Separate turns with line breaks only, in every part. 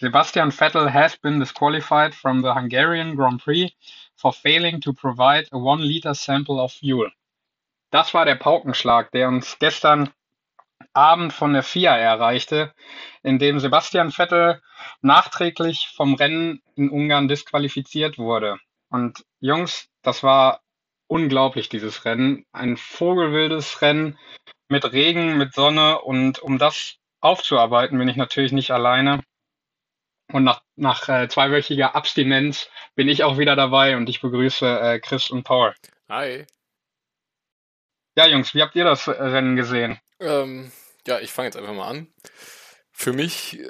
Sebastian Vettel has been disqualified from the Hungarian Grand Prix for failing to provide a one liter sample of fuel. Das war der Paukenschlag, der uns gestern Abend von der FIA erreichte, in dem Sebastian Vettel nachträglich vom Rennen in Ungarn disqualifiziert wurde. Und Jungs, das war unglaublich, dieses Rennen. Ein vogelwildes Rennen mit Regen, mit Sonne. Und um das aufzuarbeiten, bin ich natürlich nicht alleine. Und nach, nach äh, zweiwöchiger Abstinenz bin ich auch wieder dabei und ich begrüße äh, Chris und Paul.
Hi.
Ja, Jungs, wie habt ihr das Rennen gesehen?
Ähm, ja, ich fange jetzt einfach mal an. Für mich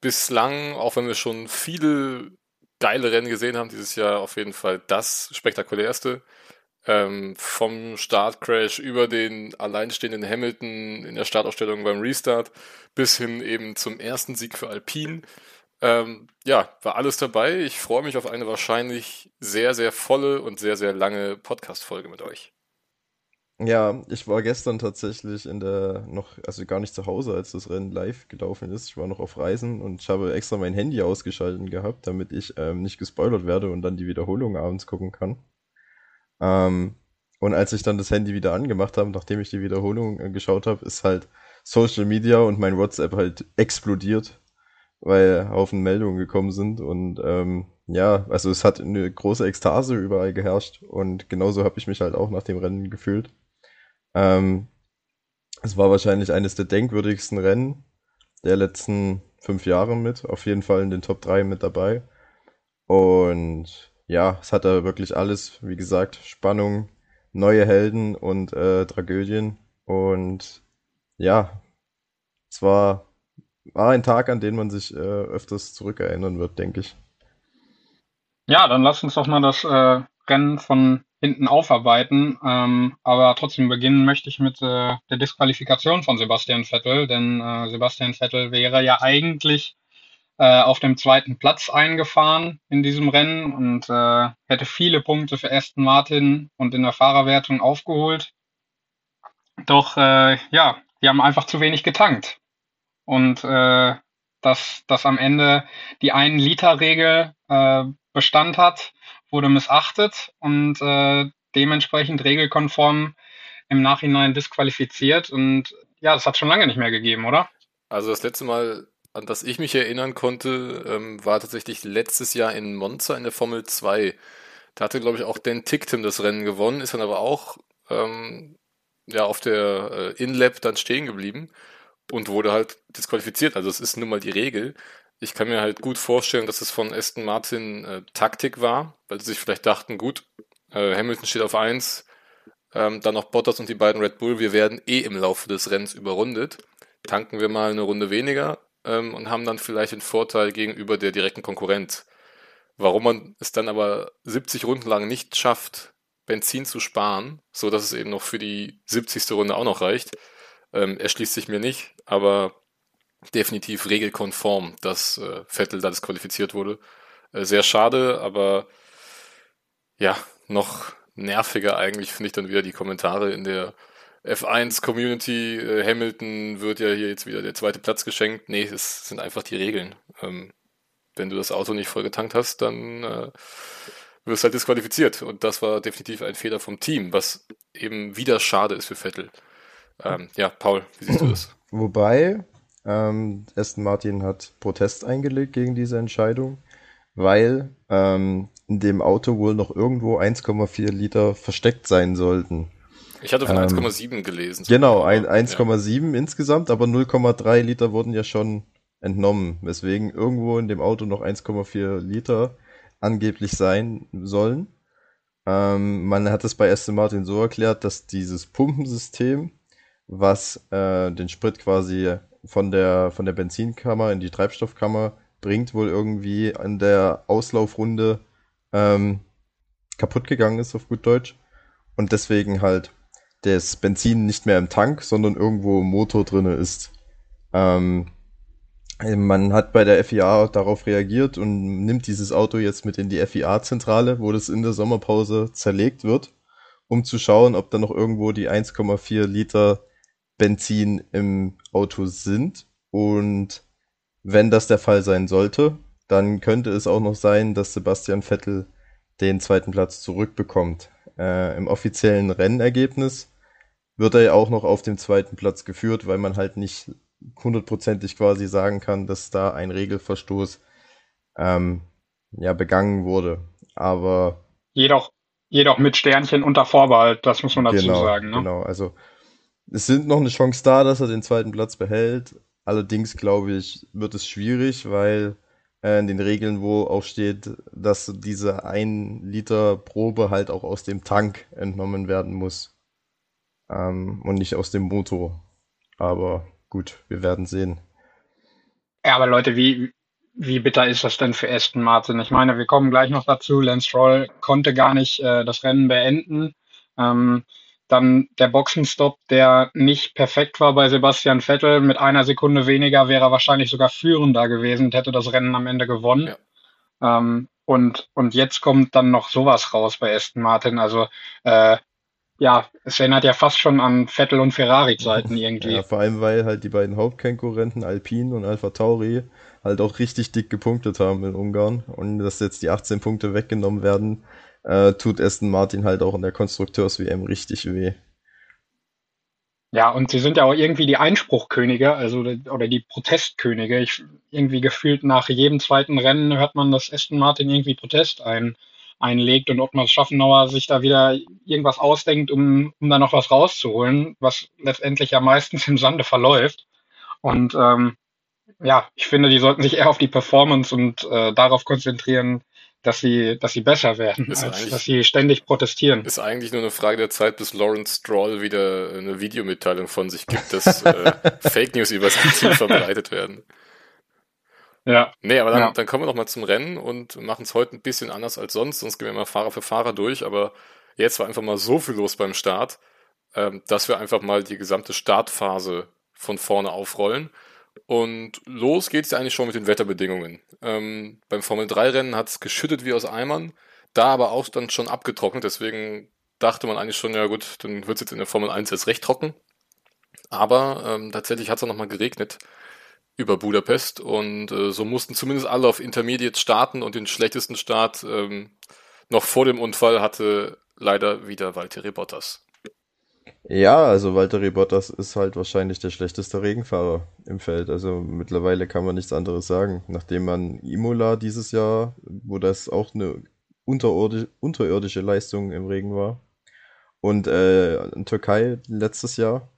bislang, auch wenn wir schon viele geile Rennen gesehen haben, dieses Jahr auf jeden Fall das spektakulärste. Ähm, vom Startcrash über den alleinstehenden Hamilton in der Startausstellung beim Restart bis hin eben zum ersten Sieg für Alpine. Ähm, ja, war alles dabei. Ich freue mich auf eine wahrscheinlich sehr, sehr volle und sehr, sehr lange Podcast-Folge mit euch.
Ja, ich war gestern tatsächlich in der noch, also gar nicht zu Hause, als das Rennen live gelaufen ist. Ich war noch auf Reisen und ich habe extra mein Handy ausgeschaltet gehabt, damit ich ähm, nicht gespoilert werde und dann die Wiederholung abends gucken kann. Ähm, und als ich dann das Handy wieder angemacht habe, nachdem ich die Wiederholung äh, geschaut habe, ist halt Social Media und mein WhatsApp halt explodiert, weil Haufen Meldungen gekommen sind und ähm, ja, also es hat eine große Ekstase überall geherrscht und genauso habe ich mich halt auch nach dem Rennen gefühlt. Ähm, es war wahrscheinlich eines der denkwürdigsten Rennen der letzten fünf Jahre mit. Auf jeden Fall in den Top 3 mit dabei. Und ja, es hat da wirklich alles, wie gesagt, Spannung, neue Helden und äh, Tragödien. Und ja, es war, war ein Tag, an den man sich äh, öfters zurückerinnern wird, denke ich.
Ja, dann lass uns doch mal das äh, Rennen von hinten aufarbeiten. Ähm, aber trotzdem beginnen möchte ich mit äh, der Disqualifikation von Sebastian Vettel, denn äh, Sebastian Vettel wäre ja eigentlich äh, auf dem zweiten Platz eingefahren in diesem Rennen und äh, hätte viele Punkte für Aston Martin und in der Fahrerwertung aufgeholt. Doch äh, ja, die haben einfach zu wenig getankt. Und äh, dass, dass am Ende die 1-Liter-Regel äh, Bestand hat, wurde missachtet und äh, dementsprechend regelkonform im Nachhinein disqualifiziert. Und ja, das hat schon lange nicht mehr gegeben, oder?
Also das letzte Mal, an das ich mich erinnern konnte, ähm, war tatsächlich letztes Jahr in Monza in der Formel 2. Da hatte, glaube ich, auch Dan Ticktim das Rennen gewonnen, ist dann aber auch ähm, ja, auf der äh, In-Lab dann stehen geblieben und wurde halt disqualifiziert. Also es ist nun mal die Regel. Ich kann mir halt gut vorstellen, dass es von Aston Martin äh, Taktik war, weil sie sich vielleicht dachten, gut, äh, Hamilton steht auf 1, ähm, dann noch Bottas und die beiden Red Bull, wir werden eh im Laufe des Rennens überrundet. Tanken wir mal eine Runde weniger ähm, und haben dann vielleicht den Vorteil gegenüber der direkten Konkurrenz. Warum man es dann aber 70 Runden lang nicht schafft, Benzin zu sparen, so dass es eben noch für die 70. Runde auch noch reicht, ähm, erschließt sich mir nicht, aber definitiv regelkonform, dass äh, Vettel da disqualifiziert wurde. Äh, sehr schade, aber ja, noch nerviger eigentlich finde ich dann wieder die Kommentare in der F1 Community. Äh, Hamilton wird ja hier jetzt wieder der zweite Platz geschenkt. Nee, es sind einfach die Regeln. Ähm, wenn du das Auto nicht voll getankt hast, dann äh, wirst du halt disqualifiziert. Und das war definitiv ein Fehler vom Team, was eben wieder schade ist für Vettel. Ähm, ja, Paul, wie siehst du das?
Wobei, ähm, Aston Martin hat Protest eingelegt gegen diese Entscheidung, weil ähm, in dem Auto wohl noch irgendwo 1,4 Liter versteckt sein sollten.
Ich hatte von ähm, 1,7 gelesen.
Genau, 1,7 ja. insgesamt, aber 0,3 Liter wurden ja schon entnommen, weswegen irgendwo in dem Auto noch 1,4 Liter angeblich sein sollen. Ähm, man hat es bei Aston Martin so erklärt, dass dieses Pumpensystem, was äh, den Sprit quasi von der, von der Benzinkammer in die Treibstoffkammer bringt, wohl irgendwie an der Auslaufrunde ähm, kaputt gegangen ist, auf gut Deutsch. Und deswegen halt das Benzin nicht mehr im Tank, sondern irgendwo im Motor drinne ist. Ähm, man hat bei der FIA darauf reagiert und nimmt dieses Auto jetzt mit in die FIA-Zentrale, wo das in der Sommerpause zerlegt wird, um zu schauen, ob da noch irgendwo die 1,4 Liter Benzin im Auto sind. Und wenn das der Fall sein sollte, dann könnte es auch noch sein, dass Sebastian Vettel den zweiten Platz zurückbekommt. Äh, Im offiziellen Rennergebnis wird er ja auch noch auf dem zweiten Platz geführt, weil man halt nicht hundertprozentig quasi sagen kann, dass da ein Regelverstoß ähm, ja begangen wurde. Aber
jedoch, jedoch mit Sternchen unter Vorbehalt, das muss man dazu
genau,
sagen. Ne?
Genau, also es sind noch eine Chance da, dass er den zweiten Platz behält. Allerdings glaube ich, wird es schwierig, weil äh, in den Regeln, wo auch steht, dass diese 1 Liter Probe halt auch aus dem Tank entnommen werden muss. Ähm, und nicht aus dem Motor. Aber gut, wir werden sehen.
Ja, aber Leute, wie, wie bitter ist das denn für Aston Martin? Ich meine, wir kommen gleich noch dazu. Lance Stroll konnte gar nicht äh, das Rennen beenden. Ähm, dann der Boxenstopp, der nicht perfekt war bei Sebastian Vettel. Mit einer Sekunde weniger wäre er wahrscheinlich sogar führender gewesen und hätte das Rennen am Ende gewonnen. Ja. Ähm, und, und jetzt kommt dann noch sowas raus bei Aston Martin. Also äh, ja, es erinnert ja fast schon an Vettel und Ferrari-Zeiten irgendwie. Ja,
vor allem, weil halt die beiden Hauptkonkurrenten, Alpine und Alpha Tauri, halt auch richtig dick gepunktet haben in Ungarn. Und dass jetzt die 18 Punkte weggenommen werden, äh, tut Aston Martin halt auch in der Konstrukteurs-WM richtig weh.
Ja, und sie sind ja auch irgendwie die Einspruchkönige, also oder die Protestkönige. Ich, irgendwie gefühlt nach jedem zweiten Rennen hört man, dass Aston Martin irgendwie Protest ein, einlegt und Ottmar Schaffenauer sich da wieder irgendwas ausdenkt, um, um da noch was rauszuholen, was letztendlich ja meistens im Sande verläuft. Und ähm, ja, ich finde, die sollten sich eher auf die Performance und äh, darauf konzentrieren, dass sie, dass sie besser werden, ist als dass sie ständig protestieren.
Ist eigentlich nur eine Frage der Zeit, bis Lawrence Stroll wieder eine Videomitteilung von sich gibt, dass äh, Fake News über sein Team verbreitet werden. Ja. Nee, aber dann, ja. dann kommen wir noch mal zum Rennen und machen es heute ein bisschen anders als sonst. Sonst gehen wir immer Fahrer für Fahrer durch, aber jetzt war einfach mal so viel los beim Start, ähm, dass wir einfach mal die gesamte Startphase von vorne aufrollen. Und los geht es eigentlich schon mit den Wetterbedingungen. Ähm, beim Formel-3-Rennen hat es geschüttet wie aus Eimern, da aber auch dann schon abgetrocknet. Deswegen dachte man eigentlich schon, ja gut, dann wird es jetzt in der Formel 1 jetzt recht trocken. Aber ähm, tatsächlich hat es auch nochmal geregnet über Budapest und äh, so mussten zumindest alle auf Intermediate starten und den schlechtesten Start ähm, noch vor dem Unfall hatte leider wieder Valtteri Bottas.
Ja, also Valtteri Bottas ist halt wahrscheinlich der schlechteste Regenfahrer im Feld. Also mittlerweile kann man nichts anderes sagen. Nachdem man Imola dieses Jahr, wo das auch eine unterirdische, Leistung im Regen war, und äh, in Türkei letztes Jahr,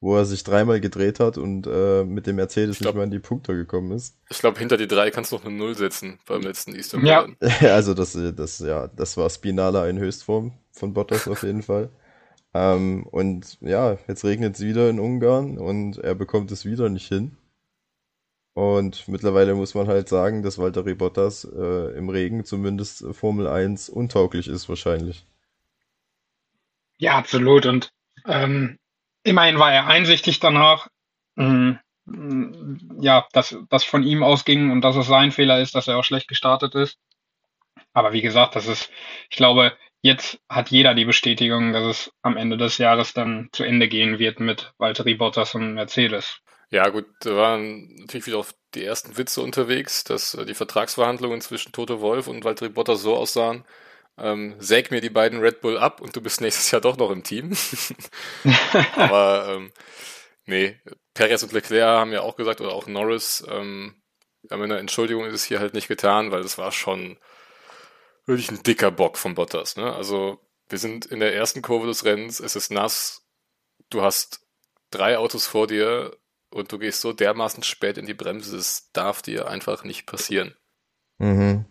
wo er sich dreimal gedreht hat und äh, mit dem Mercedes glaub, nicht mal in die Punkte gekommen ist.
Ich glaube, hinter die drei kannst du noch eine Null setzen beim letzten Eastern
Ja. also das, das, ja, das war Spinala in Höchstform von Bottas auf jeden Fall. Ähm, und ja, jetzt regnet es wieder in Ungarn und er bekommt es wieder nicht hin. Und mittlerweile muss man halt sagen, dass Valtteri Bottas äh, im Regen zumindest Formel 1 untauglich ist wahrscheinlich.
Ja, absolut. Und ähm, immerhin war er einsichtig danach. Mhm. Ja, dass das von ihm ausging und dass es sein Fehler ist, dass er auch schlecht gestartet ist. Aber wie gesagt, das ist, ich glaube, jetzt hat jeder die Bestätigung, dass es am Ende des Jahres dann zu Ende gehen wird mit Valtteri Bottas und Mercedes.
Ja, gut, da waren natürlich wieder auf die ersten Witze unterwegs, dass äh, die Vertragsverhandlungen zwischen Toto Wolf und Valtteri Bottas so aussahen, ähm, säg mir die beiden Red Bull ab und du bist nächstes Jahr doch noch im Team. Aber ähm, nee, Perez und Leclerc haben ja auch gesagt, oder auch Norris, ähm, mit einer Entschuldigung ist es hier halt nicht getan, weil das war schon wirklich ein dicker Bock von Bottas. Ne? Also wir sind in der ersten Kurve des Rennens, es ist nass, du hast drei Autos vor dir und du gehst so dermaßen spät in die Bremse, das darf dir einfach nicht passieren.
Mhm.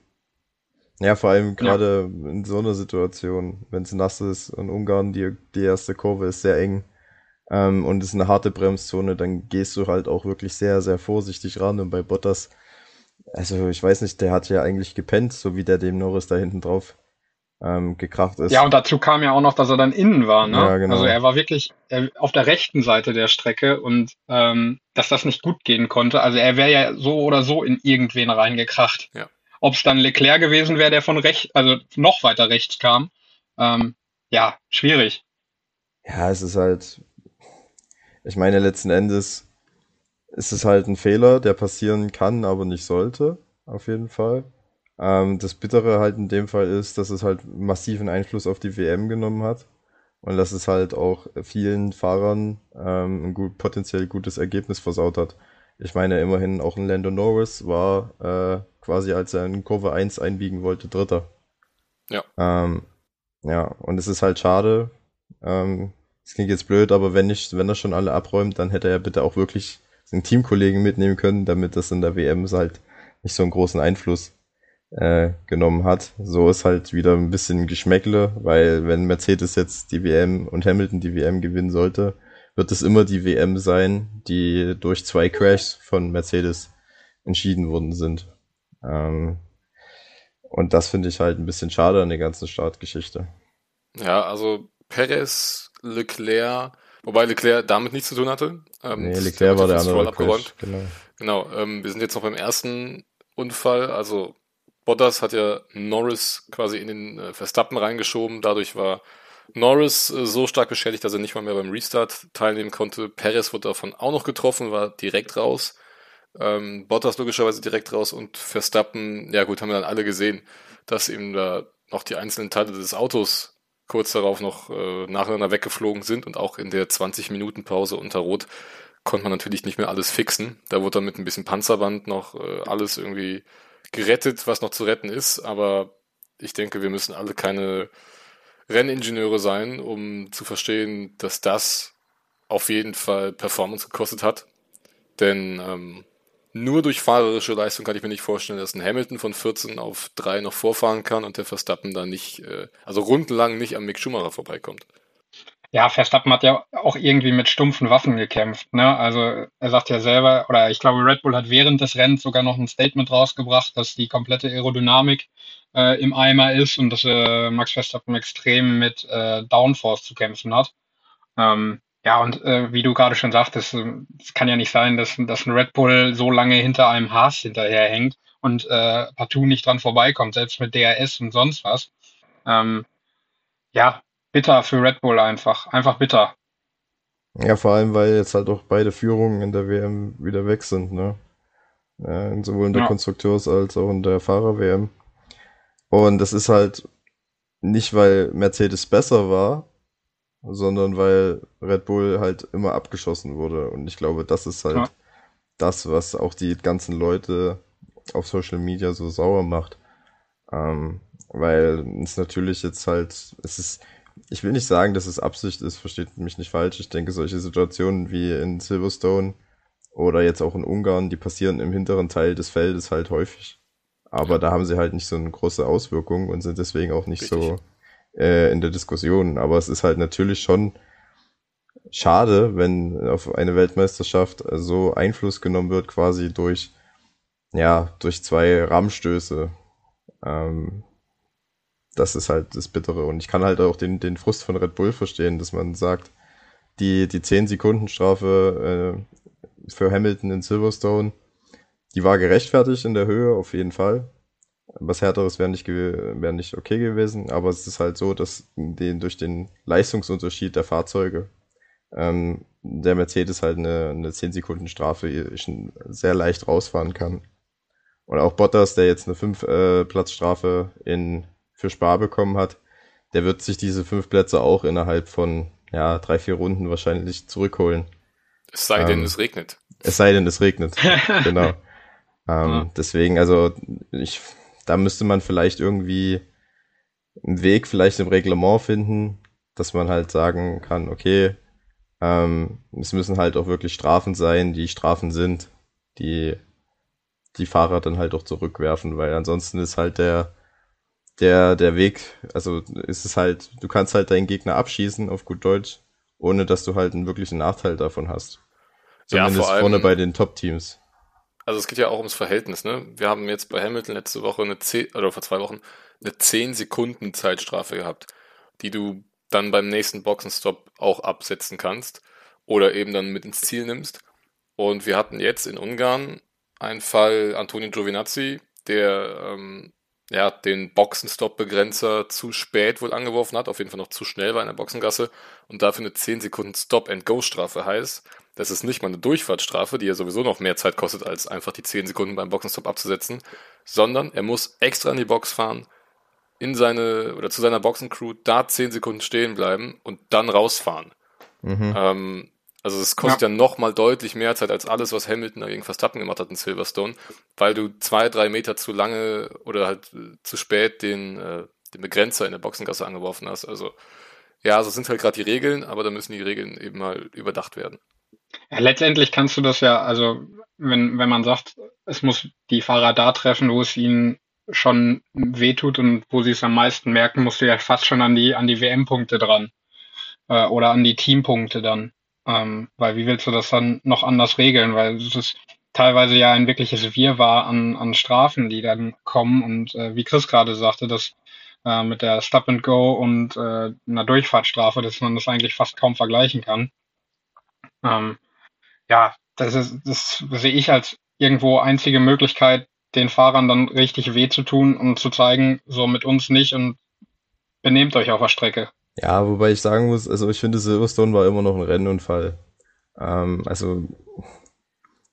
Ja, vor allem gerade ja. in so einer Situation, wenn es nass ist und Ungarn, die, die erste Kurve ist sehr eng ähm, und es ist eine harte Bremszone, dann gehst du halt auch wirklich sehr, sehr vorsichtig ran und bei Bottas also ich weiß nicht, der hat ja eigentlich gepennt, so wie der dem Norris da hinten drauf ähm, gekracht ist.
Ja, und dazu kam ja auch noch, dass er dann innen war. Ne? Ja, genau. Also er war wirklich auf der rechten Seite der Strecke und ähm, dass das nicht gut gehen konnte. Also er wäre ja so oder so in irgendwen reingekracht. Ja. Ob es dann Leclerc gewesen wäre, der von rechts, also noch weiter rechts kam. Ähm, ja, schwierig.
Ja, es ist halt, ich meine letzten Endes es ist halt ein Fehler, der passieren kann, aber nicht sollte, auf jeden Fall. Ähm, das Bittere halt in dem Fall ist, dass es halt massiven Einfluss auf die WM genommen hat und dass es halt auch vielen Fahrern ähm, ein gut, potenziell gutes Ergebnis versaut hat. Ich meine, immerhin auch ein Lando Norris war äh, quasi, als er in Kurve 1 einbiegen wollte, Dritter.
Ja.
Ähm, ja, und es ist halt schade. Ähm, es klingt jetzt blöd, aber wenn nicht, wenn er schon alle abräumt, dann hätte er bitte auch wirklich seinen Teamkollegen mitnehmen können, damit das in der WM halt nicht so einen großen Einfluss äh, genommen hat. So ist halt wieder ein bisschen Geschmäckle, weil wenn Mercedes jetzt die WM und Hamilton die WM gewinnen sollte, wird es immer die WM sein, die durch zwei Crashs von Mercedes entschieden worden sind. Ähm, und das finde ich halt ein bisschen schade an der ganzen Startgeschichte.
Ja, also Perez, Leclerc, wobei Leclerc damit nichts zu tun hatte.
Ähm, nee, Leclerc war der andere
abgeräumt. Genau, genau ähm, wir sind jetzt noch beim ersten Unfall. Also Bottas hat ja Norris quasi in den äh, Verstappen reingeschoben. Dadurch war Norris äh, so stark beschädigt, dass er nicht mal mehr beim Restart teilnehmen konnte. Perez wurde davon auch noch getroffen, war direkt raus. Ähm, Bottas logischerweise direkt raus und Verstappen, ja gut, haben wir dann alle gesehen, dass eben da noch die einzelnen Teile des Autos kurz darauf noch äh, nacheinander weggeflogen sind und auch in der 20-Minuten-Pause unter Rot konnte man natürlich nicht mehr alles fixen. Da wurde dann mit ein bisschen Panzerband noch äh, alles irgendwie gerettet, was noch zu retten ist, aber ich denke, wir müssen alle keine Renningenieure sein, um zu verstehen, dass das auf jeden Fall Performance gekostet hat. Denn ähm, nur durch fahrerische Leistung kann ich mir nicht vorstellen, dass ein Hamilton von 14 auf 3 noch vorfahren kann und der Verstappen da nicht, äh, also rundenlang nicht am Mick Schumacher vorbeikommt.
Ja, Verstappen hat ja auch irgendwie mit stumpfen Waffen gekämpft. Ne? Also er sagt ja selber, oder ich glaube, Red Bull hat während des Rennens sogar noch ein Statement rausgebracht, dass die komplette Aerodynamik äh, im Eimer ist und dass äh, Max Verstappen extrem mit äh, Downforce zu kämpfen hat. Ähm, ja, und äh, wie du gerade schon sagtest, äh, es kann ja nicht sein, dass, dass ein Red Bull so lange hinter einem Haas hinterherhängt und äh, partout nicht dran vorbeikommt, selbst mit DRS und sonst was. Ähm, ja, bitter für Red Bull einfach. Einfach bitter.
Ja, vor allem, weil jetzt halt auch beide Führungen in der WM wieder weg sind, ne? Ja, sowohl in der ja. Konstrukteurs- als auch in der Fahrer-WM. Und das ist halt nicht, weil Mercedes besser war, sondern weil Red Bull halt immer abgeschossen wurde. Und ich glaube, das ist halt ja. das, was auch die ganzen Leute auf Social Media so sauer macht. Ähm, weil es natürlich jetzt halt, es ist, ich will nicht sagen, dass es Absicht ist, versteht mich nicht falsch. Ich denke, solche Situationen wie in Silverstone oder jetzt auch in Ungarn, die passieren im hinteren Teil des Feldes halt häufig. Aber da haben sie halt nicht so eine große Auswirkung und sind deswegen auch nicht Richtig. so äh, in der Diskussion. Aber es ist halt natürlich schon schade, wenn auf eine Weltmeisterschaft so Einfluss genommen wird, quasi durch, ja, durch zwei Rahmstöße. Ähm, das ist halt das Bittere. Und ich kann halt auch den, den Frust von Red Bull verstehen, dass man sagt, die, die 10 Sekunden Strafe äh, für Hamilton in Silverstone, die war gerechtfertigt in der Höhe, auf jeden Fall. Was härteres wäre nicht, wär nicht okay gewesen, aber es ist halt so, dass den, durch den Leistungsunterschied der Fahrzeuge ähm, der Mercedes halt eine, eine 10 Sekunden Strafe sehr leicht rausfahren kann. Und auch Bottas, der jetzt eine 5 äh, Platzstrafe in für Spar bekommen hat, der wird sich diese fünf Plätze auch innerhalb von ja, drei, vier Runden wahrscheinlich zurückholen.
Es sei denn, ähm, es regnet.
Es sei denn, es regnet. genau. Ähm, ja. Deswegen, also ich, da müsste man vielleicht irgendwie einen Weg vielleicht im Reglement finden, dass man halt sagen kann, okay, ähm, es müssen halt auch wirklich Strafen sein, die Strafen sind, die die Fahrer dann halt auch zurückwerfen, weil ansonsten ist halt der der, der Weg, also ist es halt, du kannst halt deinen Gegner abschießen, auf gut Deutsch, ohne dass du halt einen wirklichen Nachteil davon hast. Zumindest ja, vor allem, vorne bei den Top-Teams.
Also es geht ja auch ums Verhältnis, ne? Wir haben jetzt bei Hamilton letzte Woche eine 10, oder vor zwei Wochen eine 10 Sekunden Zeitstrafe gehabt, die du dann beim nächsten Boxenstopp auch absetzen kannst oder eben dann mit ins Ziel nimmst. Und wir hatten jetzt in Ungarn einen Fall Antonio Giovinazzi, der ähm, ja, den Boxenstopp-Begrenzer zu spät wohl angeworfen hat, auf jeden Fall noch zu schnell war in der Boxengasse und dafür eine 10 Sekunden Stop-and-Go-Strafe heißt, das ist nicht mal eine Durchfahrtsstrafe, die ja sowieso noch mehr Zeit kostet, als einfach die 10 Sekunden beim Boxenstopp abzusetzen, sondern er muss extra in die Box fahren, in seine oder zu seiner Boxencrew da 10 Sekunden stehen bleiben und dann rausfahren. Mhm. Ähm, also es kostet ja, ja noch mal deutlich mehr Zeit als alles, was Hamilton gegen Verstappen gemacht hat in Silverstone, weil du zwei, drei Meter zu lange oder halt äh, zu spät den, äh, den Begrenzer in der Boxengasse angeworfen hast. Also ja, so sind halt gerade die Regeln, aber da müssen die Regeln eben mal überdacht werden.
Ja, letztendlich kannst du das ja, also wenn, wenn man sagt, es muss die Fahrer da treffen, wo es ihnen schon wehtut und wo sie es am meisten merken, musst du ja fast schon an die, an die WM-Punkte dran. Äh, oder an die Teampunkte dann. Ähm, weil wie willst du das dann noch anders regeln? Weil es ist teilweise ja ein wirkliches Wirrwarr an, an Strafen, die dann kommen. Und äh, wie Chris gerade sagte, dass äh, mit der Stop and Go und äh, einer Durchfahrtsstrafe, dass man das eigentlich fast kaum vergleichen kann. Ähm, ja, das ist, das sehe ich als irgendwo einzige Möglichkeit, den Fahrern dann richtig weh zu tun und zu zeigen, so mit uns nicht und benehmt euch auf der Strecke.
Ja, wobei ich sagen muss, also ich finde Silverstone war immer noch ein Rennunfall. Ähm, also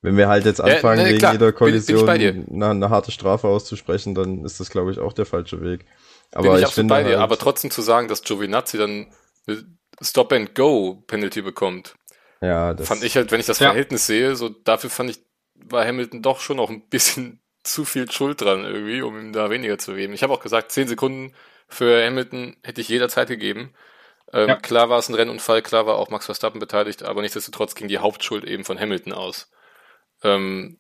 wenn wir halt jetzt anfangen, ja, ne, wegen jeder Kollision eine, eine, harte Strafe auszusprechen, dann ist das, glaube ich, auch der falsche Weg.
Aber bin ich, ich finde bei dir, halt, aber trotzdem zu sagen, dass Giovinazzi dann eine Stop-and-Go-Penalty bekommt, ja, das fand ich halt, wenn ich das ja. Verhältnis sehe, so dafür fand ich, war Hamilton doch schon noch ein bisschen zu viel Schuld dran irgendwie, um ihm da weniger zu geben. Ich habe auch gesagt, zehn Sekunden für Hamilton hätte ich jederzeit gegeben. Ähm, ja. Klar war es ein Rennunfall, klar war auch Max Verstappen beteiligt, aber nichtsdestotrotz ging die Hauptschuld eben von Hamilton aus. Ähm,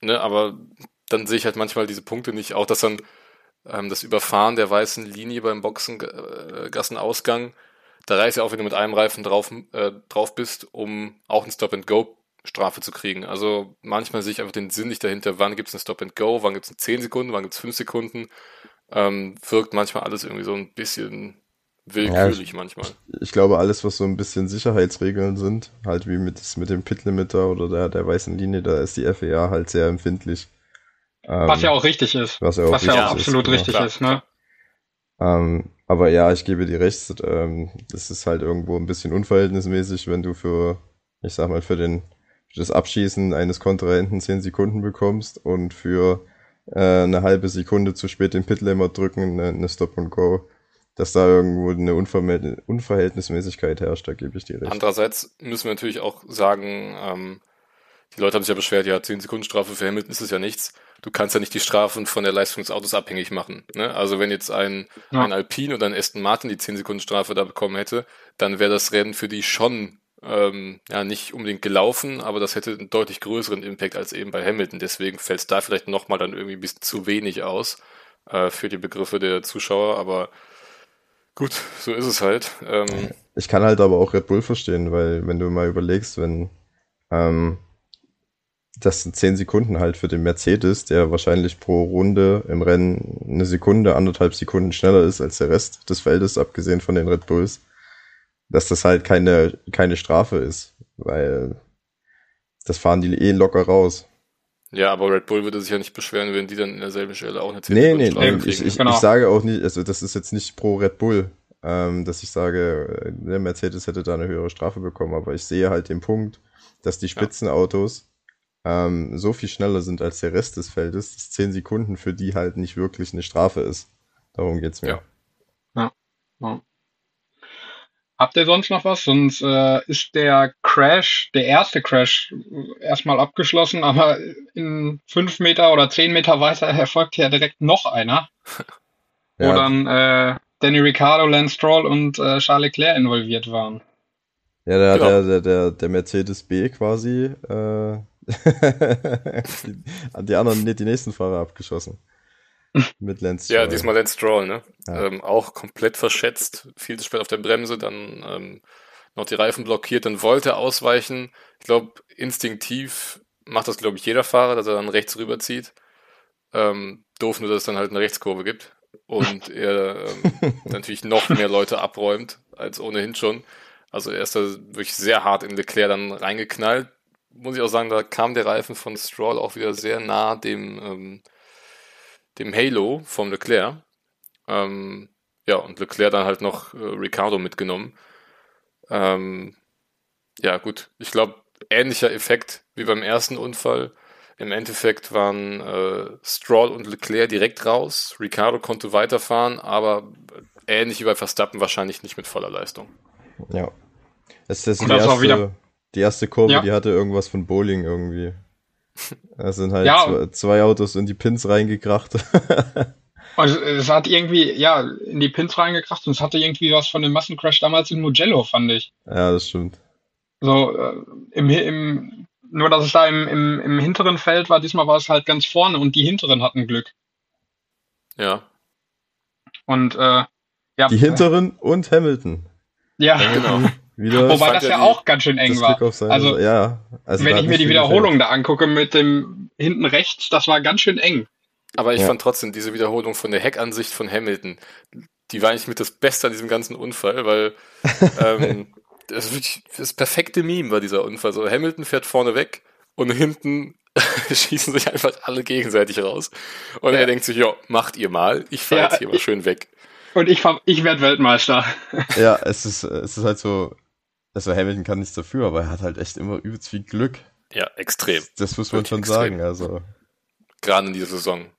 ne, aber dann sehe ich halt manchmal diese Punkte nicht, auch dass dann ähm, das Überfahren der weißen Linie beim Boxengassenausgang, äh, da reicht ja auch, wenn du mit einem Reifen drauf, äh, drauf bist, um auch ein Stop-and-Go Strafe zu kriegen. Also manchmal sehe ich einfach den Sinn nicht dahinter, wann gibt es ein Stop and Go, wann gibt es 10 Sekunden, wann gibt es 5 Sekunden. Ähm, wirkt manchmal alles irgendwie so ein bisschen willkürlich ja, ich, manchmal.
Ich glaube, alles, was so ein bisschen Sicherheitsregeln sind, halt wie mit, mit dem Pit-Limiter oder der, der weißen Linie, da ist die FEA halt sehr empfindlich.
Ähm, was ja auch richtig ist. Was ja auch, was richtig ja auch absolut ist, genau. richtig ist, ne?
Ähm, aber ja, ich gebe dir recht, ähm, das ist halt irgendwo ein bisschen unverhältnismäßig, wenn du für, ich sag mal, für den das Abschießen eines Kontrahenten 10 Sekunden bekommst und für äh, eine halbe Sekunde zu spät den Pitlimit drücken, eine, eine Stop and Go, dass da irgendwo eine Unver Unverhältnismäßigkeit herrscht, da gebe ich dir recht.
Andererseits müssen wir natürlich auch sagen, ähm, die Leute haben sich ja beschwert, ja, 10 Sekunden Strafe für Hamilton ist es ja nichts. Du kannst ja nicht die Strafen von der Leistung des Autos abhängig machen. Ne? Also wenn jetzt ein, ja. ein Alpine oder ein Aston Martin die 10 Sekunden Strafe da bekommen hätte, dann wäre das Rennen für die schon ähm, ja nicht unbedingt gelaufen, aber das hätte einen deutlich größeren Impact als eben bei Hamilton. Deswegen fällt es da vielleicht nochmal dann irgendwie ein bisschen zu wenig aus äh, für die Begriffe der Zuschauer, aber gut, so ist es halt. Ähm,
ich kann halt aber auch Red Bull verstehen, weil wenn du mal überlegst, wenn ähm, das sind 10 Sekunden halt für den Mercedes, der wahrscheinlich pro Runde im Rennen eine Sekunde, anderthalb Sekunden schneller ist als der Rest des Feldes, abgesehen von den Red Bulls dass das halt keine, keine Strafe ist, weil das fahren die eh locker raus.
Ja, aber Red Bull würde sich ja nicht beschweren, wenn die dann in derselben Stelle auch eine
10 Nee, nee, nee ich, ich, genau. ich sage auch nicht, also das ist jetzt nicht pro Red Bull, ähm, dass ich sage, der Mercedes hätte da eine höhere Strafe bekommen, aber ich sehe halt den Punkt, dass die Spitzenautos ja. Ähm, so viel schneller sind als der Rest des Feldes, dass 10 Sekunden für die halt nicht wirklich eine Strafe ist. Darum geht's mir.
Ja. ja. ja. Habt ihr sonst noch was? Sonst äh, ist der Crash, der erste Crash, erstmal abgeschlossen, aber in fünf Meter oder zehn Meter weiter erfolgt ja direkt noch einer. ja. Wo dann äh, Danny Ricciardo, Lance Stroll und äh, Charles Leclerc involviert waren.
Ja, der, ja. Der, der, der, der Mercedes B quasi äh, hat die anderen, die nächsten Fahrer abgeschossen.
Mit Lance Stroll. Ja, diesmal Lance Stroll, ne? Ja. Ähm, auch komplett verschätzt, viel zu spät auf der Bremse, dann ähm, noch die Reifen blockiert, dann wollte er ausweichen. Ich glaube, instinktiv macht das, glaube ich, jeder Fahrer, dass er dann rechts rüberzieht. Ähm, doof nur, dass es dann halt eine Rechtskurve gibt und er ähm, natürlich noch mehr Leute abräumt als ohnehin schon. Also er ist da wirklich sehr hart in Leclerc dann reingeknallt. Muss ich auch sagen, da kam der Reifen von Stroll auch wieder sehr nah dem ähm, dem Halo vom Leclerc. Ähm, ja, und Leclerc dann halt noch äh, Ricardo mitgenommen. Ähm, Ja, gut. Ich glaube, ähnlicher Effekt wie beim ersten Unfall. Im Endeffekt waren äh, Stroll und Leclerc direkt raus. Ricardo konnte weiterfahren, aber ähnlich wie bei Verstappen wahrscheinlich nicht mit voller Leistung.
Ja. Das ist die, das erste, wieder... die erste Kurve, ja. die hatte irgendwas von Bowling irgendwie. Da sind halt ja. zwei, zwei, Autos in die Pins reingekracht.
Also es hat irgendwie, ja, in die Pins reingekracht und es hatte irgendwie was von dem Massencrash damals in Mugello, fand ich.
Ja, das stimmt.
So, äh, im, im, nur dass es da im, im, im hinteren Feld war, diesmal war es halt ganz vorne und die hinteren hatten Glück.
Ja.
Und äh, ja.
Die hinteren und Hamilton.
Ja, genau. Wieder Wobei das ja, die, auch ganz schön eng war. Also,
ja,
also wenn ich mir die Wiederholung da angucke mit dem hinten rechts, das war ganz schön eng.
Aber ich ja. fand trotzdem diese Wiederholung von der Heckansicht von Hamilton, die war eigentlich mit das Beste an diesem ganzen Unfall, weil ähm, das, wirklich, das perfekte Meme war dieser Unfall. So Hamilton fährt vorne weg und hinten schießen sich einfach alle gegenseitig raus. Und ja. er denkt sich, ja, macht ihr mal, ich fahre ja, jetzt hier mal schön weg.
Und ich, ich werde Weltmeister.
ja, es ist, es ist halt so, also Hamilton kann nichts dafür, aber er hat halt echt immer übelst viel Glück.
Ja, extrem.
Das, das muss man schon extrem. sagen, also.
Gerade in dieser Saison.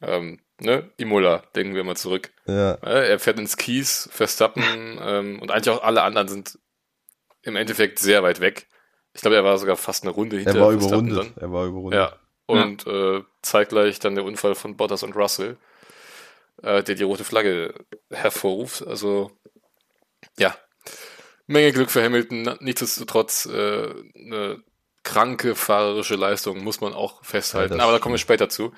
Ähm, ne? Imola, denken wir mal zurück.
Ja.
Er fährt ins Kies, Verstappen ähm, und eigentlich auch alle anderen sind im Endeffekt sehr weit weg. Ich glaube, er war sogar fast eine Runde
hinter Er war überrundet. Dann. Er war überrundet.
Ja. Und ja. Äh, zeitgleich dann der Unfall von Bottas und Russell, äh, der die rote Flagge hervorruft. Also ja, Menge Glück für Hamilton. Nichtsdestotrotz äh, eine kranke fahrerische Leistung muss man auch festhalten. Ja, Aber da kommen wir später zu.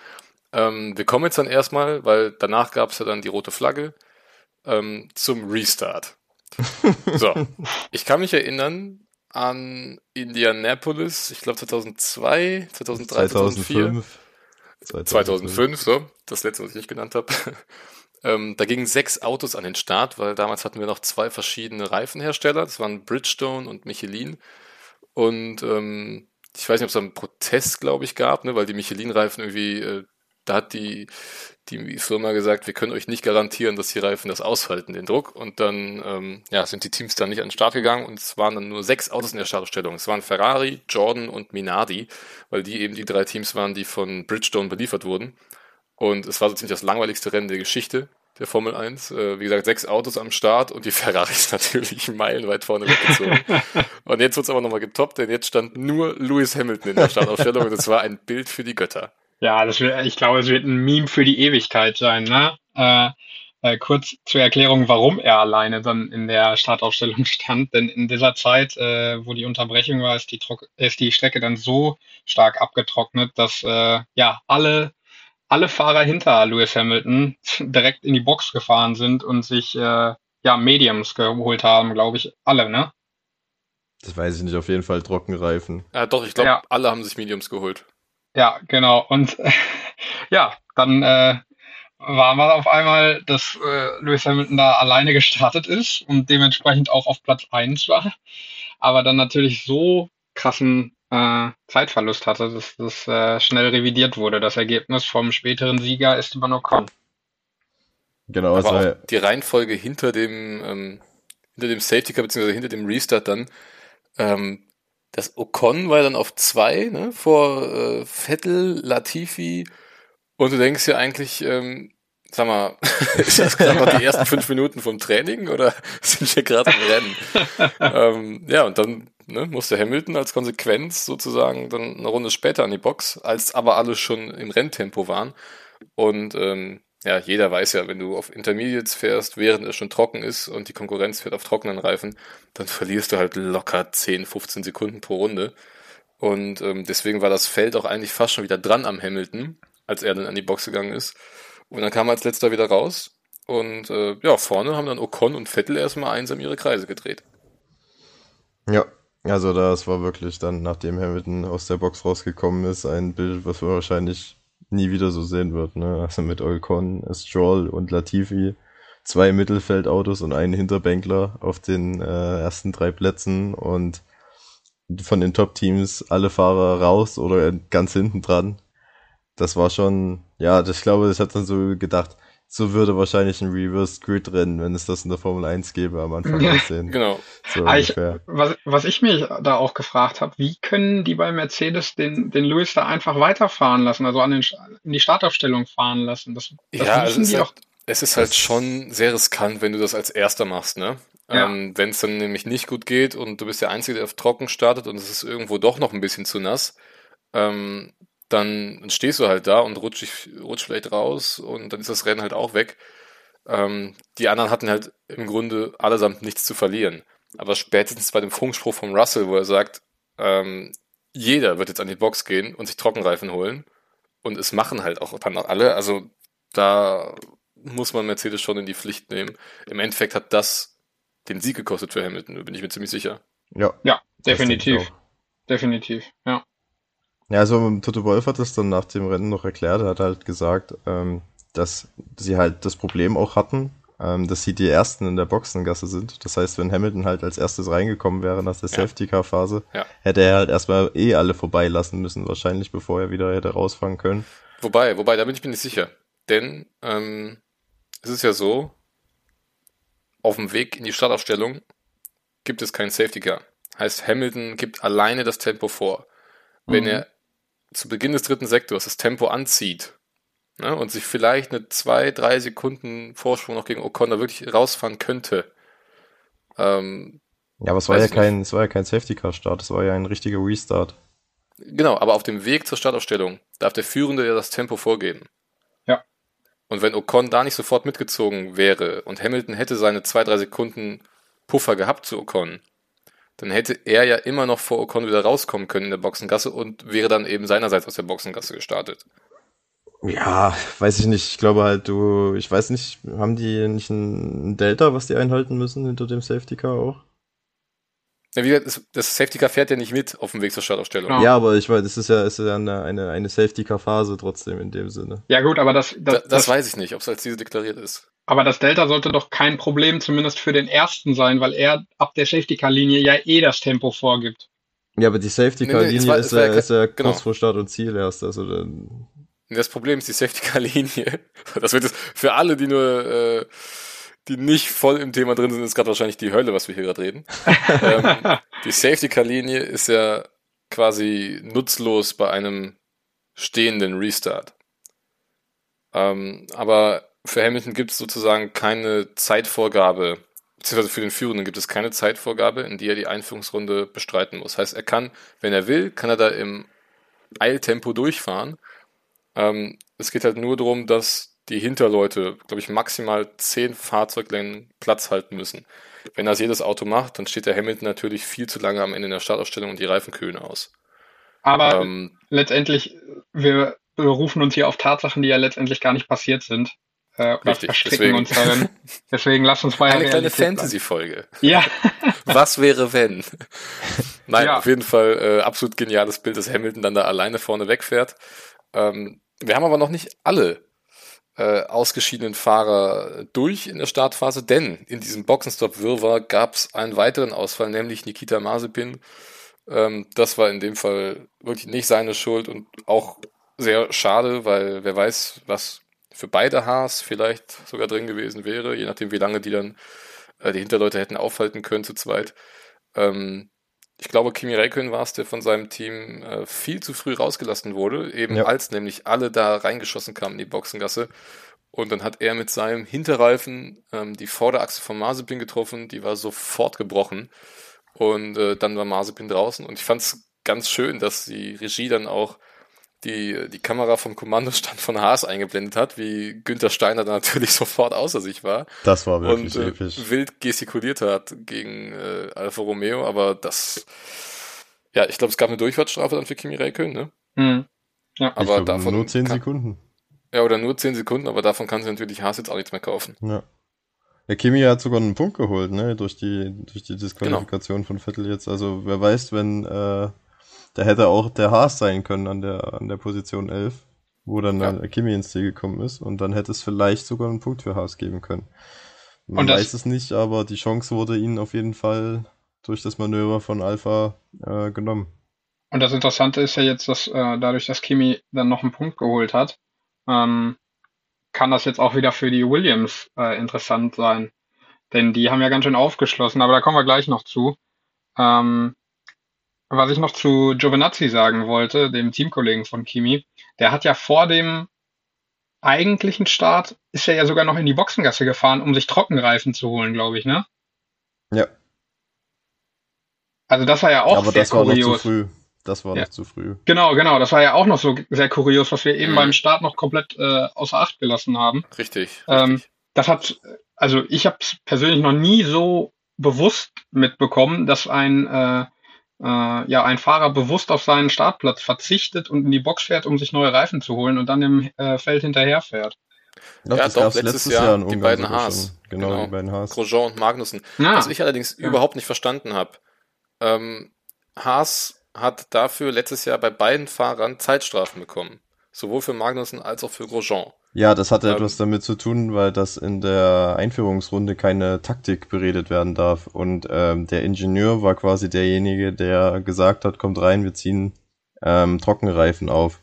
Ähm, wir kommen jetzt dann erstmal, weil danach gab es ja dann die rote Flagge, ähm, zum Restart. so, ich kann mich erinnern an Indianapolis, ich glaube 2002, 2003, 2005. 2004. 2005, so, das letzte, was ich nicht genannt habe. Ähm, da gingen sechs Autos an den Start, weil damals hatten wir noch zwei verschiedene Reifenhersteller. Das waren Bridgestone und Michelin. Und ähm, ich weiß nicht, ob es einen Protest, glaube ich, gab, ne, weil die Michelin-Reifen irgendwie äh, da hat die, die Firma gesagt, wir können euch nicht garantieren, dass die Reifen das aushalten, den Druck. Und dann ähm, ja, sind die Teams dann nicht an den Start gegangen und es waren dann nur sechs Autos in der Startausstellung. Es waren Ferrari, Jordan und Minardi, weil die eben die drei Teams waren, die von Bridgestone beliefert wurden. Und es war so ziemlich das langweiligste Rennen der Geschichte der Formel 1. Äh, wie gesagt, sechs Autos am Start und die Ferraris natürlich meilenweit vorne weggezogen. und jetzt wird es aber nochmal getoppt, denn jetzt stand nur Lewis Hamilton in der Startausstellung und es war ein Bild für die Götter.
Ja, das wird, ich glaube, es wird ein Meme für die Ewigkeit sein. Ne? Äh, äh, kurz zur Erklärung, warum er alleine dann in der Startaufstellung stand. Denn in dieser Zeit, äh, wo die Unterbrechung war, ist die, ist die Strecke dann so stark abgetrocknet, dass äh, ja alle alle Fahrer hinter Lewis Hamilton direkt in die Box gefahren sind und sich äh, ja Mediums geholt haben, glaube ich, alle, ne?
Das weiß ich nicht, auf jeden Fall Trockenreifen.
Ja, doch, ich glaube, ja. alle haben sich Mediums geholt.
Ja, genau. Und ja, dann äh, war mal auf einmal, dass äh, Lewis Hamilton da alleine gestartet ist und dementsprechend auch auf Platz 1 war. Aber dann natürlich so krassen äh, Zeitverlust hatte, dass das äh, schnell revidiert wurde. Das Ergebnis vom späteren Sieger ist Esteban Ocon.
Genau, Aber also die Reihenfolge hinter dem ähm, hinter dem Safety Car bzw. hinter dem Restart dann ähm, das Ocon war dann auf zwei, ne, vor äh, Vettel, Latifi. Und du denkst ja eigentlich, ähm, sag mal, ist das gerade noch die ersten fünf Minuten vom Training oder sind wir gerade im Rennen? ähm, ja, und dann ne, musste Hamilton als Konsequenz sozusagen dann eine Runde später an die Box, als aber alle schon im Renntempo waren. Und ähm, ja, jeder weiß ja, wenn du auf Intermediates fährst, während es schon trocken ist und die Konkurrenz fährt auf trockenen Reifen, dann verlierst du halt locker 10, 15 Sekunden pro Runde. Und ähm, deswegen war das Feld auch eigentlich fast schon wieder dran am Hamilton, als er dann an die Box gegangen ist. Und dann kam er als letzter wieder raus. Und äh, ja, vorne haben dann Ocon und Vettel erstmal einsam ihre Kreise gedreht.
Ja, also das war wirklich dann, nachdem Hamilton aus der Box rausgekommen ist, ein Bild, was wir wahrscheinlich nie wieder so sehen wird. Ne? Also mit Olcon, Stroll und Latifi zwei Mittelfeldautos und einen Hinterbänkler auf den äh, ersten drei Plätzen und von den Top-Teams alle Fahrer raus oder ganz hinten dran. Das war schon, ja, ich glaube, ich habe dann so gedacht, so würde wahrscheinlich ein Reverse Grid Rennen, wenn es das in der Formel 1 gäbe, am Anfang
Ja.
aussehen.
Genau.
So
Ah, ich, was, was ich mich da auch gefragt habe, wie können die bei Mercedes den, den Lewis da einfach weiterfahren lassen, also an den, in die Startaufstellung fahren lassen? Das, das
Ja, also
müssen
es
die
ist, halt, es ist halt
Das-
schon sehr riskant, wenn du das als Erster machst, ne?
Ja.
Ähm, wenn es dann nämlich nicht gut geht und du bist der Einzige, der auf trocken startet und es ist irgendwo doch noch ein bisschen zu nass, ähm, dann stehst du halt da und rutsch, rutsch vielleicht raus und dann ist das Rennen halt auch weg. Ähm, die anderen hatten halt im Grunde allesamt nichts zu verlieren. Aber spätestens bei dem Funkspruch von Russell, wo er sagt, ähm, jeder wird jetzt an die Box gehen und sich Trockenreifen holen. Und es machen halt auch dann auch alle. Also da muss man Mercedes schon in die Pflicht nehmen. Im Endeffekt hat das den Sieg gekostet für Hamilton, da bin ich mir ziemlich sicher.
Ja,
Ja, definitiv. Definitiv, ja.
Ja, also Toto Wolf hat das dann nach dem Rennen noch erklärt. Er hat halt gesagt, ähm, dass sie halt das Problem auch hatten, ähm, dass sie die Ersten in der Boxengasse sind. Das heißt, wenn Hamilton halt als erstes reingekommen wäre nach der
Ja.
Safety-Car-Phase,
Ja.
hätte er halt erstmal eh alle vorbeilassen müssen, wahrscheinlich, bevor er wieder hätte rausfahren können.
Wobei, wobei, da bin ich mir nicht sicher. Denn ähm, es ist ja so, auf dem Weg in die Startaufstellung gibt es keinen Safety Car. Heißt, Hamilton gibt alleine das Tempo vor. Wenn
Mhm.
er zu Beginn des dritten Sektors das Tempo anzieht ne, und sich vielleicht eine zwei, drei Sekunden Vorsprung noch gegen O'Connor wirklich rausfahren könnte, ähm,
Ja, aber es war ja kein, es war ja kein Safety-Car-Start, es war ja ein richtiger Restart.
Genau, aber auf dem Weg zur Startaufstellung darf der Führende ja das Tempo vorgeben.
Ja.
Und wenn Ocon da nicht sofort mitgezogen wäre und Hamilton hätte seine zwei, drei Sekunden Puffer gehabt zu Ocon, dann hätte er ja immer noch vor Ocon wieder rauskommen können in der Boxengasse und wäre dann eben seinerseits aus der Boxengasse gestartet.
Ja, weiß ich nicht. Ich glaube halt, du, ich weiß nicht, haben die nicht ein Delta, was die einhalten müssen hinter dem Safety-Car auch?
Ja, wie gesagt, das- das Safety Car fährt ja nicht mit auf dem Weg zur Startaufstellung.
Ja.
Ja, aber ich weiß, das ist ja, ist ja eine, eine, eine Safety-Car-Phase trotzdem in dem Sinne.
Ja gut, aber das,
Da,
das,
das,
das,
weiß ich nicht, ob es als diese deklariert ist.
aber das Delta sollte doch kein Problem zumindest für den ersten sein, weil er ab der Safety-Car-Linie ja eh das Tempo vorgibt.
Ja, aber die
Nee, nee,
Safety-Car-Linie
es war-
ist,
es
ja, ist ja
genau.
kurz vor Start und Ziel erst. Also dann,
Das Problem ist die Safety-Car-Linie. Das wird jetzt für alle, die nur, äh, die nicht voll im Thema drin sind, ist gerade wahrscheinlich die Hölle, was wir hier gerade reden. ähm, die Safety-Car-Linie ist ja quasi nutzlos bei einem stehenden Restart. Ähm, aber für Hamilton gibt es sozusagen keine Zeitvorgabe, beziehungsweise für den Führenden gibt es keine Zeitvorgabe, in die er die Einführungsrunde bestreiten muss. Heißt, er kann, wenn er will, kann er da im Eiltempo durchfahren. Ähm, es geht halt nur darum, dass die Hinterleute, glaube ich, maximal zehn Fahrzeuglängen Platz halten müssen. Wenn das jedes Auto macht, dann steht der Hamilton natürlich viel zu lange am Ende in der Startaufstellung und die Reifen kühlen aus.
Aber
Ähm,
letztendlich, wir berufen uns hier auf Tatsachen, die ja letztendlich gar nicht passiert sind. Äh,
Richtig, deswegen.
uns darin. Deswegen lasst uns der
eine kleine. Fantasy-Folge.
Ja,
Was wäre, wenn? Nein,
Ja.
auf jeden Fall äh, absolut geniales Bild, dass Hamilton dann da alleine vorne wegfährt. Ähm, wir haben aber noch nicht alle äh, ausgeschiedenen Fahrer durch in der Startphase, denn in diesem Boxenstopp-Wirrwarr gab es einen weiteren Ausfall, nämlich Nikita Mazepin. Ähm, das war in dem Fall wirklich nicht seine Schuld und auch sehr schade, weil wer weiß, was für beide Haas vielleicht sogar drin gewesen wäre, je nachdem, wie lange die dann äh, die Hinterleute hätten aufhalten können zu zweit. Ähm, ich glaube, Kimi Räikkönen war es, der von seinem Team äh, viel zu früh rausgelassen wurde, eben
Ja.
als nämlich alle da reingeschossen kamen in die Boxengasse. Und dann hat er mit seinem Hinterreifen ähm, die Vorderachse von Mazepin getroffen, die war sofort gebrochen. Und äh, dann war Mazepin draußen. Und ich fand es ganz schön, dass die Regie dann auch die, die Kamera vom Kommandostand von Haas eingeblendet hat, wie Günther Steiner dann natürlich sofort außer sich war
das war
und
wirklich
äh,
episch.
wild gestikuliert hat gegen äh, Alfa Romeo, aber das, ja, ich glaube, es gab eine Durchfahrtsstrafe dann für Kimi Räikkönen, ne?
hm. ja.
Ich
Aber
glaube,
davon
nur 10
kann-
Sekunden.
Ja, oder nur 10 Sekunden, aber davon kann sich natürlich Haas jetzt auch nichts mehr kaufen.
Ja. Der Kimi hat sogar einen Punkt geholt, ne, durch die, durch die
Genau.
Disqualifikation von Vettel jetzt. Also, wer weiß, wenn, äh, da hätte auch der Haas sein können an der, an der Position 11, wo dann
Ja.
Kimi ins Ziel gekommen ist. Und dann hätte es vielleicht sogar einen Punkt für Haas geben können. Man weiß es nicht, aber die Chance wurde ihnen auf jeden Fall durch das Manöver von Alpha äh, genommen.
Und das Interessante ist ja jetzt, dass äh, dadurch, dass Kimi dann noch einen Punkt geholt hat, ähm, kann das jetzt auch wieder für die Williams äh, interessant sein. Denn die haben ja ganz schön aufgeschlossen, aber da kommen wir gleich noch zu. Ähm, was ich noch zu Giovinazzi sagen wollte, dem Teamkollegen von Kimi, der hat ja vor dem eigentlichen Start, ist er ja sogar noch in die Boxengasse gefahren, um sich Trockenreifen zu holen, glaube ich, ne?
Ja.
Also das war ja auch
Aber
sehr
das war
kurios.
noch zu früh. Das war
Ja.
noch zu früh.
Genau, genau, das war ja auch noch so sehr kurios, was wir eben
Mhm.
beim Start noch komplett äh, außer Acht gelassen haben.
Richtig,
Ähm,
richtig.
Das hat, also ich habe es persönlich noch nie so bewusst mitbekommen, dass ein äh, ja ein Fahrer bewusst auf seinen Startplatz verzichtet und in die Box fährt, um sich neue Reifen zu holen und dann im äh, Feld hinterher fährt.
Doch,
Ja,
das
doch,
gab's
letztes Jahr
in
die
Ungarn
beiden Haas.
schon. Genau,
Genau.
die beiden Haas.
Grosjean und Magnussen.
Ja,
Was ich allerdings
Ja.
überhaupt nicht verstanden habe. Ähm, Haas hat dafür letztes Jahr bei beiden Fahrern Zeitstrafen bekommen. Sowohl für Magnussen als auch für Grosjean.
Ja, das hatte
Ähm,
etwas damit zu tun, weil das in der Einführungsrunde keine Taktik beredet werden darf. Und ähm, der Ingenieur war quasi derjenige, der gesagt hat, kommt rein, wir ziehen ähm, Trockenreifen auf.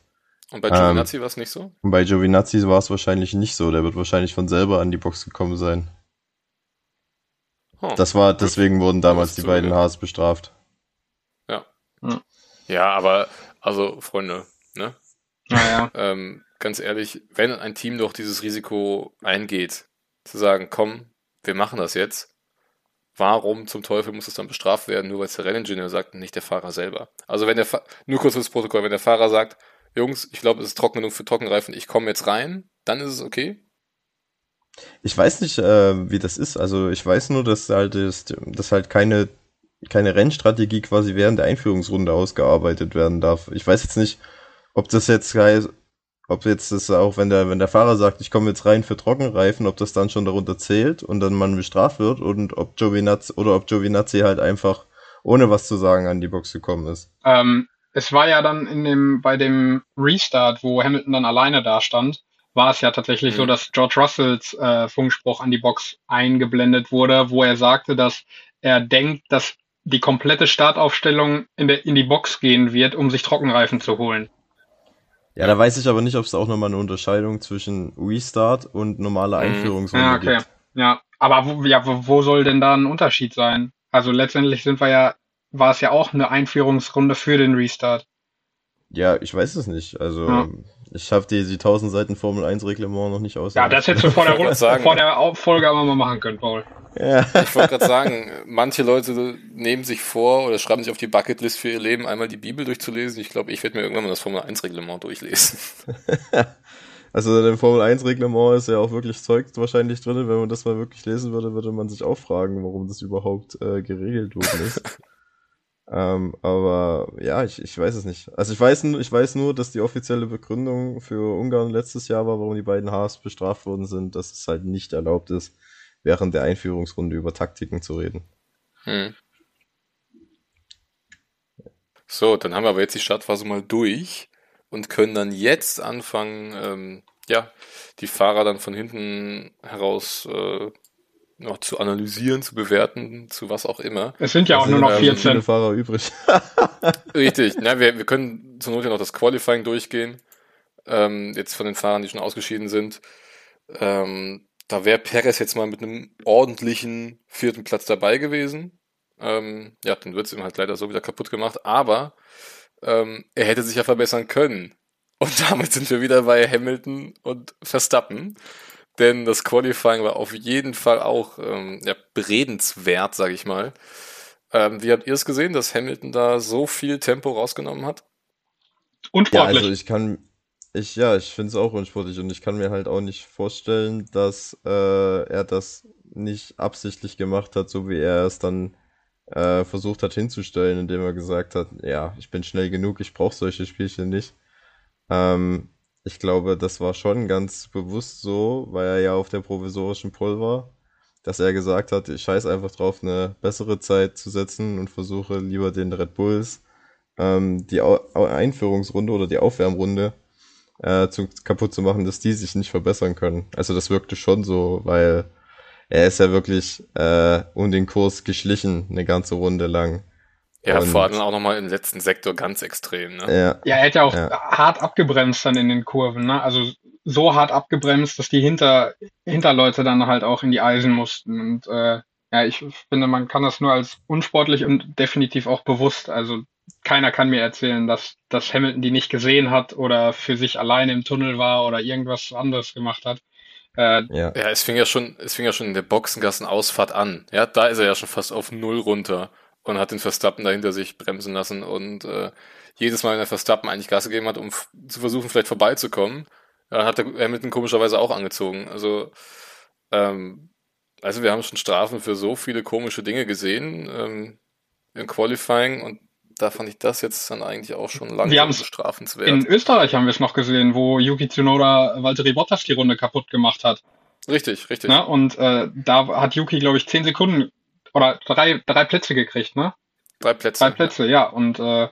Und bei
Ähm,
Giovinazzi war es nicht so?
Und bei Giovinazzi war es wahrscheinlich nicht so. Der wird wahrscheinlich von selber an die Box gekommen sein.
Hm.
Das war, deswegen wurden damals die beiden Haas bestraft.
Ja, aber, also, Freunde, ne?
naja.
Ähm, ganz ehrlich, wenn ein Team doch dieses Risiko eingeht, zu sagen, komm, wir machen das jetzt, warum zum Teufel muss es dann bestraft werden, nur weil es der Renningenieur sagt und nicht der Fahrer selber? Also wenn der Fa nur kurz fürs Protokoll, wenn der Fahrer sagt, Jungs, ich glaube, es ist trocken genug für Trockenreifen, ich komme jetzt rein, dann ist es okay.
Ich weiß nicht, äh, wie das ist. Also ich weiß nur, dass halt, das, dass halt keine, keine Rennstrategie quasi während der Einführungsrunde ausgearbeitet werden darf. Ich weiß jetzt nicht, ob das jetzt heißt, ob jetzt das auch, wenn der, wenn der Fahrer sagt, ich komme jetzt rein für Trockenreifen, ob das dann schon darunter zählt und dann man bestraft wird und ob Giovinazzi oder ob Giovinazzi halt einfach ohne was zu sagen an die Box gekommen ist.
Ähm, es war ja dann in dem, bei dem Restart, wo Hamilton dann alleine da stand, war es ja tatsächlich
Mhm.
so, dass George Russells äh, Funkspruch an die Box eingeblendet wurde, wo er sagte, dass er denkt, dass die komplette Startaufstellung in, der, in die Box gehen wird, um sich Trockenreifen zu holen.
Ja, da weiß ich aber nicht, ob es auch nochmal eine Unterscheidung zwischen Restart und normaler
Mhm.
Einführungsrunde
Ja, okay.
gibt.
Ja, aber wo, ja, wo, wo soll denn da ein Unterschied sein? Also letztendlich sind wir ja, war es ja auch eine Einführungsrunde für den Restart.
Ja, ich weiß es nicht. Also,
Ja.
Ich habe die, die 1000 Seiten Formel 1 Reglement noch nicht aus.
Ja, das hättest du vor der, Runde,
sagen-
vor der Folge aber mal machen können, Paul.
Ja.
Ich wollte gerade sagen, manche Leute nehmen sich vor oder schreiben sich auf die Bucketlist für ihr Leben, einmal die Bibel durchzulesen. Ich glaube, ich werde mir irgendwann mal das Formel 1 Reglement durchlesen.
Also, im Formel 1 Reglement ist ja auch wirklich Zeug wahrscheinlich drin. Wenn man das mal wirklich lesen würde, würde man sich auch fragen, warum das überhaupt äh, geregelt worden ist. ähm, aber ja, ich, ich weiß es nicht. Also, ich weiß, nur- ich weiß nur, dass die offizielle Begründung für Ungarn letztes Jahr war, warum die beiden Haas bestraft worden sind, dass es halt nicht erlaubt ist, während der Einführungsrunde über Taktiken zu reden.
Hm. So, dann haben wir aber jetzt die Startphase mal durch und können dann jetzt anfangen, ähm, ja, die Fahrer dann von hinten heraus äh, noch zu analysieren, zu bewerten, zu was auch immer.
Es sind ja auch
Es
nur noch
also
14.
viele Fahrer übrig.
Richtig, na, wir, wir können zur Not ja noch das Qualifying durchgehen. Ähm, jetzt von den Fahrern, die schon ausgeschieden sind. Ähm, da wäre Perez jetzt mal mit einem ordentlichen vierten Platz dabei gewesen. Ähm, ja, dann wird's ihm halt leider so wieder kaputt gemacht. Aber ähm, er hätte sich ja verbessern können. Und damit sind wir wieder bei Hamilton und Verstappen. Denn das Qualifying war auf jeden Fall auch ähm, ja, beredenswert, sage ich mal. Ähm, wie habt ihr es gesehen, dass Hamilton da so viel Tempo rausgenommen hat?
Ja,
Unsportlich.
also ich kann, ich, ja, ich finde es auch unsportlich und ich kann mir halt auch nicht vorstellen, dass äh, er das nicht absichtlich gemacht hat, so wie er es dann äh, versucht hat hinzustellen, indem er gesagt hat, ja, ich bin schnell genug, ich brauche solche Spielchen nicht. Ähm, ich glaube, das war schon ganz bewusst so, weil er ja auf der provisorischen Pole war, dass er gesagt hat, ich scheiß einfach drauf, eine bessere Zeit zu setzen und versuche lieber den Red Bulls ähm, die Au Einführungsrunde oder die Aufwärmrunde äh, zu, kaputt zu machen, dass die sich nicht verbessern können. Also das wirkte schon so, weil er ist ja wirklich äh, um den Kurs geschlichen, eine ganze Runde lang.
Ja,
Und-
vor allem auch nochmal im letzten Sektor ganz extrem. Ne?
Ja,
Ja, er hätte ja auch
Ja.
hart abgebremst dann in den Kurven. Ne? Also so hart abgebremst, dass die Hinter Hinterleute dann halt auch in die Eisen mussten. Und äh, ja, ich finde, man kann das nur als unsportlich und definitiv auch bewusst. Also keiner kann mir erzählen, dass, dass Hamilton die nicht gesehen hat oder für sich alleine im Tunnel war oder irgendwas anderes gemacht hat.
Äh, ja. ja, es fing ja schon, es fing ja schon in der Boxengassenausfahrt an. Ja, da ist er ja schon fast auf Null runter und hat den Verstappen da hinter sich bremsen lassen und äh, jedes Mal, wenn der Verstappen eigentlich Gas gegeben hat, um zu versuchen, vielleicht vorbeizukommen, dann hat der Hamilton komischerweise auch angezogen. Also, ähm, also wir haben schon Strafen für so viele komische Dinge gesehen ähm, im Qualifying und da fand ich das jetzt dann eigentlich auch schon
langsam strafenswert. In Österreich haben wir es noch gesehen, wo Yuki Tsunoda Valtteri Bottas die Runde kaputt gemacht hat.
Richtig, richtig.
Na, und äh, da hat Yuki, glaube ich, zehn Sekunden oder drei, drei Plätze gekriegt, ne?
Drei Plätze.
Drei Plätze, ja. ja. Und äh,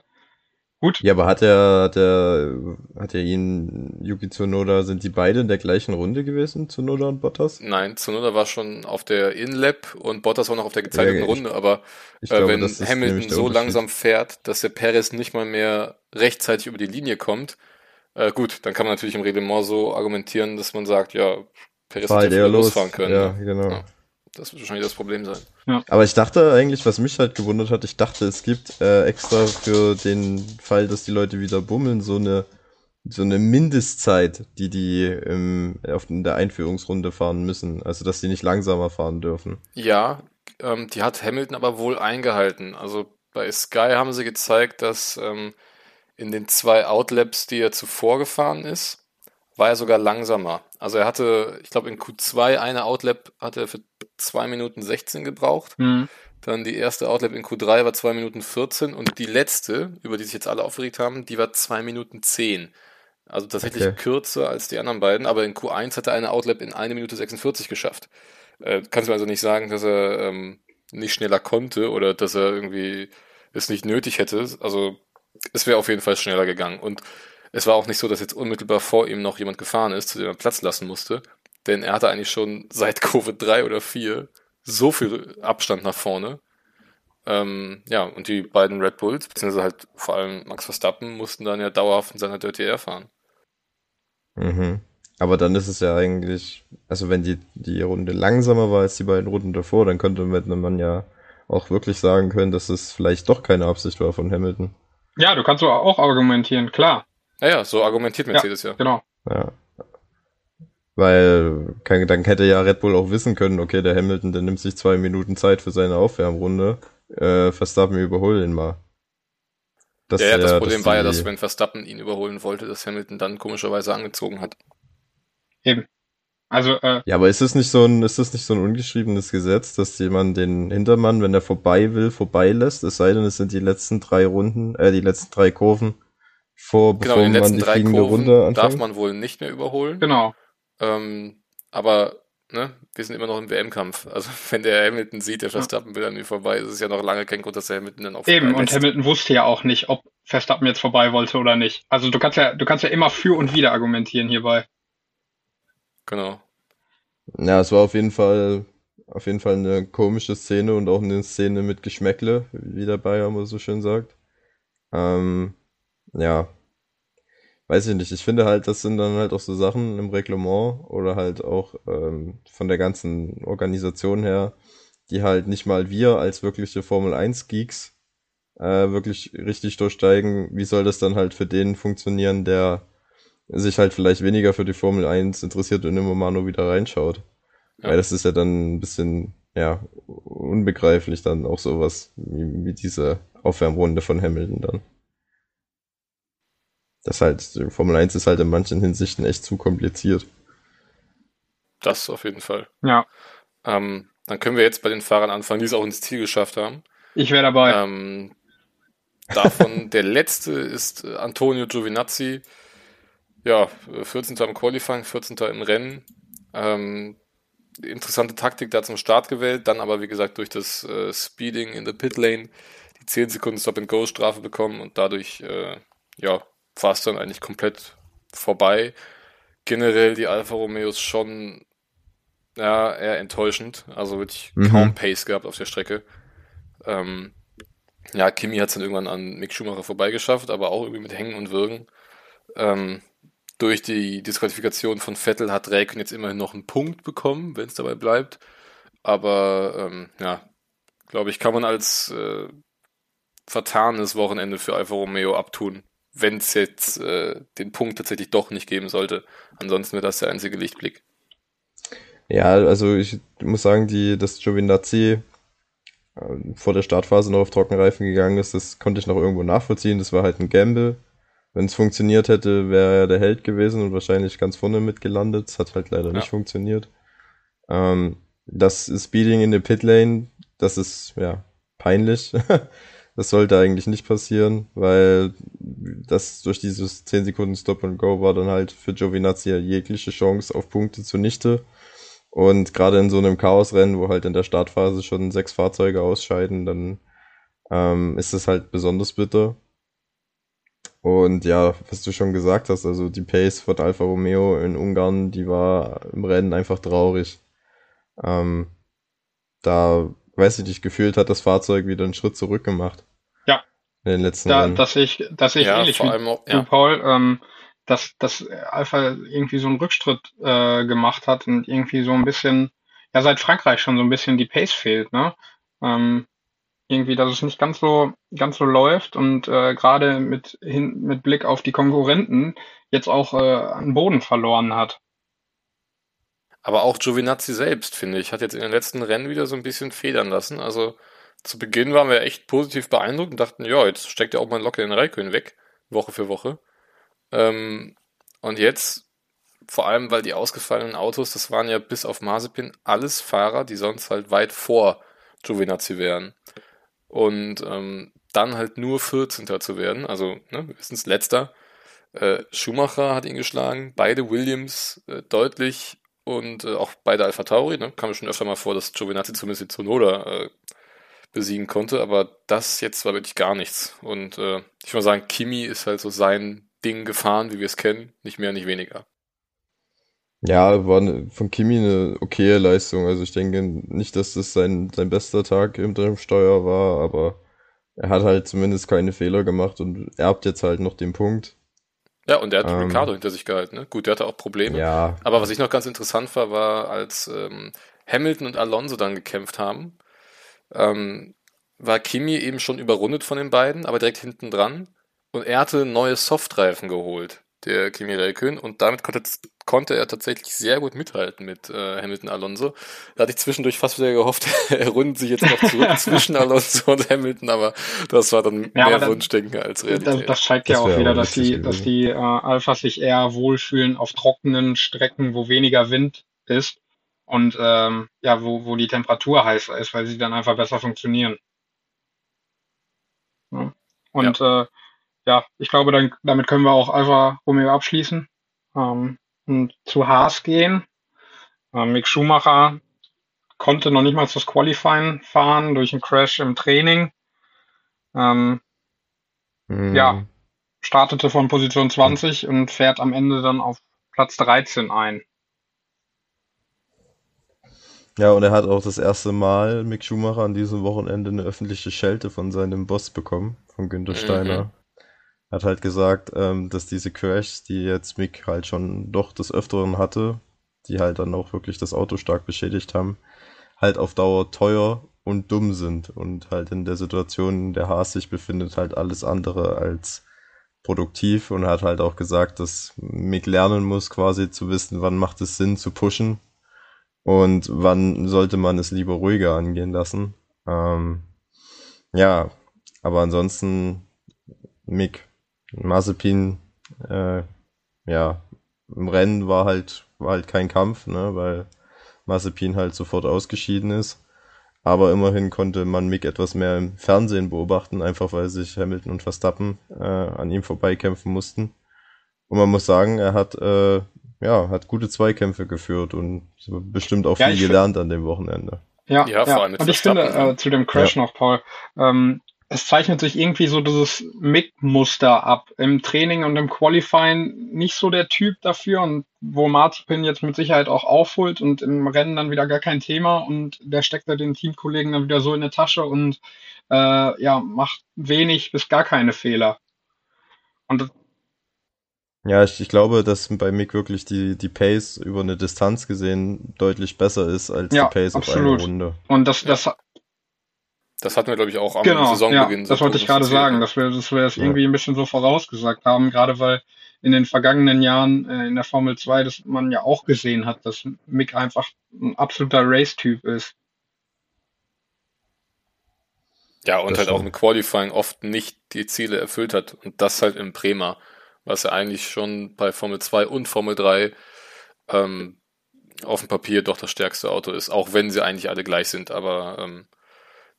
Gut.
Ja, aber hat er, der, hat er ihn, Yuki Tsunoda, sind die beide in der gleichen Runde gewesen, Tsunoda und Bottas?
Nein, Tsunoda war schon auf der In-Lap und Bottas war noch auf der gezeigten ja, Runde, aber äh, wenn Hamilton so langsam fährt, dass der Perez nicht mal mehr rechtzeitig über die Linie kommt, äh, gut, dann kann man natürlich im Reglement so argumentieren, dass man sagt, ja,
Perez hätte ja losfahren können. Ja, genau. Ja.
Das wird wahrscheinlich das Problem sein.
Ja. Aber ich dachte eigentlich, was mich halt gewundert hat, ich dachte, es gibt äh, extra für den Fall, dass die Leute wieder bummeln, so eine so eine Mindestzeit, die die im, auf, in der Einführungsrunde fahren müssen. Also, dass sie nicht langsamer fahren dürfen.
Ja, ähm, die hat Hamilton aber wohl eingehalten. Also bei Sky haben sie gezeigt, dass ähm, in den zwei Outlaps, die er zuvor gefahren ist, war er sogar langsamer. Also er hatte, ich glaube in Q2 eine Outlap hatte er für 2 Minuten 16 gebraucht. Mhm. Dann die erste Outlap in Q3 war 2 Minuten 14 und die letzte, über die sich jetzt alle aufgeregt haben, die war 2 Minuten 10. Also tatsächlich okay. kürzer als die anderen beiden, aber in Q1 hat er eine Outlap in 1 Minute 46 geschafft. Äh, kannst du also nicht sagen, dass er ähm, nicht schneller konnte oder dass er irgendwie es nicht nötig hätte. Also es wäre auf jeden Fall schneller gegangen. Und es war auch nicht so, dass jetzt unmittelbar vor ihm noch jemand gefahren ist, zu dem er Platz lassen musste. Denn er hatte eigentlich schon seit Kurve 3 oder 4 so viel Abstand nach vorne. Ähm, ja, und die beiden Red Bulls, beziehungsweise halt vor allem Max Verstappen, mussten dann ja dauerhaft in seiner Dirty Air fahren.
Mhm. Aber dann ist es ja eigentlich, also wenn die, die Runde langsamer war als die beiden Runden davor, dann könnte man ja auch wirklich sagen können, dass es vielleicht doch keine Absicht war von Hamilton.
Ja, du kannst auch argumentieren, klar.
Naja, so argumentiert Mercedes ja. ja.
Genau.
Ja. Weil kann, dann hätte ja Red Bull auch wissen können, okay, der Hamilton, der nimmt sich zwei Minuten Zeit für seine Aufwärmrunde. Äh, Verstappen überholen ihn mal.
Das, ja, ja, das Problem war ja, dass wenn Verstappen ihn überholen wollte, dass Hamilton dann komischerweise angezogen hat.
Eben. Also, äh,
ja, aber ist es nicht so ein, ist es nicht so ein ungeschriebenes Gesetz, dass jemand den Hintermann, wenn er vorbei will, vorbeilässt, es sei denn, es sind die letzten drei Runden, äh, die letzten drei Kurven, vor,
genau, bevor man die fliegende Kurven Runde anfängt. darf man wohl nicht mehr überholen.
Genau.
Ähm, aber ne, wir sind immer noch im WM-Kampf. Also wenn der Hamilton sieht, der Verstappen will an ihm vorbei, ist es ja noch lange kein Grund, dass der Hamilton dann
auch Eben, und Hamilton wusste ja auch nicht, ob Verstappen jetzt vorbei wollte oder nicht. Also du kannst ja, du kannst ja immer für und wieder argumentieren hierbei.
Genau.
Ja, es war auf jeden Fall auf jeden Fall eine komische Szene und auch eine Szene mit Geschmäckle, wie der Bayer immer so schön sagt. Ähm, ja, weiß ich nicht. Ich finde halt, das sind dann halt auch so Sachen im Reglement oder halt auch ähm, von der ganzen Organisation her, die halt nicht mal wir als wirkliche Formel 1 Geeks äh, wirklich richtig durchsteigen. Wie soll das dann halt für den funktionieren, der sich halt vielleicht weniger für die Formel 1 interessiert und immer mal nur wieder reinschaut? Ja. Weil das ist ja dann ein bisschen, ja, unbegreiflich dann auch sowas wie, wie diese Aufwärmrunde von Hamilton dann. Das halt, Formel 1 ist halt in manchen Hinsichten echt zu kompliziert.
Das auf jeden Fall.
Ja.
Ähm, dann können wir jetzt bei den Fahrern anfangen, die es auch ins Ziel geschafft haben.
Ich wäre dabei.
Ähm, davon der letzte ist Antonio Giovinazzi. Ja, 14. im Qualifying, 14. im Rennen. Ähm, interessante Taktik da zum Start gewählt, dann aber wie gesagt durch das äh, Speeding in the Pit Lane die 10 Sekunden Stop-and-Go-Strafe bekommen und dadurch äh, ja, war es dann eigentlich komplett vorbei. Generell die Alfa Romeos schon ja, eher enttäuschend. Also wirklich mhm. kaum Pace gehabt auf der Strecke. Ähm, ja, Kimi hat es dann irgendwann an Mick Schumacher vorbeigeschafft, aber auch irgendwie mit Hängen und Würgen. Ähm, durch die Disqualifikation von Vettel hat Räikkönen jetzt immerhin noch einen Punkt bekommen, wenn es dabei bleibt. Aber ähm, ja, glaube ich, kann man als äh, vertanes Wochenende für Alfa Romeo abtun, wenn es jetzt äh, den Punkt tatsächlich doch nicht geben sollte. Ansonsten wäre das der einzige Lichtblick.
Ja, also ich muss sagen, die, dass Giovinazzi äh, vor der Startphase noch auf Trockenreifen gegangen ist, das konnte ich noch irgendwo nachvollziehen. Das war halt ein Gamble. Wenn es funktioniert hätte, wäre er der Held gewesen und wahrscheinlich ganz vorne mitgelandet. Es hat halt leider ja. nicht funktioniert. Ähm, das Speeding in der Pitlane, das ist ja peinlich. das sollte eigentlich nicht passieren, weil das durch dieses 10 Sekunden Stop and Go war dann halt für Giovinazzi jegliche Chance auf Punkte zunichte. Und gerade in so einem Chaosrennen, wo halt in der Startphase schon sechs Fahrzeuge ausscheiden, dann ähm, ist es halt besonders bitter. Und ja, was du schon gesagt hast, also die Pace von Alfa Romeo in Ungarn, die war im Rennen einfach traurig. Ähm, da, weiß ich nicht, gefühlt hat das Fahrzeug wieder einen Schritt zurück gemacht.
Ja.
In den letzten
da, Rennen. Dass ich, dass ich ja, ähnlich vor allem auch, ja. Paul, ähm, dass, dass Alpha irgendwie so einen Rückschritt äh, gemacht hat und irgendwie so ein bisschen, ja, seit Frankreich schon so ein bisschen die Pace fehlt, ne? Ähm, irgendwie, dass es nicht ganz so, ganz so läuft und äh, gerade mit, hin, mit Blick auf die Konkurrenten jetzt auch äh, an Boden verloren hat.
Aber auch Giovinazzi selbst, finde ich, hat jetzt in den letzten Rennen wieder so ein bisschen federn lassen. Also zu Beginn waren wir echt positiv beeindruckt und dachten, ja, jetzt steckt ja auch mal locker den Raikön weg, Woche für Woche. Ähm, und jetzt, vor allem, weil die ausgefallenen Autos, das waren ja bis auf Mazepin alles Fahrer, die sonst halt weit vor Giovinazzi wären. Und ähm, dann halt nur 14. zu werden, also ne, wir es, letzter. Äh, Schumacher hat ihn geschlagen, beide Williams äh, deutlich und äh, auch beide Alpha Tauri. Ne, kam mir schon öfter mal vor, dass Giovinazzi zumindest die Tsunoda äh, besiegen konnte, aber das jetzt war wirklich gar nichts. Und äh, ich würde sagen, Kimi ist halt so sein Ding gefahren, wie wir es kennen, nicht mehr, nicht weniger.
Ja, war ne, von Kimi eine okaye Leistung. Also ich denke nicht, dass das sein, sein bester Tag im Steuer war, aber er hat halt zumindest keine Fehler gemacht und erbt jetzt halt noch den Punkt.
Ja, und er hat ähm, Ricardo hinter sich gehalten. Ne? Gut, der hatte auch Probleme. Ja. Aber was ich noch ganz interessant war, war, als ähm, Hamilton und Alonso dann gekämpft haben, ähm, war Kimi eben schon überrundet von den beiden, aber direkt hinten dran. Und er hatte neue Softreifen geholt, der Kimi Räikkönen, und damit konnte, konnte er tatsächlich sehr gut mithalten mit äh, Hamilton Alonso. Da hatte ich zwischendurch fast wieder gehofft, er rundet sich jetzt noch zurück zwischen Alonso und Hamilton, aber das war dann ja, mehr dann, Wunschdenken als Realität.
Das, das zeigt ja auch wieder, dass die, dass die äh, Alphas sich eher wohlfühlen auf trockenen Strecken, wo weniger Wind ist und ähm, ja, wo, wo die Temperatur heißer ist, weil sie dann einfach besser funktionieren. Ja. Und ja. Äh, ja, ich glaube, dann, damit können wir auch Alfa Romeo abschließen ähm, und zu Haas gehen. Ähm, Mick Schumacher konnte noch nicht mal das Qualifying fahren durch einen Crash im Training. Ähm, mhm. Ja, startete von Position 20 mhm. und fährt am Ende dann auf Platz 13 ein.
Ja, und er hat auch das erste Mal Mick Schumacher an diesem Wochenende eine öffentliche Schelte von seinem Boss bekommen, von Günther mhm. Hat halt gesagt, ähm, dass diese Crashs, die jetzt Mick halt schon doch des Öfteren hatte, die halt dann auch wirklich das Auto stark beschädigt haben, halt auf Dauer teuer und dumm sind und halt in der Situation, in der Haas sich befindet, halt alles andere als produktiv und hat halt auch gesagt, dass Mick lernen muss, quasi zu wissen, wann macht es Sinn zu pushen und wann sollte man es lieber ruhiger angehen lassen. Ähm, ja, aber ansonsten Mick Mazepin, äh, ja, im Rennen war halt, war halt kein Kampf, ne, weil Mazepin halt sofort ausgeschieden ist. Aber immerhin konnte man Mick etwas mehr im Fernsehen beobachten, einfach weil sich Hamilton und Verstappen äh, an ihm vorbeikämpfen mussten. Und man muss sagen, er hat, äh, ja, hat gute Zweikämpfe geführt und bestimmt auch ja, viel gelernt an dem Wochenende.
Ja, ja, vor allem mit Und ich finde äh, zu dem Crash ja. noch, Paul, ähm, es zeichnet sich irgendwie so dieses Mick-Muster ab. Im Training und im Qualifying nicht so der Typ dafür und wo Marzipin jetzt mit Sicherheit auch aufholt und im Rennen dann wieder gar kein Thema und der steckt da den Teamkollegen dann wieder so in der Tasche und äh, ja, macht wenig bis gar keine Fehler. Und
Ja, ich, ich glaube, dass bei Mick wirklich die, die Pace über eine Distanz gesehen deutlich besser ist als
Ja,
die Pace auf
absolut.
eine Runde.
Und das, das,
Das hatten wir, glaube ich, auch am
genau, ja,
Saisonbeginn. so
das wollte ich gerade sagen,
ne?
dass wir, dass wir das
Ja.
irgendwie ein bisschen so vorausgesagt haben, gerade weil in den vergangenen Jahren äh, in der Formel 2, dass man ja auch gesehen hat, dass Mick einfach ein absoluter Race-Typ ist.
Ja, und
Das
halt auch
schon.
im Qualifying oft nicht die Ziele erfüllt hat. Und das halt im Bremer, was ja eigentlich schon bei Formel 2 und Formel 3 ähm, auf dem Papier doch das stärkste Auto ist, auch wenn sie eigentlich alle gleich sind. Aber ähm,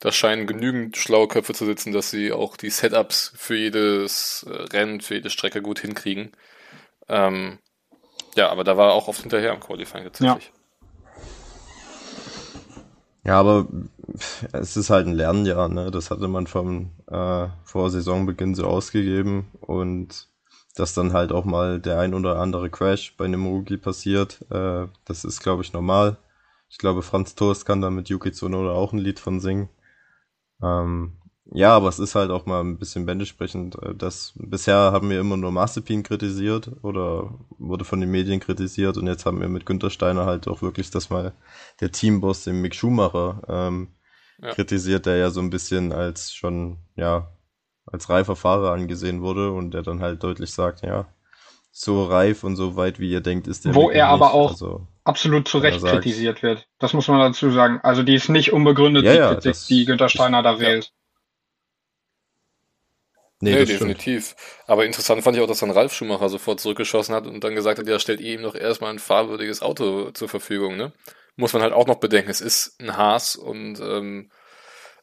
da scheinen genügend schlaue Köpfe zu sitzen, dass sie auch die Setups für jedes äh, Rennen, für jede Strecke gut hinkriegen. Ähm, ja, aber da war auch oft hinterher im Qualifying tatsächlich.
Ja, aber es ist halt ein Lernjahr, ne? Das hatte man vom äh, vor Saisonbeginn so ausgegeben und dass dann halt auch mal der ein oder andere Crash bei einem Rookie passiert, äh, das ist, glaube ich, normal. Ich glaube, Franz Toast kann da mit Yuki Tsunoda auch ein Lied von singen. Ähm, ja, aber es ist halt auch mal ein bisschen bändesprechend. äh, dass bisher haben wir immer nur Mazepin kritisiert oder wurde von den Medien kritisiert und jetzt haben wir mit Günter Steiner halt auch wirklich das mal der Teamboss, den Mick Schumacher, ähm,
Ja.
kritisiert, der ja so ein bisschen als schon, ja, als reifer Fahrer angesehen wurde und der dann halt deutlich sagt, ja, so reif und so weit, wie ihr denkt, ist der
Wo
Mick
er aber
nicht.
auch-
Also,
Absolut zu Recht
sagt-
kritisiert wird. Das muss man dazu sagen. Also die ist nicht unbegründet,
Ja,
die
ja,
Kritik,
das-
die Günther Steiner da wählt.
nee,
Nee,
das stimmt.
definitiv. Aber interessant fand ich auch, dass dann Ralf Schumacher sofort zurückgeschossen hat und dann gesagt hat, ja, stellt ihr ihm doch erstmal ein fahrwürdiges Auto zur Verfügung, ne? Muss man halt auch noch bedenken, es ist ein Haas und ähm,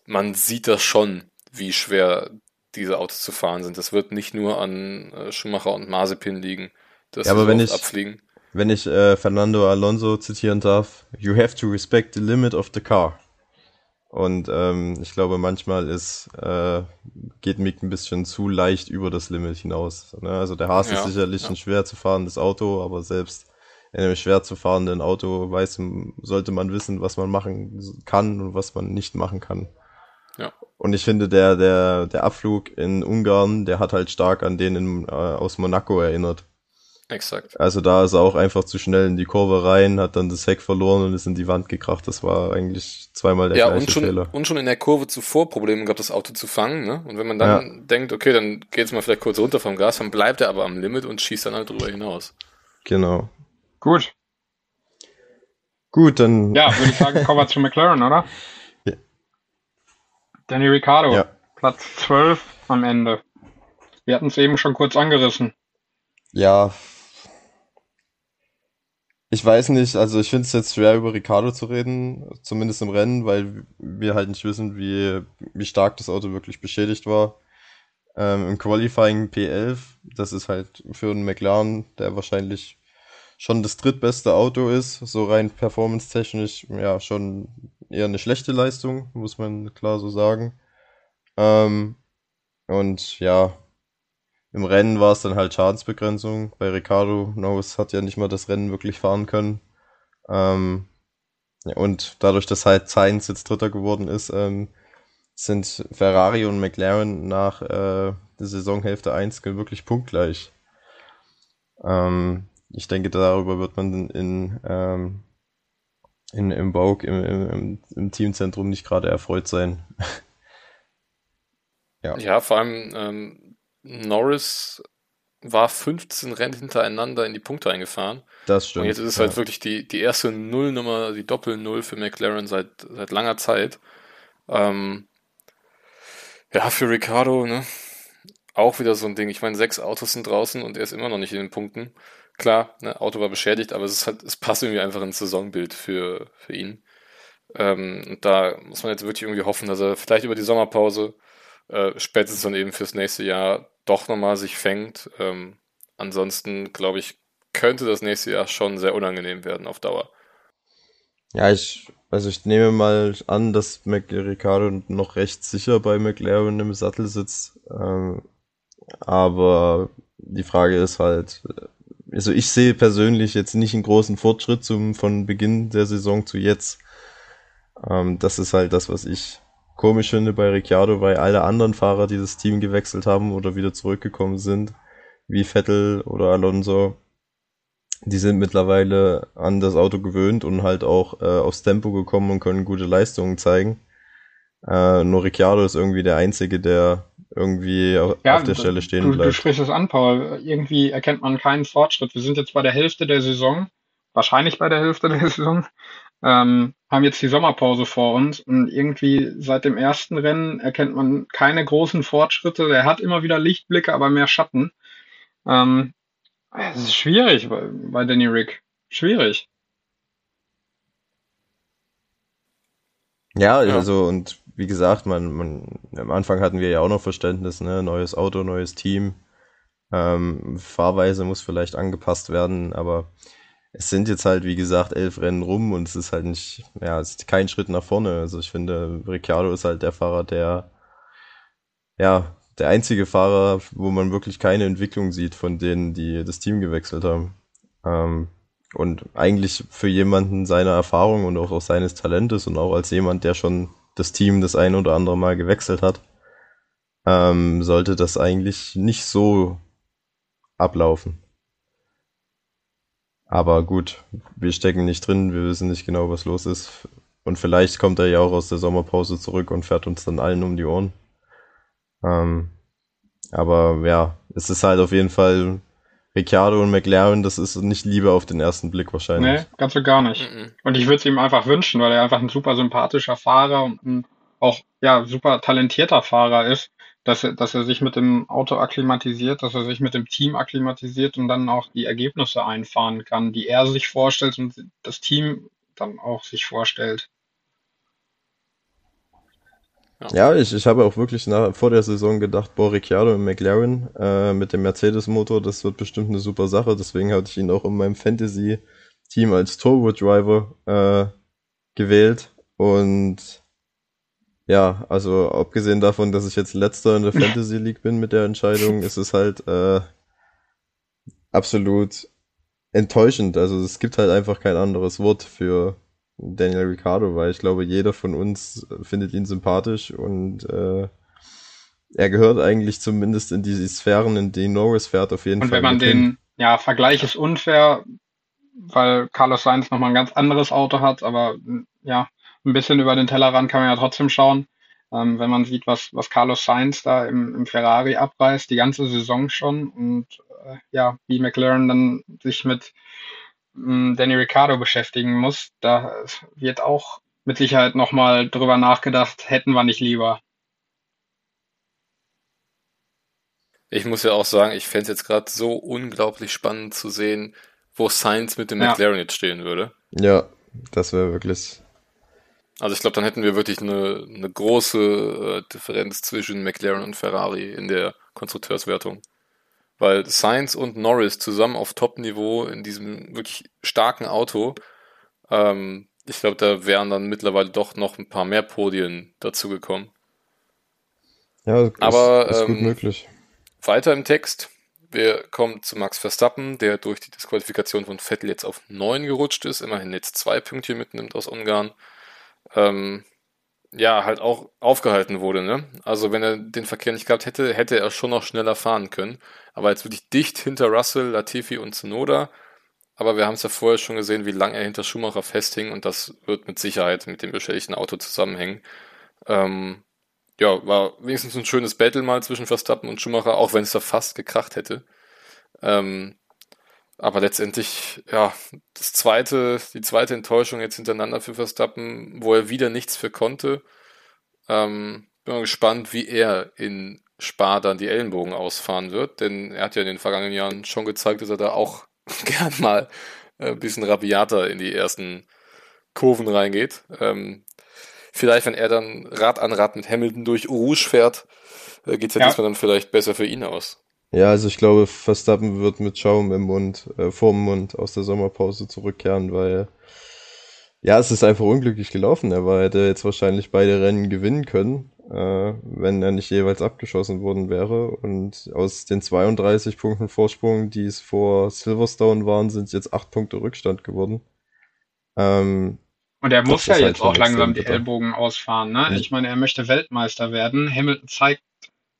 man sieht das schon, wie schwer diese Autos zu fahren sind. Das wird nicht nur an äh, Schumacher und Mazepin liegen, dass
Ja,
sie
aber wenn ich-
abfliegen.
Wenn ich äh, Fernando Alonso zitieren darf, you have to respect the limit of the car. Und ähm, ich glaube, manchmal ist, äh, geht Mick ein bisschen zu leicht über das Limit hinaus. Ne? Also der Haas
Ja,
ist sicherlich
ja.
ein schwer zu fahrendes Auto, aber selbst in einem schwer zu fahrenden Auto weiß, sollte man wissen, was man machen kann und was man nicht machen kann.
Ja.
Und ich finde, der, der, der Abflug in Ungarn, der hat halt stark an den in, äh, aus Monaco erinnert.
Exakt.
Also da ist er auch einfach zu schnell in die Kurve rein, hat dann das Heck verloren und ist in die Wand gekracht. Das war eigentlich zweimal der
Ja,
gleiche
und schon,
Fehler.
und schon in der Kurve zuvor Probleme gehabt, das Auto zu fangen, ne? Und wenn man dann denkt, okay, dann geht's mal vielleicht kurz runter vom Gas, dann bleibt er aber am Limit und schießt dann halt drüber hinaus.
Genau.
Gut.
Gut, dann
Ja, würde ich sagen, kommen wir zu McLaren, oder?
Ja.
Danny Ricciardo,
Ja.
Platz 12 am Ende. Wir hatten es eben schon kurz angerissen.
Ja. Ich weiß nicht, also ich finde es jetzt schwer über Ricardo zu reden, zumindest im Rennen, weil wir halt nicht wissen, wie, wie stark das Auto wirklich beschädigt war. Ähm, Im Qualifying P11, das ist halt für einen McLaren, der wahrscheinlich schon das drittbeste Auto ist, so rein performance-technisch, ja, schon eher eine schlechte Leistung, muss man klar so sagen. Ähm, und ja, im Rennen war es dann halt Schadensbegrenzung. Bei Ricardo Norris hat ja nicht mal das Rennen wirklich fahren können. Ähm, ja, und dadurch, dass halt Sainz jetzt Dritter geworden ist, ähm, sind Ferrari und McLaren nach äh, der Saisonhälfte 1 wirklich punktgleich. Ähm, ich denke, darüber wird man in, ähm, in, im Vogue, im, im, im, Teamzentrum nicht gerade erfreut sein. Ja.
Ja, vor allem ähm, Norris war 15 Rennen hintereinander in die Punkte eingefahren.
Das stimmt.
Und jetzt ist es
ja.
halt wirklich die, die erste Nullnummer, die Doppel-Null für McLaren seit, seit langer Zeit. Ähm, ja, für Ricardo, ne? Auch wieder so ein Ding. Ich meine, sechs Autos sind draußen und er ist immer noch nicht in den Punkten. Klar, ne, Auto war beschädigt, aber es ist halt, es passt irgendwie einfach ins Saisonbild für, für ihn. Ähm, und da muss man jetzt wirklich irgendwie hoffen, dass er vielleicht über die Sommerpause äh, spätestens dann eben fürs nächste Jahr doch nochmal sich fängt. Ähm, ansonsten, glaube ich, könnte das nächste Jahr schon sehr unangenehm werden auf Dauer.
Ja, ich, also ich nehme mal an, dass Mac Ricardo noch recht sicher bei McLaren im Sattel sitzt. Ähm, aber die Frage ist halt, also ich sehe persönlich jetzt nicht einen großen Fortschritt zum, von Beginn der Saison zu jetzt. Ähm, das ist halt das, was ich komisch finde bei Ricciardo, weil alle anderen Fahrer, die das Team gewechselt haben oder wieder zurückgekommen sind, wie Vettel oder Alonso. Die sind mittlerweile an das Auto gewöhnt und halt auch äh, aufs Tempo gekommen und können gute Leistungen zeigen. Äh, nur Ricciardo ist irgendwie der Einzige, der irgendwie auf, ja, auf der Stelle stehen
du,
bleibt.
Du sprichst es an, Paul. Irgendwie erkennt man keinen Fortschritt. Wir sind jetzt bei der Hälfte der Saison, wahrscheinlich bei der Hälfte der Saison, ähm, haben jetzt die Sommerpause vor uns und irgendwie seit dem ersten Rennen erkennt man keine großen Fortschritte. Er hat immer wieder Lichtblicke, aber mehr Schatten. Ähm, es ist schwierig bei, bei Danny Rick. Schwierig.
Ja, ja, also und wie gesagt, man, man, am Anfang hatten wir ja auch noch Verständnis, ne? Neues Auto, neues Team. Ähm, Fahrweise muss vielleicht angepasst werden, aber es sind jetzt halt, wie gesagt, elf Rennen rum und es ist halt nicht, ja, es ist kein Schritt nach vorne. Also ich finde, Ricciardo ist halt der Fahrer, der, ja, der einzige Fahrer, wo man wirklich keine Entwicklung sieht von denen, die das Team gewechselt haben. Ähm, und eigentlich für jemanden seiner Erfahrung und auch, auch seines Talentes und auch als jemand, der schon das Team das ein oder andere Mal gewechselt hat, ähm, sollte das eigentlich nicht so ablaufen. Aber gut, wir stecken nicht drin, wir wissen nicht genau, was los ist. Und vielleicht kommt er ja auch aus der Sommerpause zurück und fährt uns dann allen um die Ohren. Ähm, aber ja, es ist halt auf jeden Fall Ricciardo und McLaren, das ist nicht Liebe auf den ersten Blick wahrscheinlich.
Nee, ganz und gar nicht. Mhm. Und ich würde es ihm einfach wünschen, weil er einfach ein super sympathischer Fahrer und ein auch ja super talentierter Fahrer ist, dass er, dass er sich mit dem Auto akklimatisiert, dass er sich mit dem Team akklimatisiert und dann auch die Ergebnisse einfahren kann, die er sich vorstellt und das Team dann auch sich vorstellt.
Ja, ich, ich habe auch wirklich nach, vor der Saison gedacht, boah, Ricciardo und McLaren äh, mit dem Mercedes-Motor, das wird bestimmt eine super Sache. Deswegen hatte ich ihn auch in meinem Fantasy-Team als Turbo-Driver äh, gewählt. Und ja, also abgesehen davon, dass ich jetzt letzter in der Fantasy League bin mit der Entscheidung, ist es halt äh, absolut enttäuschend. Also es gibt halt einfach kein anderes Wort für Daniel Ricciardo, weil ich glaube, jeder von uns findet ihn sympathisch und äh, er gehört eigentlich zumindest in die Sphären, in die Norris fährt, auf jeden
und
Fall.
Und wenn man den, ja, Vergleich ist unfair, weil Carlos Sainz nochmal ein ganz anderes Auto hat, aber ja, ein bisschen über den Tellerrand kann man ja trotzdem schauen. Ähm, wenn man sieht, was, was Carlos Sainz da im, im Ferrari abreißt, die ganze Saison schon und äh, ja, wie McLaren dann sich mit Danny Ricciardo beschäftigen muss, da wird auch mit Sicherheit nochmal drüber nachgedacht, hätten wir nicht lieber.
Ich muss ja auch sagen, ich fände es jetzt gerade so unglaublich spannend zu sehen, wo Sainz mit dem ja. McLaren jetzt stehen würde.
Ja, das wäre wirklich.
Also ich glaube, dann hätten wir wirklich eine, eine große äh, Differenz zwischen McLaren und Ferrari in der Konstrukteurswertung weil Sainz und Norris zusammen auf Top-Niveau in diesem wirklich starken Auto, ähm, ich glaube, da wären dann mittlerweile doch noch ein paar mehr Podien dazu gekommen.
Ja, ist, Aber ist gut ähm, möglich.
Weiter im Text. Wir kommen zu Max Verstappen, der durch die Disqualifikation von Vettel jetzt auf 9 gerutscht ist, immerhin jetzt zwei Pünktchen mitnimmt aus Ungarn. Ähm, ja, halt auch aufgehalten wurde. Ne? Also wenn er den Verkehr nicht gehabt hätte, hätte er schon noch schneller fahren können. Aber jetzt wirklich dicht hinter Russell, Latifi und Tsunoda. Aber wir haben es ja vorher schon gesehen, wie lange er hinter Schumacher festhing und das wird mit Sicherheit mit dem beschädigten Auto zusammenhängen. Ähm, ja, war wenigstens ein schönes Battle mal zwischen Verstappen und Schumacher, auch wenn es da fast gekracht hätte. Ähm, aber letztendlich, ja, das zweite, die zweite Enttäuschung jetzt hintereinander für Verstappen, wo er wieder nichts für konnte. Ähm, bin mal gespannt, wie er in Spa dann die Ellenbogen ausfahren wird, denn er hat ja in den vergangenen Jahren schon gezeigt, dass er da auch gern mal ein bisschen rabiater in die ersten Kurven reingeht. Ähm, vielleicht, wenn er dann Rad an Rad mit Hamilton durch Rouge fährt, äh, geht es ja, ja diesmal dann vielleicht besser für ihn aus.
Ja, also ich glaube, Verstappen wird mit Schaum im Mund, äh, vorm Mund aus der Sommerpause zurückkehren, weil ja, es ist einfach unglücklich gelaufen. Er war, hätte jetzt wahrscheinlich beide Rennen gewinnen können, äh, wenn er nicht jeweils abgeschossen worden wäre. Und aus den 32 Punkten Vorsprung, die es vor Silverstone waren, sind jetzt acht Punkte Rückstand geworden.
Ähm, und er muss ja halt jetzt auch langsam die Ellbogen ausfahren. Ne? Ich meine, er möchte Weltmeister werden. Hamilton zeigt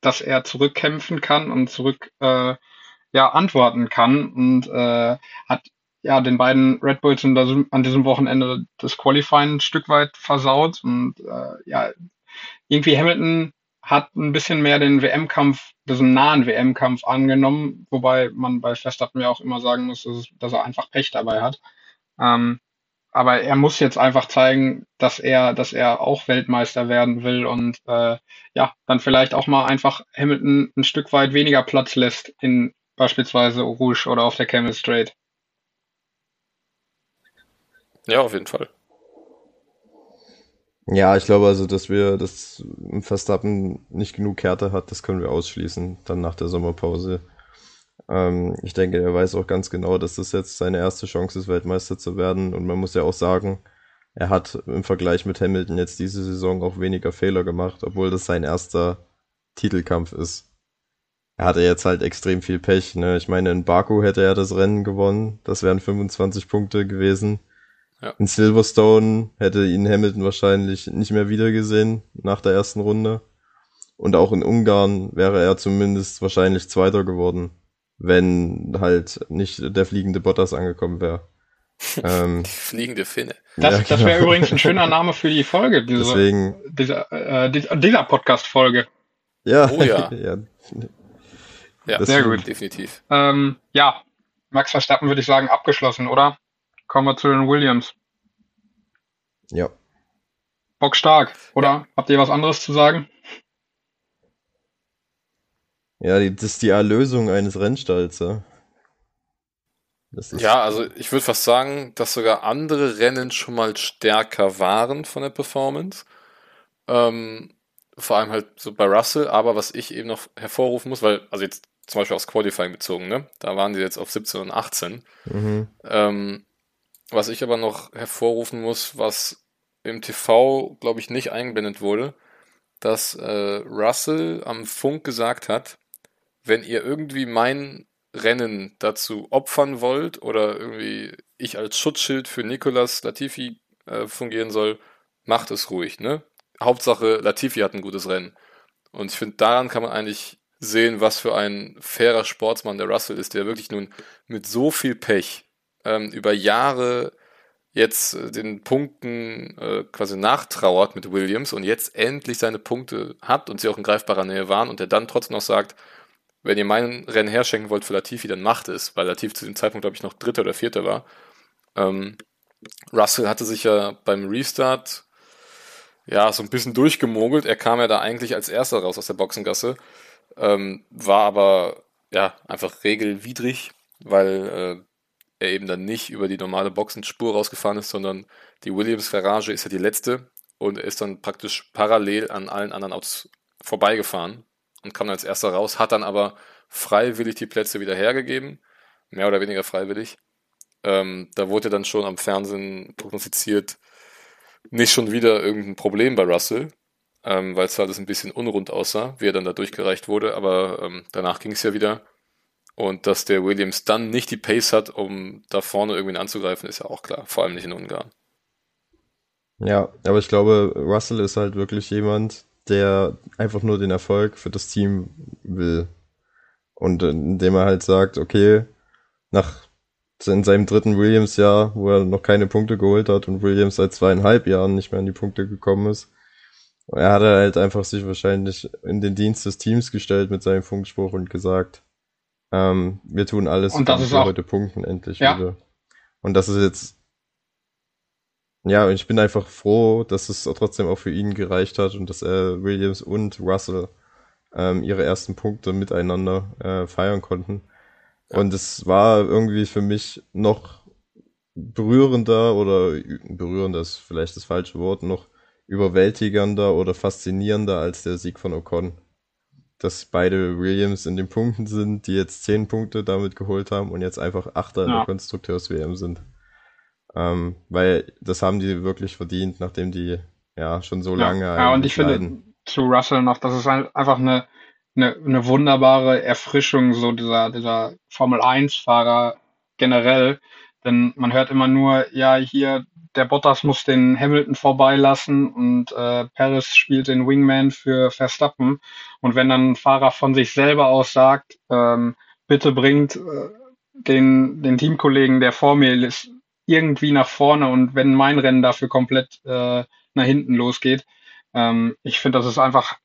dass er zurückkämpfen kann und zurück äh, ja antworten kann und äh, hat ja den beiden Red Bulls das, an diesem Wochenende das Qualifying ein Stück weit versaut und äh, ja irgendwie Hamilton hat ein bisschen mehr den WM-Kampf, diesen nahen WM-Kampf angenommen, wobei man bei Verstappen ja auch immer sagen muss, dass, dass er einfach Pech dabei hat. Ähm, aber er muss jetzt einfach zeigen, dass er, dass er auch Weltmeister werden will und äh, ja, dann vielleicht auch mal einfach Hamilton ein Stück weit weniger Platz lässt in beispielsweise Rouge oder auf der Camel Straight.
Ja, auf jeden Fall.
Ja, ich glaube also, dass wir, dass Verstappen nicht genug Härte hat, das können wir ausschließen, dann nach der Sommerpause. Ähm, ich denke, er weiß auch ganz genau, dass das jetzt seine erste Chance ist, Weltmeister zu werden. Und man muss ja auch sagen, er hat im Vergleich mit Hamilton jetzt diese Saison auch weniger Fehler gemacht, obwohl das sein erster Titelkampf ist. Er hatte jetzt halt extrem viel Pech. Ne? Ich meine, in Baku hätte er das Rennen gewonnen. Das wären 25 Punkte gewesen. Ja. In Silverstone hätte ihn Hamilton wahrscheinlich nicht mehr wiedergesehen nach der ersten Runde. Und auch in Ungarn wäre er zumindest wahrscheinlich Zweiter geworden, wenn halt nicht der fliegende Bottas angekommen wäre.
Ähm, fliegende Finne.
Das, ja, das wäre genau. übrigens ein schöner Name für die Folge, diese,
Deswegen,
dieser, äh, dieser Podcast-Folge.
Ja,
oh ja. ja. ja sehr gut. Definitiv.
Ähm, ja, Max Verstappen würde ich sagen, abgeschlossen, oder? Kommen wir zu den Williams.
Ja.
Bock stark, oder? Ja. Habt ihr was anderes zu sagen?
Ja, das ist die Erlösung eines Rennstalls, ja.
ja, also ich würde fast sagen, dass sogar andere Rennen schon mal stärker waren von der Performance. Ähm, vor allem halt so bei Russell, aber was ich eben noch hervorrufen muss, weil, also jetzt zum Beispiel aus Qualifying bezogen, ne? Da waren die jetzt auf 17 und 18. Mhm. Ähm, was ich aber noch hervorrufen muss, was im TV, glaube ich, nicht eingeblendet wurde, dass äh, Russell am Funk gesagt hat, wenn ihr irgendwie mein Rennen dazu opfern wollt oder irgendwie ich als Schutzschild für Nicolas Latifi äh, fungieren soll, macht es ruhig, ne? Hauptsache Latifi hat ein gutes Rennen. Und ich finde, daran kann man eigentlich sehen, was für ein fairer Sportsmann der Russell ist, der wirklich nun mit so viel Pech ähm, über Jahre jetzt äh, den Punkten äh, quasi nachtrauert mit Williams und jetzt endlich seine Punkte hat und sie auch in greifbarer Nähe waren und er dann trotzdem noch sagt, wenn ihr meinen Rennen herschenken wollt für Latifi, dann macht es, weil Latifi zu dem Zeitpunkt, glaube ich, noch Dritter oder Vierter war. Ähm, Russell hatte sich ja beim Restart ja so ein bisschen durchgemogelt. Er kam ja da eigentlich als Erster raus aus der Boxengasse, ähm, war aber ja einfach regelwidrig, weil äh, er eben dann nicht über die normale Boxenspur rausgefahren ist, sondern die Williams-Garage ist ja die letzte und er ist dann praktisch parallel an allen anderen Autos vorbeigefahren und kam dann als erster raus, hat dann aber freiwillig die Plätze wieder hergegeben, mehr oder weniger freiwillig. Ähm, da wurde dann schon am Fernsehen prognostiziert, nicht schon wieder irgendein Problem bei Russell, ähm, weil es alles ein bisschen unrund aussah, wie er dann da durchgereicht wurde, aber ähm, danach ging es ja wieder. Und dass der Williams dann nicht die Pace hat, um da vorne irgendwie anzugreifen, ist ja auch klar. Vor allem nicht in Ungarn.
Ja, aber ich glaube, Russell ist halt wirklich jemand, der einfach nur den Erfolg für das Team will. Und indem er halt sagt, okay, nach in seinem dritten Williams-Jahr, wo er noch keine Punkte geholt hat und Williams seit zweieinhalb Jahren nicht mehr an die Punkte gekommen ist, er hat halt einfach sich wahrscheinlich in den Dienst des Teams gestellt mit seinem Funkspruch und gesagt, ähm, wir tun alles,
auch,
heute punkten endlich
ja.
wieder. Und das ist jetzt, ja, ich bin einfach froh, dass es trotzdem auch für ihn gereicht hat und dass er Williams und Russell ähm, ihre ersten Punkte miteinander äh, feiern konnten. Ja. Und es war irgendwie für mich noch berührender oder berührender ist vielleicht das falsche Wort, noch überwältigender oder faszinierender als der Sieg von Ocon dass beide Williams in den Punkten sind, die jetzt zehn Punkte damit geholt haben und jetzt einfach Achter ja. in der Konstrukteurs-WM sind. Ähm, weil das haben die wirklich verdient, nachdem die ja schon so lange.
Ja, ja und ich leiden. finde zu Russell noch, das ist einfach eine, eine, eine wunderbare Erfrischung, so dieser, dieser Formel 1-Fahrer generell. Denn man hört immer nur, ja, hier der Bottas muss den Hamilton vorbeilassen und äh, Paris spielt den Wingman für Verstappen. Und wenn dann ein Fahrer von sich selber aus sagt, ähm, bitte bringt äh, den, den Teamkollegen, der vor mir ist, irgendwie nach vorne und wenn mein Rennen dafür komplett äh, nach hinten losgeht. Ähm, ich finde, das ist einfach,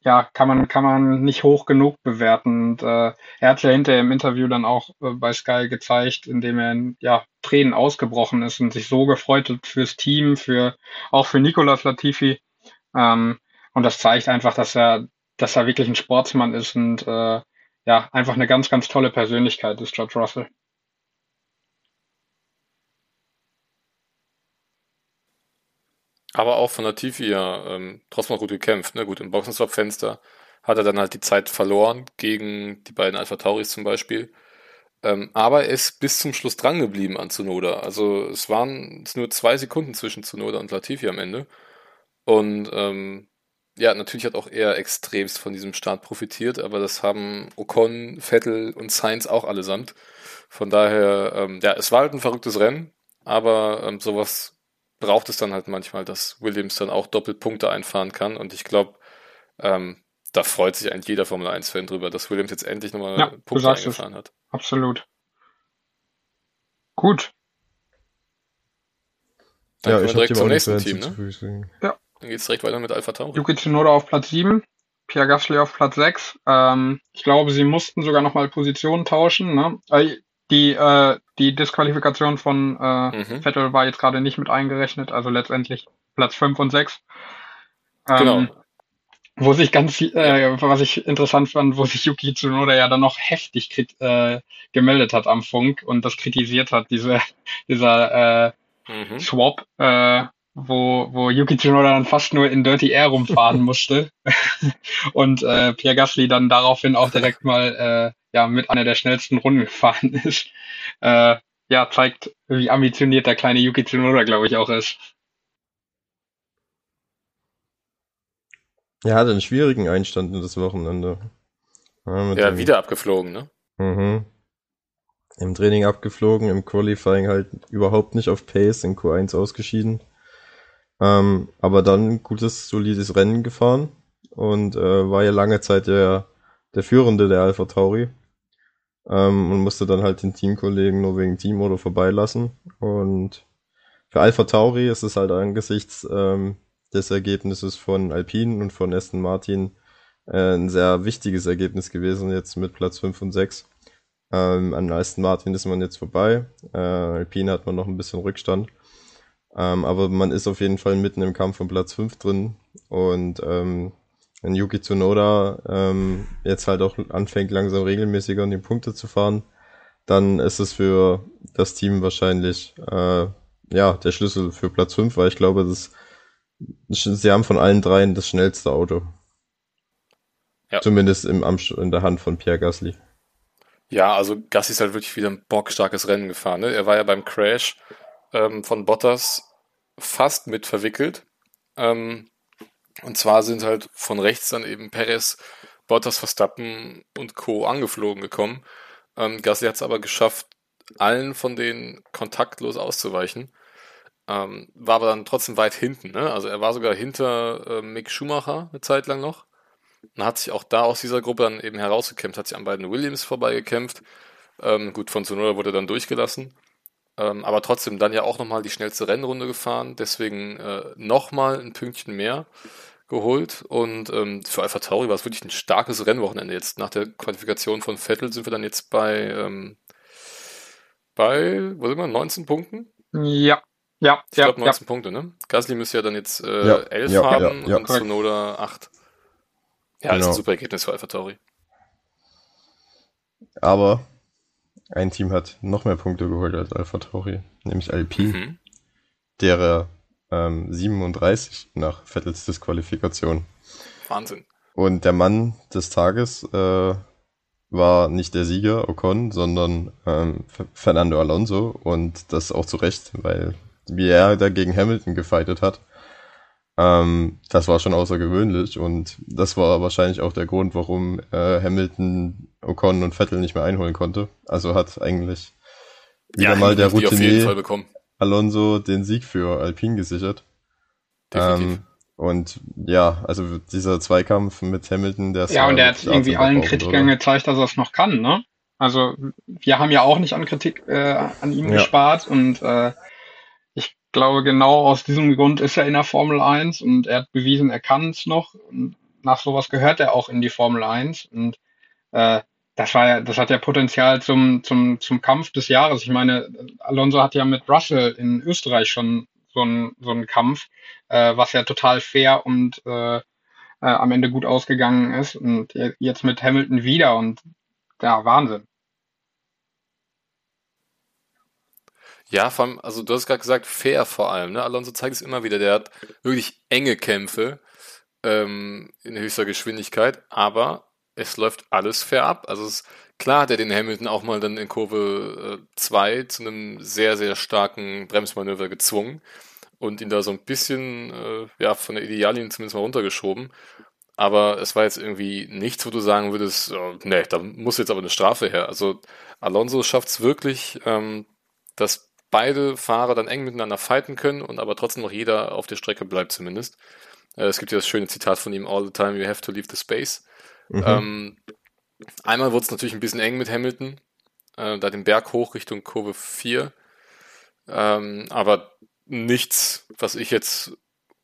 ja, kann man, kann man nicht hoch genug bewerten. Und äh, er hat ja hinterher im Interview dann auch äh, bei Sky gezeigt, indem er in ja, Tränen ausgebrochen ist und sich so gefreut hat fürs Team, für auch für Nicolas Latifi. Ähm, und das zeigt einfach, dass er, dass er wirklich ein Sportsmann ist und äh, ja, einfach eine ganz, ganz tolle Persönlichkeit ist, George Russell.
Aber auch von der Tiefe ja ähm, trotzdem noch gut gekämpft. Ne? Gut, im Boxenstopp-Fenster hat er dann halt die Zeit verloren gegen die beiden Alpha Tauris zum Beispiel. Ähm, aber er ist bis zum Schluss dran geblieben an Zunoda. Also es waren nur zwei Sekunden zwischen Zunoda und Latifi am Ende. Und ähm, ja, natürlich hat auch er extremst von diesem Start profitiert, aber das haben Ocon, Vettel und Sainz auch allesamt. Von daher, ähm, ja, es war halt ein verrücktes Rennen, aber ähm, sowas braucht es dann halt manchmal, dass Williams dann auch Doppelpunkte einfahren kann. Und ich glaube, ähm, da freut sich eigentlich jeder Formel 1-Fan drüber, dass Williams jetzt endlich nochmal
ja,
Punkte eingefahren es. hat.
Absolut. Gut.
Dann ja, ich wir direkt zum nächsten Team, ne? Ja. Dann geht es direkt weiter mit Alpha Tauri.
Yuki Tsunoda auf Platz 7, Pierre Gasly auf Platz 6. Ähm, ich glaube, sie mussten sogar nochmal Positionen tauschen. Ne? Die, äh, die Disqualifikation von äh, mhm. Vettel war jetzt gerade nicht mit eingerechnet, also letztendlich Platz 5 und 6. Ähm, genau. Wo sich ganz, äh, was ich interessant fand, wo sich Yuki Tsunoda ja dann noch heftig äh, gemeldet hat am Funk und das kritisiert hat, diese, dieser äh, mhm. Swap, äh, wo, wo Yuki Tsunoda dann fast nur in Dirty Air rumfahren musste und äh, Pierre Gasly dann daraufhin auch direkt mal äh, ja mit einer der schnellsten Runden gefahren ist. Äh, ja, zeigt, wie ambitioniert der kleine Yuki Tsunoda, glaube ich, auch ist.
Er hatte einen schwierigen Einstand in das Wochenende.
Ja, ja wieder abgeflogen, ne?
Mhm. Im Training abgeflogen, im Qualifying halt überhaupt nicht auf Pace, in Q1 ausgeschieden. Ähm, aber dann gutes, solides Rennen gefahren und äh, war ja lange Zeit der, der Führende der Alpha Tauri. Ähm, und musste dann halt den Teamkollegen nur wegen Teamorder vorbeilassen. Und für Alpha Tauri ist es halt angesichts ähm, des Ergebnisses von Alpine und von Aston Martin äh, ein sehr wichtiges Ergebnis gewesen, jetzt mit Platz 5 und 6. Ähm, an Aston Martin ist man jetzt vorbei. Äh, Alpine hat man noch ein bisschen Rückstand. Ähm, aber man ist auf jeden Fall mitten im Kampf um Platz 5 drin. Und ähm, wenn Yuki Tsunoda ähm, jetzt halt auch anfängt, langsam regelmäßiger in die Punkte zu fahren, dann ist es für das Team wahrscheinlich äh, ja der Schlüssel für Platz 5, weil ich glaube, das, sie haben von allen dreien das schnellste Auto. Ja. Zumindest im, in der Hand von Pierre Gasly.
Ja, also Gasly ist halt wirklich wieder ein bockstarkes Rennen gefahren. Ne? Er war ja beim Crash ähm, von Bottas fast mit verwickelt. Ähm, und zwar sind halt von rechts dann eben Perez, Bottas, Verstappen und Co. angeflogen gekommen. Ähm, Gasly hat es aber geschafft, allen von denen kontaktlos auszuweichen. Ähm, war aber dann trotzdem weit hinten. Ne? Also er war sogar hinter äh, Mick Schumacher eine Zeit lang noch. Und hat sich auch da aus dieser Gruppe dann eben herausgekämpft, hat sich an beiden Williams vorbeigekämpft. Ähm, gut, von Sonoda wurde dann durchgelassen. Ähm, aber trotzdem dann ja auch nochmal die schnellste Rennrunde gefahren, deswegen äh, nochmal ein Pünktchen mehr geholt. Und ähm, für Alpha Tauri war es wirklich ein starkes Rennwochenende. Jetzt nach der Qualifikation von Vettel sind wir dann jetzt bei, ähm, bei, wo sind wir, 19 Punkten?
Ja. Ja,
ich glaube 19 ja. Punkte, ne? Gasly müsste ja dann jetzt äh, ja, 11 ja, haben ja, und Tsunoda 8. Ja, genau. ist ein super Ergebnis für Alpha Tauri.
Aber ein Team hat noch mehr Punkte geholt als Alpha Tauri, nämlich Alpine, mhm. derer ähm, 37 nach Vettels Disqualifikation.
Wahnsinn.
Und der Mann des Tages äh, war nicht der Sieger Ocon, sondern ähm, Fernando Alonso und das auch zu Recht, weil wie er dagegen Hamilton gefightet hat, ähm, das war schon außergewöhnlich und das war wahrscheinlich auch der Grund, warum äh, Hamilton Ocon und Vettel nicht mehr einholen konnte. Also hat eigentlich wieder ja, mal der Routinier Alonso den Sieg für Alpine gesichert. Ähm, und ja, also dieser Zweikampf mit Hamilton, der
Ja, und der hat irgendwie allen Kritikern oder? gezeigt, dass er es noch kann, ne? Also wir haben ja auch nicht an Kritik äh, an ihm
Ja.
gespart und äh, ich glaube genau aus diesem Grund ist er in der Formel 1 und er hat bewiesen, er kann es noch. Und nach sowas gehört er auch in die Formel 1 und äh, das war ja, das hat ja Potenzial zum, zum, zum Kampf des Jahres. Ich meine, Alonso hat ja mit Russell in Österreich schon so einen so einen Kampf, äh, was ja total fair und äh, äh, am Ende gut ausgegangen ist. Und je- jetzt mit Hamilton wieder und ja, Wahnsinn.
Ja, vor allem, also du hast gerade gesagt, fair vor allem, ne? Alonso zeigt es immer wieder, der hat wirklich enge Kämpfe ähm, in höchster Geschwindigkeit, aber es läuft alles fair ab. Also es ist klar, hat er den Hamilton auch mal dann in Kurve 2 zu einem sehr, sehr starken Bremsmanöver gezwungen und ihn da so ein bisschen äh, ja, von der Ideallinie zumindest mal runtergeschoben. Aber es war jetzt irgendwie nichts, wo du sagen würdest, oh, nee, da muss jetzt aber eine Strafe her. Also Alonso schafft es wirklich, ähm, dass beide Fahrer dann eng miteinander fighten können und aber trotzdem noch jeder auf der Strecke bleibt zumindest. Äh, es gibt ja das schöne Zitat von ihm, all the time you have to leave the space.
Mhm.
Ähm, einmal wurde es natürlich ein bisschen eng mit Hamilton, äh, da den Berg hoch Richtung Kurve 4. Ähm, aber nichts, was ich jetzt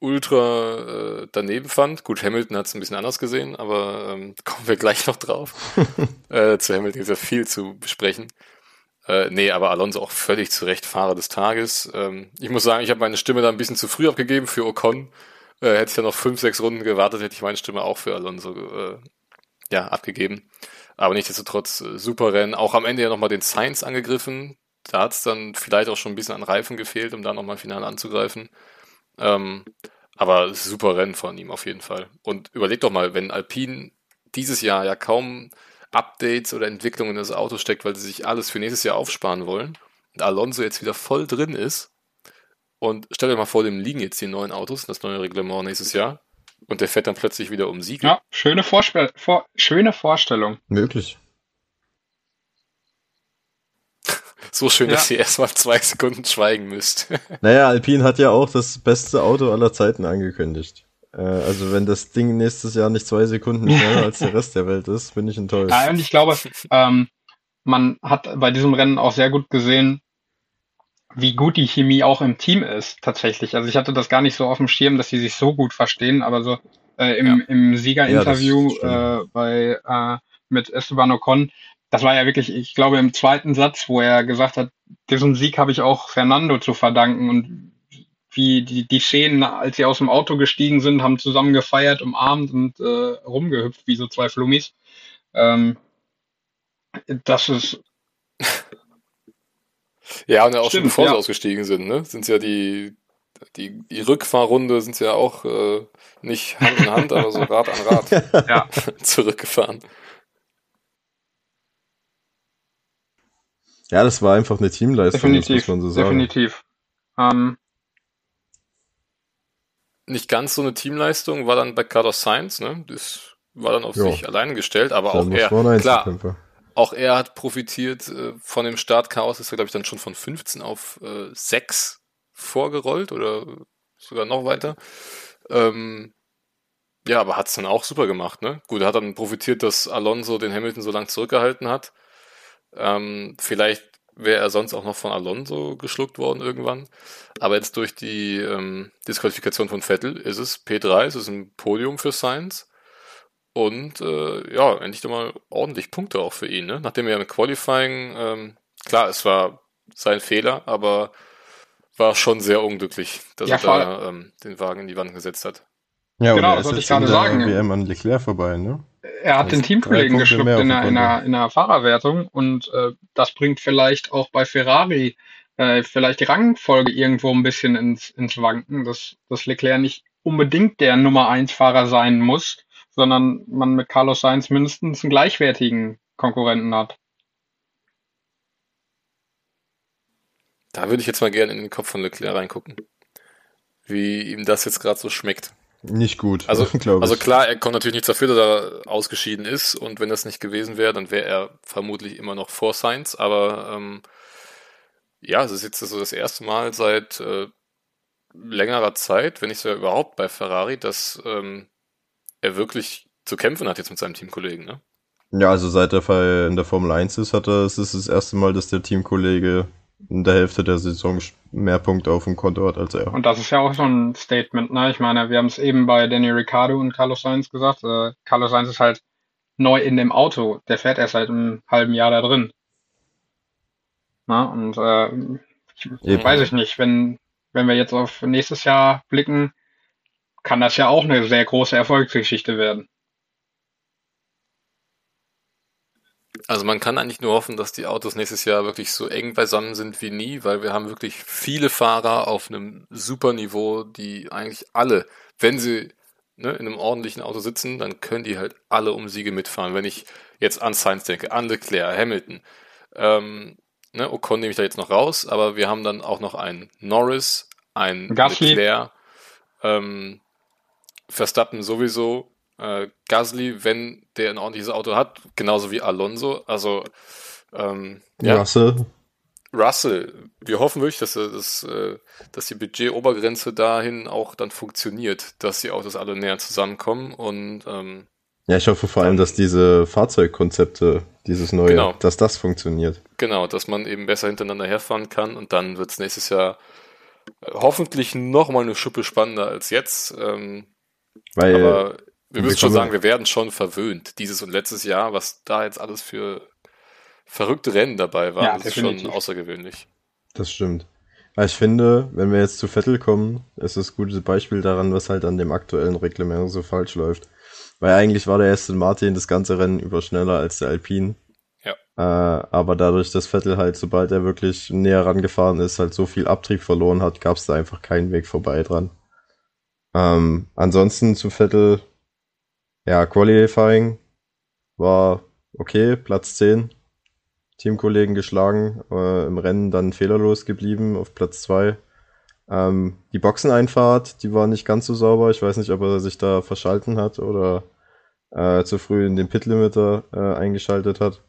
ultra äh, daneben fand. Gut, Hamilton hat es ein bisschen anders gesehen, aber ähm, kommen wir gleich noch drauf. äh, zu Hamilton ist ja viel zu besprechen. Äh, nee, aber Alonso auch völlig zu Recht Fahrer des Tages. Ähm, ich muss sagen, ich habe meine Stimme da ein bisschen zu früh abgegeben für Ocon. Äh, hätte ich da noch fünf, sechs Runden gewartet, hätte ich meine Stimme auch für Alonso äh, ja, abgegeben. Aber nichtsdestotrotz äh, super Rennen. Auch am Ende ja nochmal den Sainz angegriffen. Da hat es dann vielleicht auch schon ein bisschen an Reifen gefehlt, um da nochmal final anzugreifen. Ähm, aber super Rennen von ihm auf jeden Fall. Und überleg doch mal, wenn Alpine dieses Jahr ja kaum Updates oder Entwicklungen in das Auto steckt, weil sie sich alles für nächstes Jahr aufsparen wollen und Alonso jetzt wieder voll drin ist und stell dir mal vor, dem liegen jetzt die neuen Autos, das neue Reglement nächstes Jahr und der fährt dann plötzlich wieder um Siege.
Ja, schöne, Vorspel vor schöne Vorstellung.
Möglich.
So schön,
Ja.
dass ihr erstmal zwei Sekunden schweigen müsst.
Naja, Alpine hat ja auch das beste Auto aller Zeiten angekündigt. Äh, also wenn das Ding nächstes Jahr nicht zwei Sekunden schneller als der Rest der Welt ist, bin ich enttäuscht.
Ja, und ich glaube, ähm, man hat bei diesem Rennen auch sehr gut gesehen, wie gut die Chemie auch im Team ist, tatsächlich. Also ich hatte das gar nicht so auf dem Schirm, dass sie sich so gut verstehen, aber so äh, im, im Siegerinterview
Ja,
äh, bei äh, mit Esteban Ocon, das war ja wirklich, ich glaube, im zweiten Satz, wo er gesagt hat, diesen Sieg habe ich auch Fernando zu verdanken und wie die, die Szenen, als sie aus dem Auto gestiegen sind, haben zusammen gefeiert, umarmt und äh, rumgehüpft wie so zwei Flummis. Ähm, das ist,
Ja, und ja auch schon
Stimmt,
bevor sie
ja.
ausgestiegen sind, ne? Sind ja die, die, die Rückfahrrunde sind ja auch äh, nicht Hand in Hand, aber so Rad an Rad
ja,
zurückgefahren.
Ja, das war einfach eine Teamleistung, das
definitiv,
muss man so sagen.
definitiv. Ähm,
Nicht ganz so eine Teamleistung war dann bei Carlos Sainz, ne? Das war dann auf
Ja.
sich alleine gestellt, aber
Da
auch er, klar. Auch er hat profitiert äh, von dem Startchaos, ist er, glaube ich, dann schon von 15 auf äh, 6 vorgerollt oder sogar noch weiter. Ähm, ja, aber hat es dann auch super gemacht, ne? Gut, er hat dann profitiert, dass Alonso den Hamilton so lang zurückgehalten hat. Ähm, vielleicht wäre er sonst auch noch von Alonso geschluckt worden irgendwann. Aber jetzt durch die ähm, Disqualifikation von Vettel ist es P3, es ist ein Podium für Sainz. Und äh, ja, endlich doch mal ordentlich Punkte auch für ihn. Ne? Nachdem er im Qualifying, ähm, klar, es war sein Fehler, aber war schon sehr unglücklich, dass
Ja,
er da ähm, den Wagen in die Wand gesetzt hat.
Ja,
Genau,
und er
das wollte
jetzt
ich gerade sagen.
WM an Leclerc vorbei, ne?
er hat
Das
den Teamkollegen geschluckt in der, in, der, in der Fahrerwertung und äh, das bringt vielleicht auch bei Ferrari äh, vielleicht die Rangfolge irgendwo ein bisschen ins, ins Wanken, dass, dass Leclerc nicht unbedingt der Nummer 1 Fahrer sein muss, sondern man mit Carlos Sainz mindestens einen gleichwertigen Konkurrenten hat.
Da würde ich jetzt mal gerne in den Kopf von Leclerc reingucken. Wie ihm das jetzt gerade so schmeckt.
Nicht gut,
Also,
glaube ich.
also klar, er kommt natürlich nicht dafür, dass er ausgeschieden ist und wenn das nicht gewesen wäre, dann wäre er vermutlich immer noch vor Sainz, aber ähm, ja, es ist jetzt so das erste Mal seit äh, längerer Zeit, wenn nicht sogar überhaupt bei Ferrari, dass ähm, er wirklich zu kämpfen hat jetzt mit seinem Teamkollegen, ne?
Ja, also seit der Fall in der Formel 1 ist, hat er, es ist das erste Mal, dass der Teamkollege in der Hälfte der Saison mehr Punkte auf dem Konto hat als er.
Und das ist ja auch so ein Statement, ne? Ich meine, wir haben es eben bei Danny Ricciardo und Carlos Sainz gesagt. Äh, Carlos Sainz ist halt neu in dem Auto. Der fährt erst seit einem halben Jahr da drin. Na, und äh, ich, Eben. weiß ich nicht, wenn, wenn wir jetzt auf nächstes Jahr blicken, kann das ja auch eine sehr große Erfolgsgeschichte werden.
Also man kann eigentlich nur hoffen, dass die Autos nächstes Jahr wirklich so eng beisammen sind wie nie, weil wir haben wirklich viele Fahrer auf einem super Niveau, die eigentlich alle, wenn sie ne, in einem ordentlichen Auto sitzen, dann können die halt alle um Siege mitfahren. Wenn ich jetzt an Sainz denke, an Leclerc, Hamilton, ähm, ne, Ocon nehme ich da jetzt noch raus, aber wir haben dann auch noch einen Norris, einen Gasly. Leclerc, ähm, Verstappen sowieso, äh, Gasly, wenn der ein ordentliches Auto hat, genauso wie Alonso. Also ähm, ja.
Russell.
Russell, wir hoffen wirklich, dass, dass, äh, dass die Budget-Obergrenze dahin auch dann funktioniert, dass die Autos alle näher zusammenkommen und ähm,
ja, ich hoffe vor allem, dass diese Fahrzeugkonzepte, dieses neue, genau. dass das funktioniert.
Genau, dass man eben besser hintereinander herfahren kann und dann wird es nächstes Jahr äh, hoffentlich nochmal eine Schuppe spannender als jetzt. Ähm, Weil aber wir müssen schon sagen, wir werden schon verwöhnt. Dieses und letztes Jahr, was da jetzt alles für verrückte Rennen dabei war, ja, ist schon außergewöhnlich.
Das stimmt. Aber ich finde, wenn wir jetzt zu Vettel kommen, ist das ein gutes Beispiel daran, was halt an dem aktuellen Reglement so falsch läuft. Weil eigentlich war der Aston Martin das ganze Rennen über schneller als der Alpine.
Ja.
Äh, aber dadurch, dass Vettel halt, sobald er wirklich näher rangefahren ist, halt so viel Abtrieb verloren hat, gab es da einfach keinen Weg vorbei dran. Ähm, ansonsten zu Vettel, ja, Qualifying war okay, Platz 10. Teamkollegen geschlagen, äh, im Rennen dann fehlerlos geblieben auf Platz 2. Ähm, die Boxeneinfahrt, die war nicht ganz so sauber. Ich weiß nicht, ob er sich da verschalten hat oder äh, zu früh in den Pitlimiter äh, eingeschaltet hat.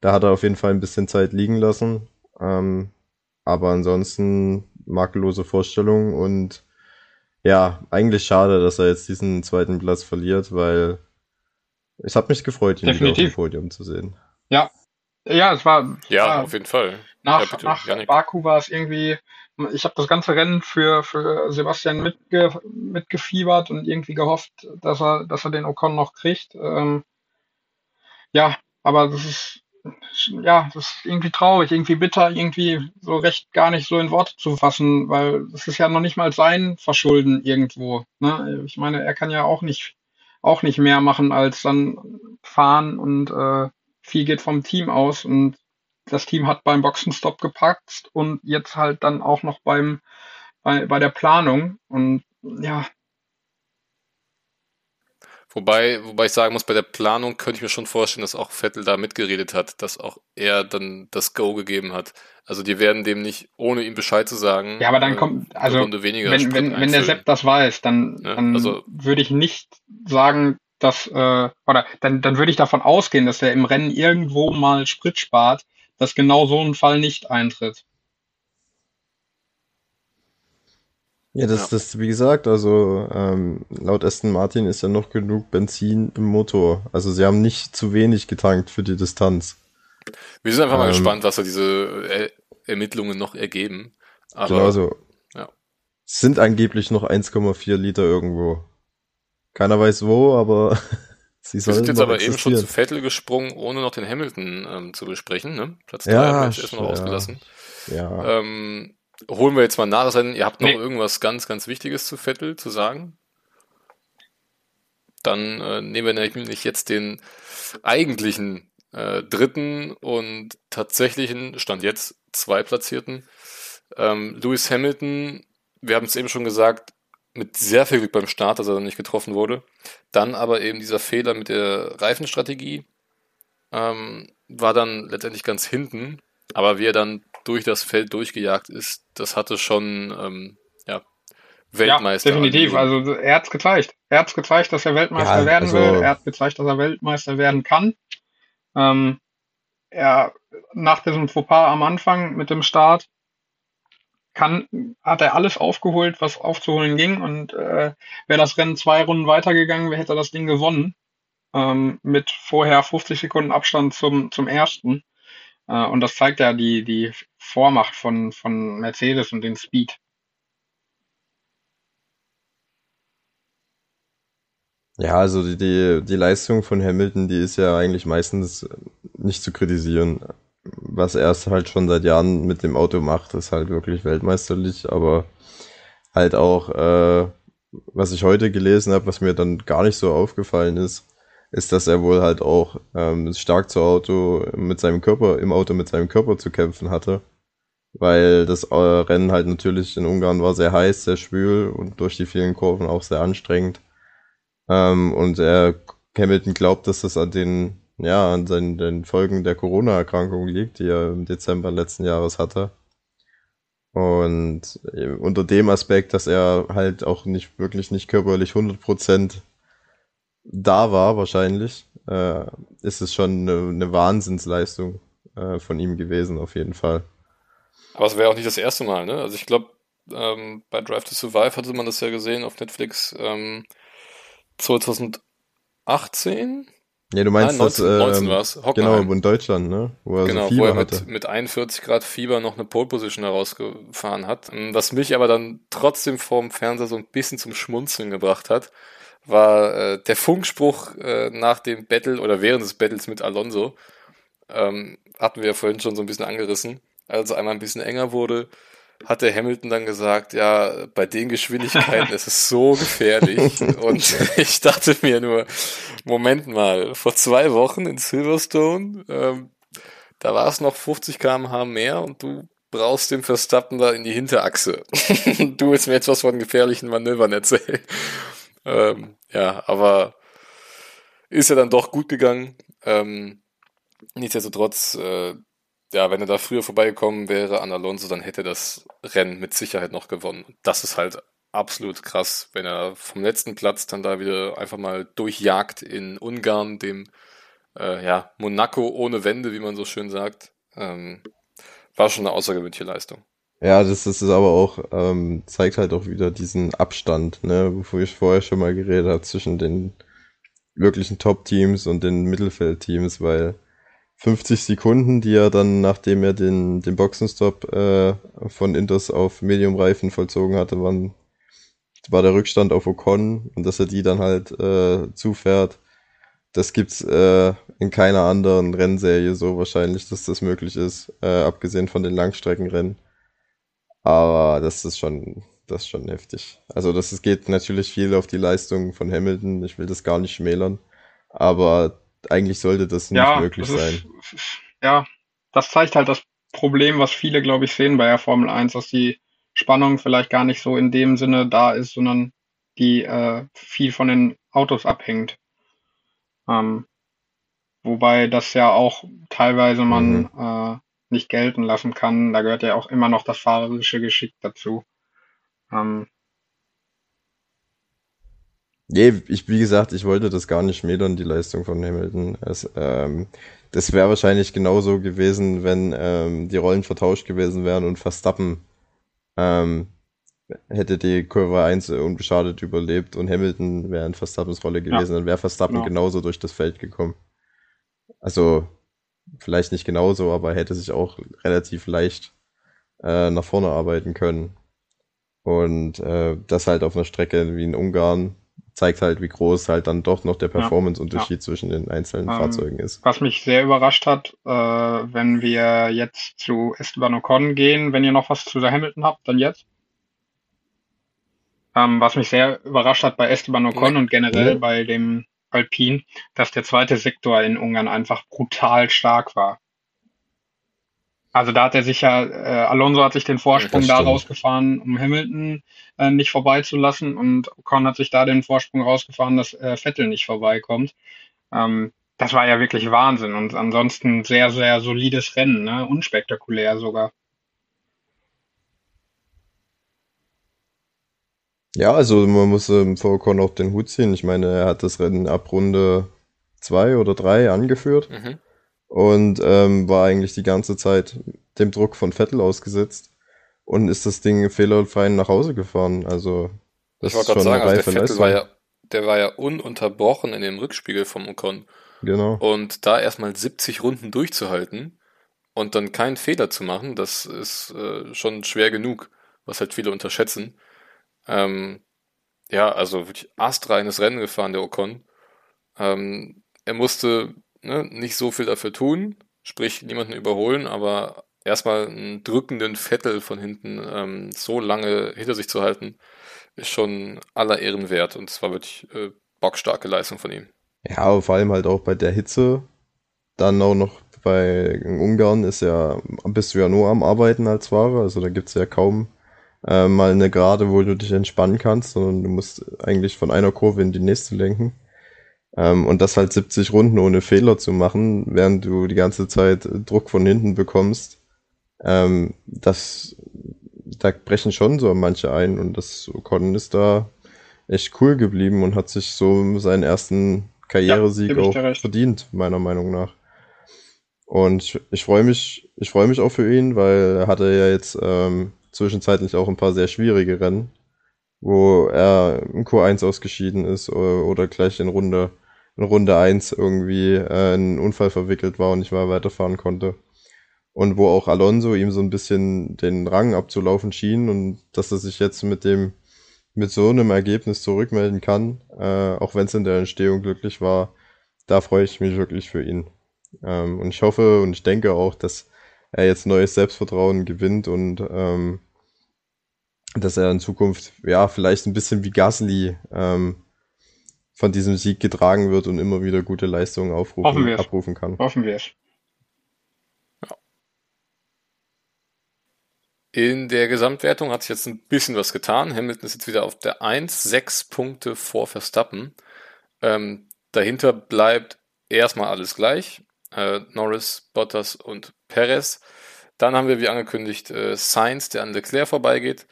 Da hat er auf jeden Fall ein bisschen Zeit liegen lassen. Ähm, aber ansonsten makellose Vorstellung und ja, eigentlich schade, dass er jetzt diesen zweiten Platz verliert, weil es hat mich gefreut, ihn Definitiv. wieder auf dem Podium zu sehen.
Ja, ja, es war.
Ja, ja auf jeden Fall.
Nach,
ja,
bitte, nach Baku war es irgendwie. Ich habe das ganze Rennen für, für Sebastian mitge, mitgefiebert und irgendwie gehofft, dass er, dass er den Ocon noch kriegt. Ähm, ja, aber das ist ja, das ist irgendwie traurig, irgendwie bitter, irgendwie so recht gar nicht so in Worte zu fassen, weil es ist ja noch nicht mal sein Verschulden irgendwo. Ne? Ich meine, er kann ja auch nicht, auch nicht mehr machen als dann fahren und äh, viel geht vom Team aus und das Team hat beim Boxenstopp gepackt und jetzt halt dann auch noch beim bei, bei der Planung und ja,
Wobei, wobei ich sagen muss, bei der Planung könnte ich mir schon vorstellen, dass auch Vettel da mitgeredet hat, dass auch er dann das Go gegeben hat. Also die werden dem nicht, ohne ihm Bescheid zu sagen,
ja, aber dann kommt, also
Runde weniger
wenn, wenn, wenn der Sepp das weiß, dann, ja, dann also, würde ich nicht sagen, dass, äh, oder dann, dann würde ich davon ausgehen, dass er im Rennen irgendwo mal Sprit spart, dass genau so ein Fall nicht eintritt.
Ja, das, ja. das, wie gesagt, also ähm, laut Aston Martin ist ja noch genug Benzin im Motor. Also sie haben nicht zu wenig getankt für die Distanz.
Wir sind einfach ähm, mal gespannt, was da diese er Ermittlungen noch ergeben.
Aber, genau so. Ja. Es sind angeblich noch 1,4 Liter irgendwo. Keiner weiß wo, aber
sie sollen Wir sind jetzt aber eben schon zu Vettel gesprungen, ohne noch den Hamilton ähm, zu besprechen. Ne?
Platz 3 ja, haben
wir erstmal ja. ausgelassen.
Ja.
Ähm, holen wir jetzt mal nach. Ihr habt noch nee. irgendwas ganz, ganz Wichtiges zu Vettel zu sagen? Dann äh, nehmen wir nämlich jetzt den eigentlichen äh, dritten und tatsächlichen, Stand jetzt, zwei Platzierten. Ähm, Lewis Hamilton, wir haben es eben schon gesagt, mit sehr viel Glück beim Start, dass er dann nicht getroffen wurde. Dann aber eben dieser Fehler mit der Reifenstrategie ähm, war dann letztendlich ganz hinten. Aber wie er dann durch das Feld durchgejagt ist, das hatte schon ähm, ja, Weltmeister.
Ja, definitiv. Also er hat es gezeigt. Er hat es gezeigt, dass er Weltmeister ja, werden also... will. Er hat gezeigt, dass er Weltmeister werden kann. Ähm, er nach diesem Fauxpas am Anfang mit dem Start kann, hat er alles aufgeholt, was aufzuholen ging. Und äh, wäre das Rennen zwei Runden weitergegangen, hätte er das Ding gewonnen. ähm, mit vorher 50 Sekunden Abstand zum, zum ersten. Äh, und das zeigt ja die, die Vormacht von, von Mercedes und den Speed.
Ja, also die, die, die Leistung von Hamilton, die ist ja eigentlich meistens nicht zu kritisieren. Was er halt schon seit Jahren mit dem Auto macht, ist halt wirklich weltmeisterlich, aber halt auch, äh, was ich heute gelesen habe, was mir dann gar nicht so aufgefallen ist, ist, dass er wohl halt auch ähm, stark zu Auto mit seinem Körper, im Auto mit seinem Körper zu kämpfen hatte. Weil das äh, Rennen halt natürlich in Ungarn war sehr heiß, sehr schwül und durch die vielen Kurven auch sehr anstrengend. Ähm, und er, Hamilton glaubt, dass das an den, ja, an seinen, den Folgen der Corona-Erkrankung liegt, die er im Dezember letzten Jahres hatte. Und äh, unter dem Aspekt, dass er halt auch nicht wirklich nicht körperlich 100% da war, wahrscheinlich, äh, ist es schon eine, eine Wahnsinnsleistung äh, von ihm gewesen, auf jeden Fall.
Aber es wäre auch nicht das erste Mal, ne? Also ich glaube, ähm, bei Drive to Survive hatte man das ja gesehen auf Netflix. Ähm, 2018?
Ja, du meinst
Nein, 19,
das,
19
ähm,
war's.
genau, in Deutschland, ne?
Wo er genau, so wo er mit, mit 41 Grad Fieber noch eine Pole Position herausgefahren hat. Was mich aber dann trotzdem vorm Fernseher so ein bisschen zum Schmunzeln gebracht hat, war äh, der Funkspruch äh, nach dem Battle oder während des Battles mit Alonso. Ähm, hatten wir ja vorhin schon so ein bisschen angerissen. Als es einmal ein bisschen enger wurde, hat der Hamilton dann gesagt, ja, bei den Geschwindigkeiten ist es so gefährlich. Und ich dachte mir nur, Moment mal, vor zwei Wochen in Silverstone, ähm, da war es noch 50 km/h mehr und du brauchst dem Verstappen da in die Hinterachse. du willst mir jetzt was von gefährlichen Manövern erzählen. Ähm, ja, aber ist ja dann doch gut gegangen. Ähm, nichtsdestotrotz, äh, ja, wenn er da früher vorbeigekommen wäre an Alonso, dann hätte das Rennen mit Sicherheit noch gewonnen. Das ist halt absolut krass, wenn er vom letzten Platz dann da wieder einfach mal durchjagt in Ungarn, dem äh, ja, Monaco ohne Wände, wie man so schön sagt. Ähm, war schon eine außergewöhnliche Leistung.
Ja, das, das ist aber auch, ähm, zeigt halt auch wieder diesen Abstand, ne, wofür ich vorher schon mal geredet habe, zwischen den wirklichen Top-Teams und den Mittelfeld-Teams, weil 50 Sekunden, die er dann, nachdem er den, den Boxenstopp äh, von Inters auf Medium-Reifen vollzogen hatte, waren, war der Rückstand auf Ocon und dass er die dann halt äh, zufährt. Das gibt's äh, in keiner anderen Rennserie so wahrscheinlich, dass das möglich ist, äh, abgesehen von den Langstreckenrennen. Aber das ist schon, das ist schon heftig. Also das es geht natürlich viel auf die Leistung von Hamilton. Ich will das gar nicht schmälern. Aber eigentlich sollte das nicht ja, möglich das sein.
Ist, ja, das zeigt halt das Problem, was viele, glaube ich, sehen bei der Formel 1, dass die Spannung vielleicht gar nicht so in dem Sinne da ist, sondern die äh, viel von den Autos abhängt. Ähm, wobei das ja auch teilweise man mhm. äh, nicht gelten lassen kann. Da gehört ja auch immer noch das fahrerische Geschick dazu. Ähm,
Nee, ich, wie gesagt, ich wollte das gar nicht schmälern, die Leistung von Hamilton. Es, ähm, das wäre wahrscheinlich genauso gewesen, wenn ähm, die Rollen vertauscht gewesen wären und Verstappen ähm, hätte die Kurve 1 unbeschadet überlebt und Hamilton wäre in Verstappens Rolle gewesen, ja. dann wäre Verstappen genau. genauso durch das Feld gekommen. Also, vielleicht nicht genauso, aber hätte sich auch relativ leicht äh, nach vorne arbeiten können. Und äh, das halt auf einer Strecke wie in Ungarn, zeigt halt, wie groß halt dann doch noch der Performance-Unterschied ja. zwischen den einzelnen ähm, Fahrzeugen ist.
Was mich sehr überrascht hat, äh, wenn wir jetzt zu Esteban Ocon gehen, wenn ihr noch was zu der Hamilton habt, dann jetzt. Ähm, was mich sehr überrascht hat bei Esteban Ocon ja. und generell ja. bei dem Alpine, dass der zweite Sektor in Ungarn einfach brutal stark war. Also da hat er sich ja, äh, Alonso hat sich den Vorsprung ja, da rausgefahren, um Hamilton äh, nicht vorbeizulassen und Ocon hat sich da den Vorsprung rausgefahren, dass äh, Vettel nicht vorbeikommt. Ähm, das war ja wirklich Wahnsinn und ansonsten sehr, sehr solides Rennen, ne? unspektakulär sogar.
Ja, also man muss ähm, vor Ocon auch den Hut ziehen. Ich meine, er hat das Rennen ab Runde zwei oder drei angeführt. Mhm und ähm, war eigentlich die ganze Zeit dem Druck von Vettel ausgesetzt und ist das Ding fehlerfrei nach Hause gefahren. Also
das ich wollte gerade sagen, also der Vettel war ja der war ja ununterbrochen in dem Rückspiegel vom Ocon.
Genau.
Und da erstmal 70 Runden durchzuhalten und dann keinen Fehler zu machen, das ist äh, schon schwer genug, was halt viele unterschätzen. Ähm, ja, also wirklich astreines Rennen gefahren, der Ocon. Ähm, er musste ne, nicht so viel dafür tun, sprich niemanden überholen, aber erstmal einen drückenden Vettel von hinten ähm, so lange hinter sich zu halten, ist schon aller Ehren wert und es war wirklich äh, bockstarke Leistung von ihm.
Ja, vor allem halt auch bei der Hitze. Dann auch noch bei Ungarn ist ja, bist du ja nur am Arbeiten als Fahrer, also da gibt es ja kaum äh, mal eine Gerade, wo du dich entspannen kannst, sondern du musst eigentlich von einer Kurve in die nächste lenken. Ähm, und das halt 70 Runden ohne Fehler zu machen, während du die ganze Zeit Druck von hinten bekommst, ähm, das, da brechen schon so manche ein und das Ocon ist da echt cool geblieben und hat sich so seinen ersten Karrieresieg ja, auch verdient, meiner Meinung nach. Und ich, freue mich, ich freue mich auch für ihn, weil er hatte ja jetzt ähm, zwischenzeitlich auch ein paar sehr schwierige Rennen, wo er im Q1 ausgeschieden ist oder, gleich in Runde, in Runde 1 irgendwie äh, in einen Unfall verwickelt war und nicht mehr weiterfahren konnte. Und wo auch Alonso ihm so ein bisschen den Rang abzulaufen schien und dass er sich jetzt mit dem mit so einem Ergebnis zurückmelden kann, äh, auch wenn es in der Entstehung glücklich war, da freue ich mich wirklich für ihn. Ähm, und ich hoffe und ich denke auch, dass er jetzt neues Selbstvertrauen gewinnt und ähm, dass er in Zukunft, ja, vielleicht ein bisschen wie Gasly ähm, von diesem Sieg getragen wird und immer wieder gute Leistungen aufrufen, abrufen kann.
Hoffen wir es.
In der Gesamtwertung hat sich jetzt ein bisschen was getan. Hamilton ist jetzt wieder auf der 1, 6 Punkte vor Verstappen. Ähm, dahinter bleibt erstmal alles gleich. Äh, Norris, Bottas und Perez. Dann haben wir, wie angekündigt, äh, Sainz, der an Leclerc vorbeigeht.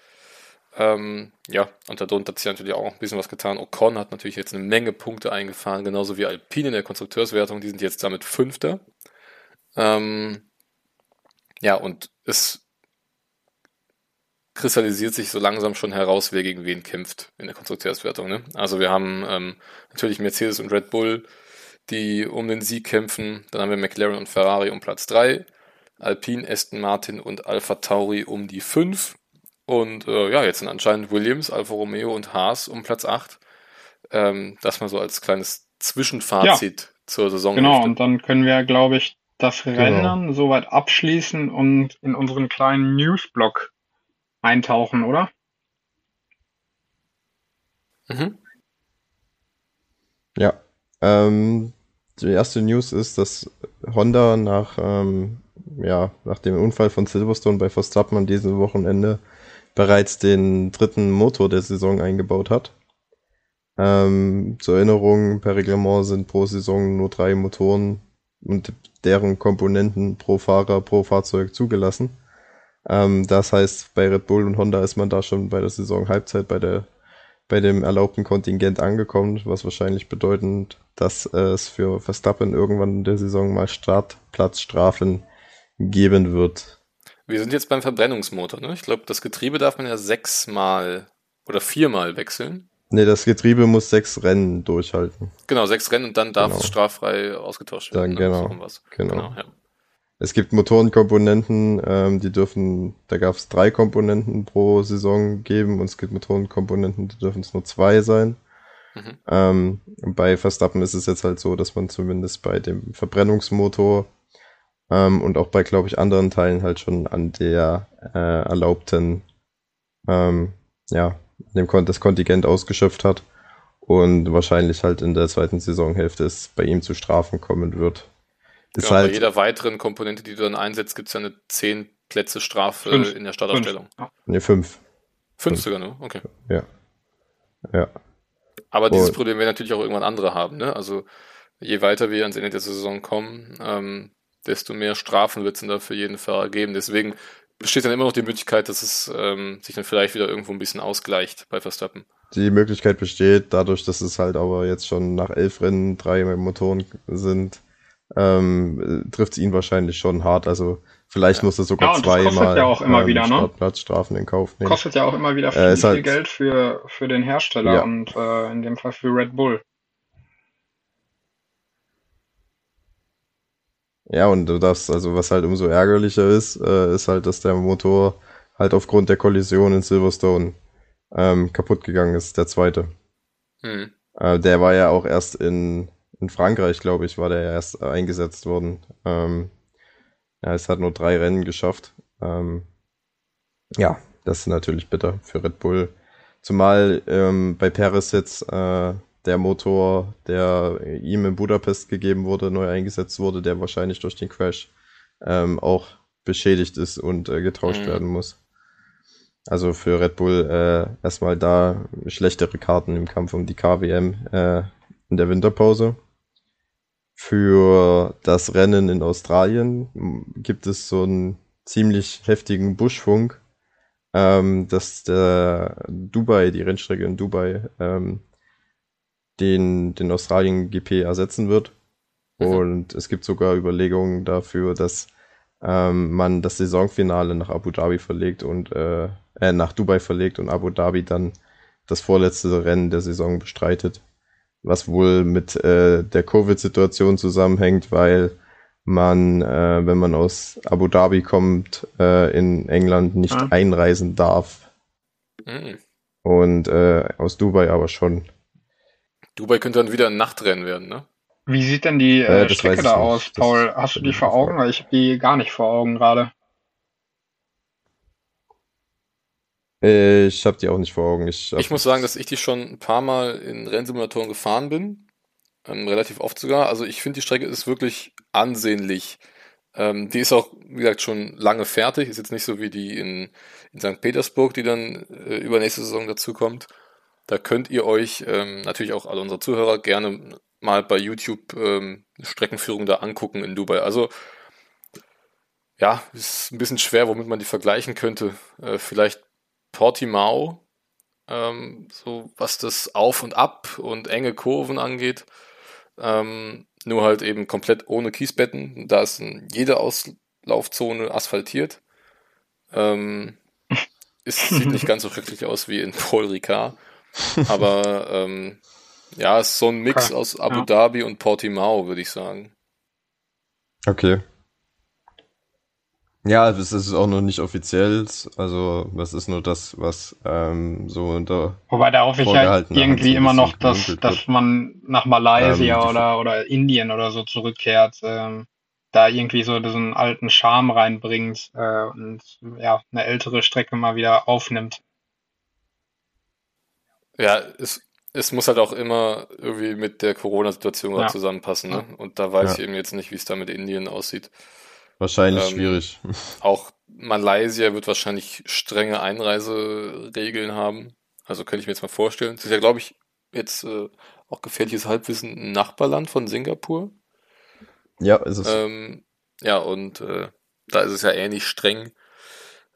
Ähm, ja, und darunter hat sich natürlich auch ein bisschen was getan. Ocon hat natürlich jetzt eine Menge Punkte eingefahren, genauso wie Alpine in der Konstrukteurswertung. Die sind jetzt damit Fünfter. Ähm, ja, und es kristallisiert sich so langsam schon heraus, wer gegen wen kämpft in der Konstrukteurswertung. Ne? Also wir haben ähm, natürlich Mercedes und Red Bull, die um den Sieg kämpfen. Dann haben wir McLaren und Ferrari um Platz 3. Alpine, Aston Martin und Alpha Tauri um die 5. Und äh, ja, jetzt sind anscheinend Williams, Alfa Romeo und Haas um Platz 8. Ähm, das mal so als kleines Zwischenfazit ja, zur Saison.
Genau, und dann können wir, glaube ich, das genau. Rennen genau. soweit abschließen und in unseren kleinen Newsblock eintauchen, oder?
Mhm. Ja. Ähm, die erste News ist, dass Honda nach, ähm, ja, nach dem Unfall von Silverstone bei Verstappen an diesem Wochenende bereits den dritten Motor der Saison eingebaut hat. Ähm, zur Erinnerung, per Reglement sind pro Saison nur drei Motoren und deren Komponenten pro Fahrer, pro Fahrzeug zugelassen. Ähm, das heißt, bei Red Bull und Honda ist man da schon bei der Saison Halbzeit bei der bei dem erlaubten Kontingent angekommen, was wahrscheinlich bedeutend, dass es für Verstappen irgendwann in der Saison mal Startplatzstrafen geben wird.
Wir sind jetzt beim Verbrennungsmotor, ne? Ich glaube, das Getriebe darf man ja sechsmal oder viermal wechseln.
Ne, das Getriebe muss sechs Rennen durchhalten.
Genau, sechs Rennen und dann darf genau. es straffrei ausgetauscht werden.
Dann, ne? genau. Genau. genau ja. Es gibt Motorenkomponenten, ähm, die dürfen, da gab es drei Komponenten pro Saison geben und es gibt Motorenkomponenten, die dürfen es nur zwei sein. Mhm. Ähm, bei Verstappen ist es jetzt halt so, dass man zumindest bei dem Verbrennungsmotor ähm, und auch bei, glaube ich, anderen Teilen halt schon an der äh, erlaubten, ähm, ja, dem Kon das Kontingent ausgeschöpft hat und wahrscheinlich halt in der zweiten Saisonhälfte es bei ihm zu Strafen kommen wird.
Ist genau, halt, bei jeder weiteren Komponente, die du dann einsetzt, gibt es ja eine 10 Plätze Strafe fünf. in der Startaufstellung.
Ne, 5.
5 sogar nur, okay.
Ja. Ja.
Aber dieses Und, Problem werden natürlich auch irgendwann andere haben, ne? Also je weiter wir ans Ende der Saison kommen, ähm, desto mehr Strafen wird es dann da für jeden Fahrer geben. Deswegen besteht dann immer noch die Möglichkeit, dass es ähm, sich dann vielleicht wieder irgendwo ein bisschen ausgleicht bei Verstappen.
Die Möglichkeit besteht, dadurch, dass es halt aber jetzt schon nach elf Rennen drei Motoren sind, ähm, trifft es ihn wahrscheinlich schon hart. Also vielleicht ja. muss er sogar ja, zweimal
ja auch immer ähm, wieder, ne?
Platzstrafen in Kauf
nehmen. Kostet ja auch immer wieder viel, äh, viel halt, Geld für, für den Hersteller ja. und äh, in dem Fall für Red Bull.
Ja, und das, also was halt umso ärgerlicher ist, äh, ist halt, dass der Motor halt aufgrund der Kollision in Silverstone ähm, kaputt gegangen ist, der zweite. Hm. Äh, der war ja auch erst in, in Frankreich, glaube ich, war der erst eingesetzt worden. Ähm, ja, es hat nur drei Rennen geschafft. Ähm, ja, das ist natürlich bitter für Red Bull. Zumal ähm, bei Paris jetzt äh, der Motor, der ihm in Budapest gegeben wurde, neu eingesetzt wurde, der wahrscheinlich durch den Crash ähm, auch beschädigt ist und äh, getauscht mhm. werden muss. Also für Red Bull äh, erstmal da schlechtere Karten im Kampf um die KWM äh, in der Winterpause. Für das Rennen in Australien gibt es so einen ziemlich heftigen Buschfunk, ähm, dass der Dubai, die Rennstrecke in Dubai, ähm, den, den Australien GP ersetzen wird. Mhm. Und es gibt sogar Überlegungen dafür, dass ähm, man das Saisonfinale nach Abu Dhabi verlegt und äh, äh, nach Dubai verlegt und Abu Dhabi dann das vorletzte Rennen der Saison bestreitet. Was wohl mit äh, der Covid-Situation zusammenhängt, weil man, äh, wenn man aus Abu Dhabi kommt, äh, in England nicht ah. einreisen darf. Mhm. Und äh, aus Dubai aber schon.
Dubai könnte dann wieder ein Nachtrennen werden, ne?
Wie sieht denn die äh, äh Strecke da aus, nicht. Paul? Das Hast du die vor Augen? Weil ich habe die gar nicht vor Augen gerade.
Ich habe die auch nicht vor Augen.
Ich, ich muss sagen, dass ich die schon ein paar Mal in Rennsimulatoren gefahren bin. Ähm, relativ oft sogar. Also ich finde, die Strecke ist wirklich ansehnlich. Ähm, die ist auch, wie gesagt, schon lange fertig. Ist jetzt nicht so wie die in, in St. Petersburg, die dann äh, übernächste Saison dazu kommt. Da könnt ihr euch ähm, natürlich auch alle unsere Zuhörer gerne mal bei YouTube ähm, Streckenführung da angucken in Dubai. Also ja, ist ein bisschen schwer, womit man die vergleichen könnte. Äh, vielleicht Portimao, ähm, so was das Auf und Ab und enge Kurven angeht. Ähm, nur halt eben komplett ohne Kiesbetten. Da ist jede Auslaufzone asphaltiert. Ähm, es sieht nicht ganz so schrecklich aus wie in Paul Ricard. Aber ähm, ja, es ist so ein Mix okay. aus Abu ja. Dhabi und Portimao, würde ich sagen.
Okay. Ja, es ist auch noch nicht offiziell, also das ist nur das, was ähm, so unter.
Wobei da hoffe ich ja irgendwie immer noch, dass, dass man nach Malaysia ähm, oder, oder Indien oder so zurückkehrt, ähm, da irgendwie so diesen alten Charme reinbringt äh, und ja, eine ältere Strecke mal wieder aufnimmt.
Ja, es, es muss halt auch immer irgendwie mit der Corona-Situation ja. zusammenpassen, ne? Und da weiß ja. ich eben jetzt nicht, wie es da mit Indien aussieht.
Wahrscheinlich ähm, schwierig.
Auch Malaysia wird wahrscheinlich strenge Einreiseregeln haben. Also könnte ich mir jetzt mal vorstellen. Das ist ja, glaube ich, jetzt äh, auch gefährliches Halbwissen ein Nachbarland von Singapur.
Ja, ist es.
Ähm, ja, und äh, da ist es ja ähnlich streng.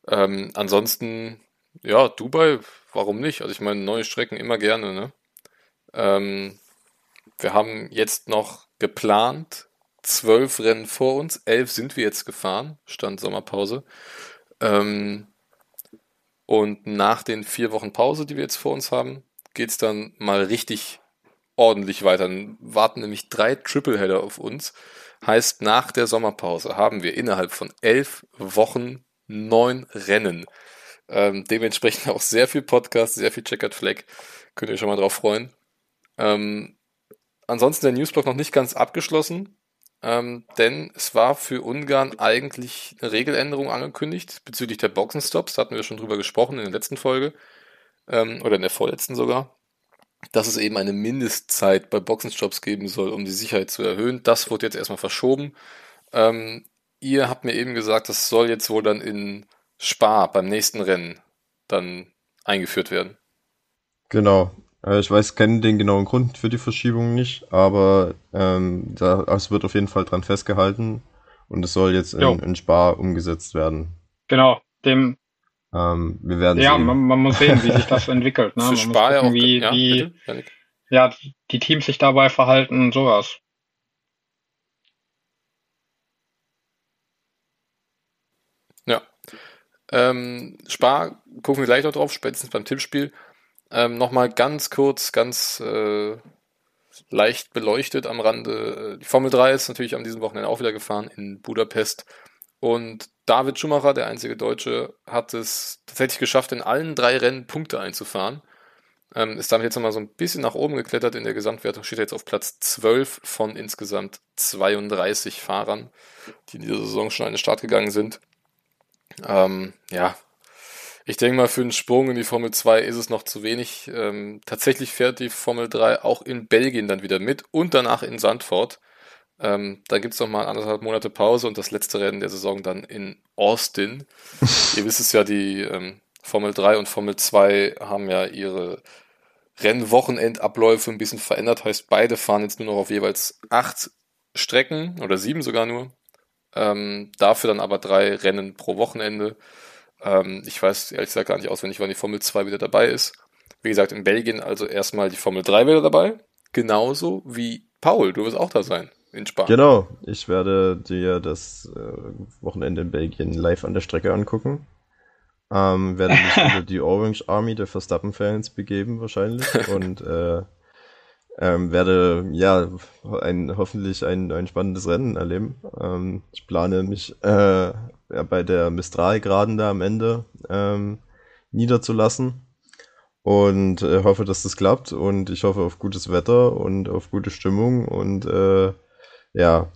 Ähm, ansonsten, ja, Dubai, warum nicht? Also ich meine, neue Strecken immer gerne, ne? Ähm, wir haben jetzt noch geplant, zwölf Rennen vor uns, elf sind wir jetzt gefahren, stand Sommerpause. Ähm, und nach den vier Wochen Pause, die wir jetzt vor uns haben, geht es dann mal richtig ordentlich weiter. Dann warten nämlich drei Tripleheader auf uns. Heißt, nach der Sommerpause haben wir innerhalb von elf Wochen neun Rennen. Ähm, dementsprechend auch sehr viel Podcast, sehr viel Checkered Flag. Könnt ihr euch schon mal drauf freuen. Ähm, ansonsten der Newsblock noch nicht ganz abgeschlossen ähm, denn es war für Ungarn eigentlich eine Regeländerung angekündigt bezüglich der Boxenstops. Da hatten wir schon drüber gesprochen in der letzten Folge ähm, oder in der vorletzten sogar, dass es eben eine Mindestzeit bei Boxenstops geben soll, um die Sicherheit zu erhöhen. Das wurde jetzt erstmal verschoben. Ähm, ihr habt mir eben gesagt, das soll jetzt wohl dann in Spa beim nächsten Rennen dann eingeführt werden.
Genau, äh, ich weiß, kenne den genauen Grund für die Verschiebung nicht, aber ähm, da, es wird auf jeden Fall dran festgehalten und es soll jetzt in, in Spar umgesetzt werden.
Genau, dem.
Ähm, wir werden
ja, man, man, muss sehen, wie sich das entwickelt. Ne? Für man Spar muss gucken, wie, ja, wie ja, die Teams sich dabei verhalten und sowas.
Ähm, Spar, gucken wir gleich noch drauf, spätestens beim Tippspiel. Ähm, Nochmal ganz kurz, ganz äh, leicht beleuchtet am Rande. Die Formel 3 ist natürlich an diesem Wochenende auch wieder gefahren in Budapest. Und David Schumacher, der einzige Deutsche, hat es tatsächlich geschafft, in allen drei Rennen Punkte einzufahren. Ähm, ist damit jetzt nochmal so ein bisschen nach oben geklettert in der Gesamtwertung, steht jetzt auf Platz 12 von insgesamt 32 Fahrern, die in dieser Saison schon an den Start gegangen sind. Ähm, ja, ich denke mal, für einen Sprung in die Formel 2 ist es noch zu wenig. Ähm, tatsächlich fährt die Formel 3 auch in Belgien dann wieder mit und danach in Sandford. Ähm, dann gibt es noch mal anderthalb Monate Pause und das letzte Rennen der Saison dann in Austin. Ihr wisst es ja, die ähm, Formel 3 und Formel 2 haben ja ihre Rennwochenendabläufe ein bisschen verändert. Heißt, beide fahren jetzt nur noch auf jeweils acht Strecken oder sieben sogar nur. Ähm, dafür dann aber drei Rennen pro Wochenende. Ähm, ich weiß ehrlich gesagt gar nicht auswendig, wann die Formel 2 wieder dabei ist. Wie gesagt, in Belgien also erstmal die Formel 3 wieder dabei. Genauso wie Paul, du wirst auch da sein in Spanien.
Genau, ich werde dir das äh, Wochenende in Belgien live an der Strecke angucken. Ähm, werde mich unter die Orange Army der Verstappen-Fans begeben wahrscheinlich und äh, ähm, werde ja ein, hoffentlich ein, ein spannendes Rennen erleben. Ähm, ich plane mich äh, ja, bei der Mistral-Graden da am Ende ähm, niederzulassen und äh, hoffe, dass das klappt und ich hoffe auf gutes Wetter und auf gute Stimmung und äh, ja,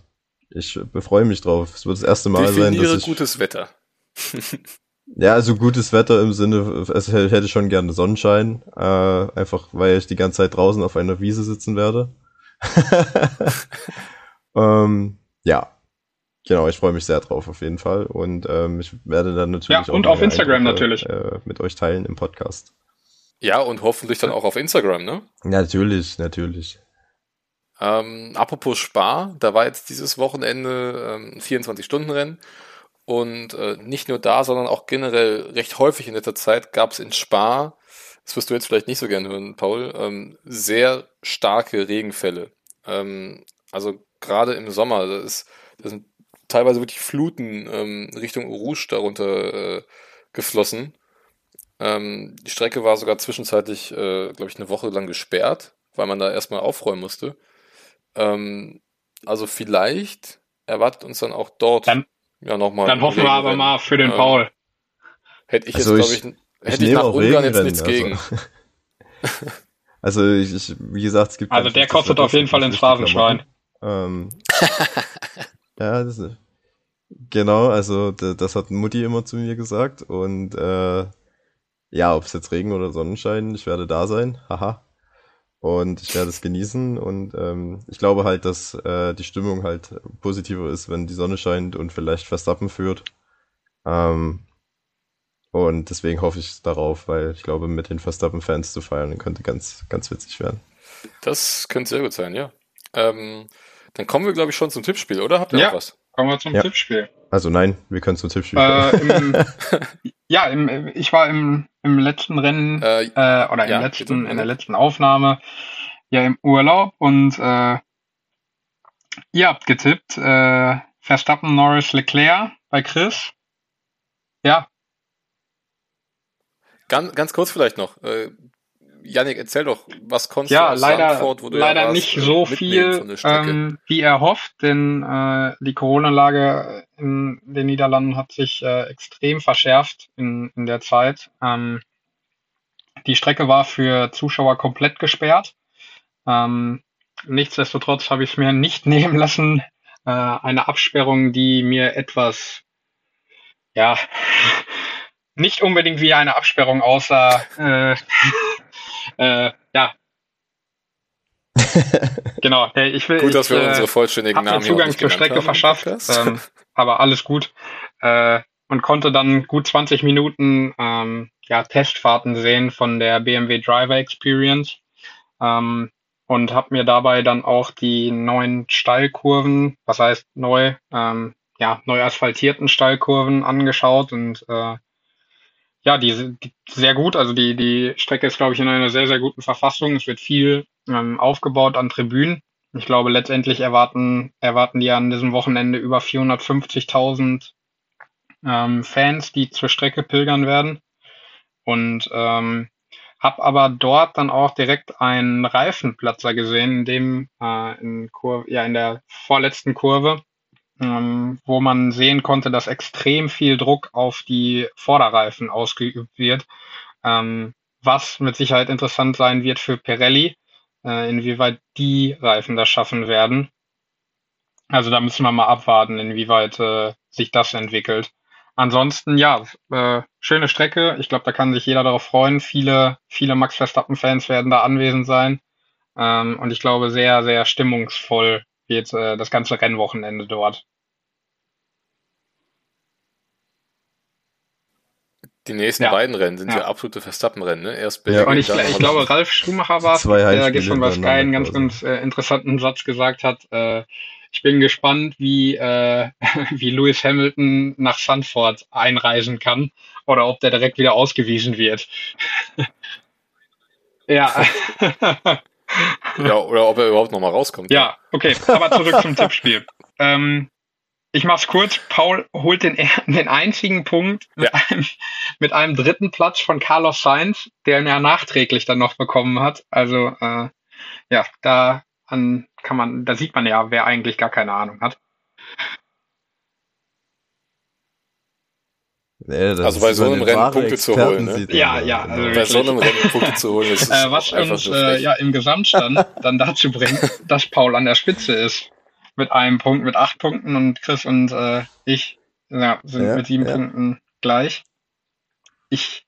ich freue mich drauf. Es wird das erste Mal
Definiere
sein, dass ich
gutes Wetter.
ja, also gutes Wetter im Sinne, es hätte schon gerne Sonnenschein, äh, einfach weil ich die ganze Zeit draußen auf einer Wiese sitzen werde. ähm, ja, genau, ich freue mich sehr drauf auf jeden Fall und ähm, ich werde dann natürlich
ja, und auf Instagram Eindrücke, natürlich
äh, mit euch teilen im Podcast.
Ja, und hoffentlich dann auch auf Instagram, ne?
Natürlich, natürlich.
Ähm, apropos Spar, da war jetzt dieses Wochenende ähm, 24-Stunden-Rennen und äh, nicht nur da, sondern auch generell recht häufig in letzter Zeit gab es in Spar, das wirst du jetzt vielleicht nicht so gerne hören, Paul, ähm, sehr starke Regenfälle. Ähm, also gerade im Sommer, da, ist, da sind teilweise wirklich Fluten ähm, Richtung Rouge darunter äh, geflossen. Ähm, die Strecke war sogar zwischenzeitlich, äh, glaube ich, eine Woche lang gesperrt, weil man da erstmal aufräumen musste. Ähm, also vielleicht erwartet uns dann auch dort
dann,
ja nochmal.
Dann hoffen wir aber mal für den ähm, Paul.
Hätte ich also jetzt, glaube ich, hätte ich, ich nach Ungarn jetzt nichts also. gegen.
also ich, ich, wie gesagt, es gibt.
Also der kostet auf jeden Fall ins Phrasenschwein.
Ähm, ja, das ist, genau, also das hat Mutti immer zu mir gesagt und äh, ja, ob es jetzt Regen oder Sonnenschein, ich werde da sein, haha. Und ich werde es genießen und ähm, ich glaube halt, dass äh, die Stimmung halt positiver ist, wenn die Sonne scheint und vielleicht Verstappen führt. Ähm, und deswegen hoffe ich darauf, weil ich glaube, mit den Verstappen-Fans zu feiern könnte ganz, ganz witzig werden.
Das könnte sehr gut sein, ja. Ähm, dann kommen wir, glaube ich, schon zum Tippspiel, oder? Habt ihr
ja,
noch was?
Kommen wir zum
ja.
Tippspiel.
Also nein, wir können zum Tippspiel
äh, im, Ja, im, ich war im, im letzten Rennen äh, äh, oder im
ja,
letzten, in der letzten Aufnahme ja im Urlaub und äh, ihr habt getippt, äh, Verstappen, Norris, Leclerc bei Chris. Ja.
Ganz, ganz kurz vielleicht noch. Äh, Janik, erzähl doch, was konntest
ja,
du aus
leider,
Sandford, wo du
leider
ja warst,
nicht so viel, ähm, wie er hofft, denn äh, die Corona-Lage in den Niederlanden hat sich äh, extrem verschärft in, in der Zeit. Ähm, die Strecke war für Zuschauer komplett gesperrt. Ähm, nichtsdestotrotz habe ich es mir nicht nehmen lassen, äh, eine Absperrung, die mir etwas, ja, nicht unbedingt wie eine Absperrung aussah, äh, äh, ja. genau. Ich will.
Gut, dass
ich,
wir äh, unsere vollständigen Namen
Zugang zur Strecke haben, verschafft, ähm, aber alles gut. Äh, und konnte dann gut 20 Minuten ähm, ja, Testfahrten sehen von der BMW Driver Experience. Ähm, und habe mir dabei dann auch die neuen Steilkurven, was heißt neu, ähm, ja, neu asphaltierten Steilkurven angeschaut und äh, ja, die, die sehr gut. Also die, die Strecke ist, glaube ich, in einer sehr, sehr guten Verfassung. Es wird viel ähm, aufgebaut an Tribünen. Ich glaube, letztendlich erwarten, erwarten die an diesem Wochenende über 450.000 ähm, Fans, die zur Strecke pilgern werden. Und ähm, habe aber dort dann auch direkt einen Reifenplatzer gesehen, in dem äh, in, Kurve, ja, in der vorletzten Kurve, wo man sehen konnte, dass extrem viel Druck auf die Vorderreifen ausgeübt wird, ähm, was mit Sicherheit interessant sein wird für Pirelli, äh, inwieweit die Reifen das schaffen werden. Also da müssen wir mal abwarten, inwieweit äh, sich das entwickelt. Ansonsten, ja, äh, schöne Strecke. Ich glaube, da kann sich jeder darauf freuen. Viele, viele Max Verstappen-Fans werden da anwesend sein. Ähm, und ich glaube, sehr, sehr stimmungsvoll wird das ganze Rennwochenende dort.
Die nächsten ja. beiden Rennen sind ja, ja absolute Verstappen-Rennen, ne?
Erst Belgien, ja. Und ich, ich glaube, Ralf Schumacher war der gestern bei Sky einen ganz, ganz äh, interessanten Satz gesagt hat. Äh, ich bin gespannt, wie, äh, wie Lewis Hamilton nach Sanford einreisen kann oder ob der direkt wieder ausgewiesen wird.
ja. ja, oder ob er überhaupt nochmal rauskommt.
Ja, okay, aber zurück zum Tippspiel. Ähm, ich mach's kurz. Paul holt den, den einzigen Punkt mit, ja. einem, mit einem dritten Platz von Carlos Sainz, der ja nachträglich dann noch bekommen hat. Also äh, ja, da an kann man, da sieht man ja, wer eigentlich gar keine Ahnung hat.
Nee, also bei so einem Rennen Punkte zu holen. Ne?
Ja, ja. Also
bei so einem Rennen Punkte zu holen ist
äh, Was uns äh, ja im Gesamtstand dann dazu bringt, dass Paul an der Spitze ist. Mit einem Punkt, mit acht Punkten und Chris und äh, ich ja, sind ja, mit sieben ja. Punkten gleich. Ich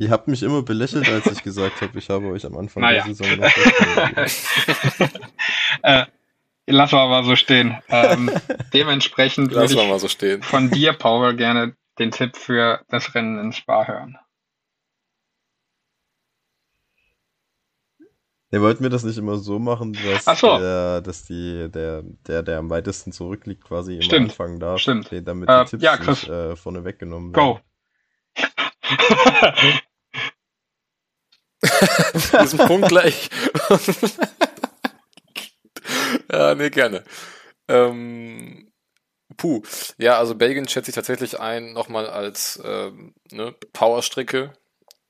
Ihr habt mich immer belächelt, als ich gesagt habe, ich habe euch am Anfang naja. der Saison noch
äh, Lass mal mal so stehen. Ähm, dementsprechend
würde ich so
von dir, Paul, gerne den Tipp für das Rennen in Spa hören.
Ihr wollt mir das nicht immer so machen, dass,
so.
der, dass die, der, der, der am weitesten zurückliegt, quasi immer
Stimmt.
anfangen darf,
Stimmt.
damit die äh, Tipps
ja,
nicht äh, vorne weggenommen
werden. Go.
Diesen Punkt gleich. ja, nee, gerne. Ähm, puh. Ja, also Belgien schätze ich tatsächlich ein, nochmal als ähm, ne, Powerstrecke.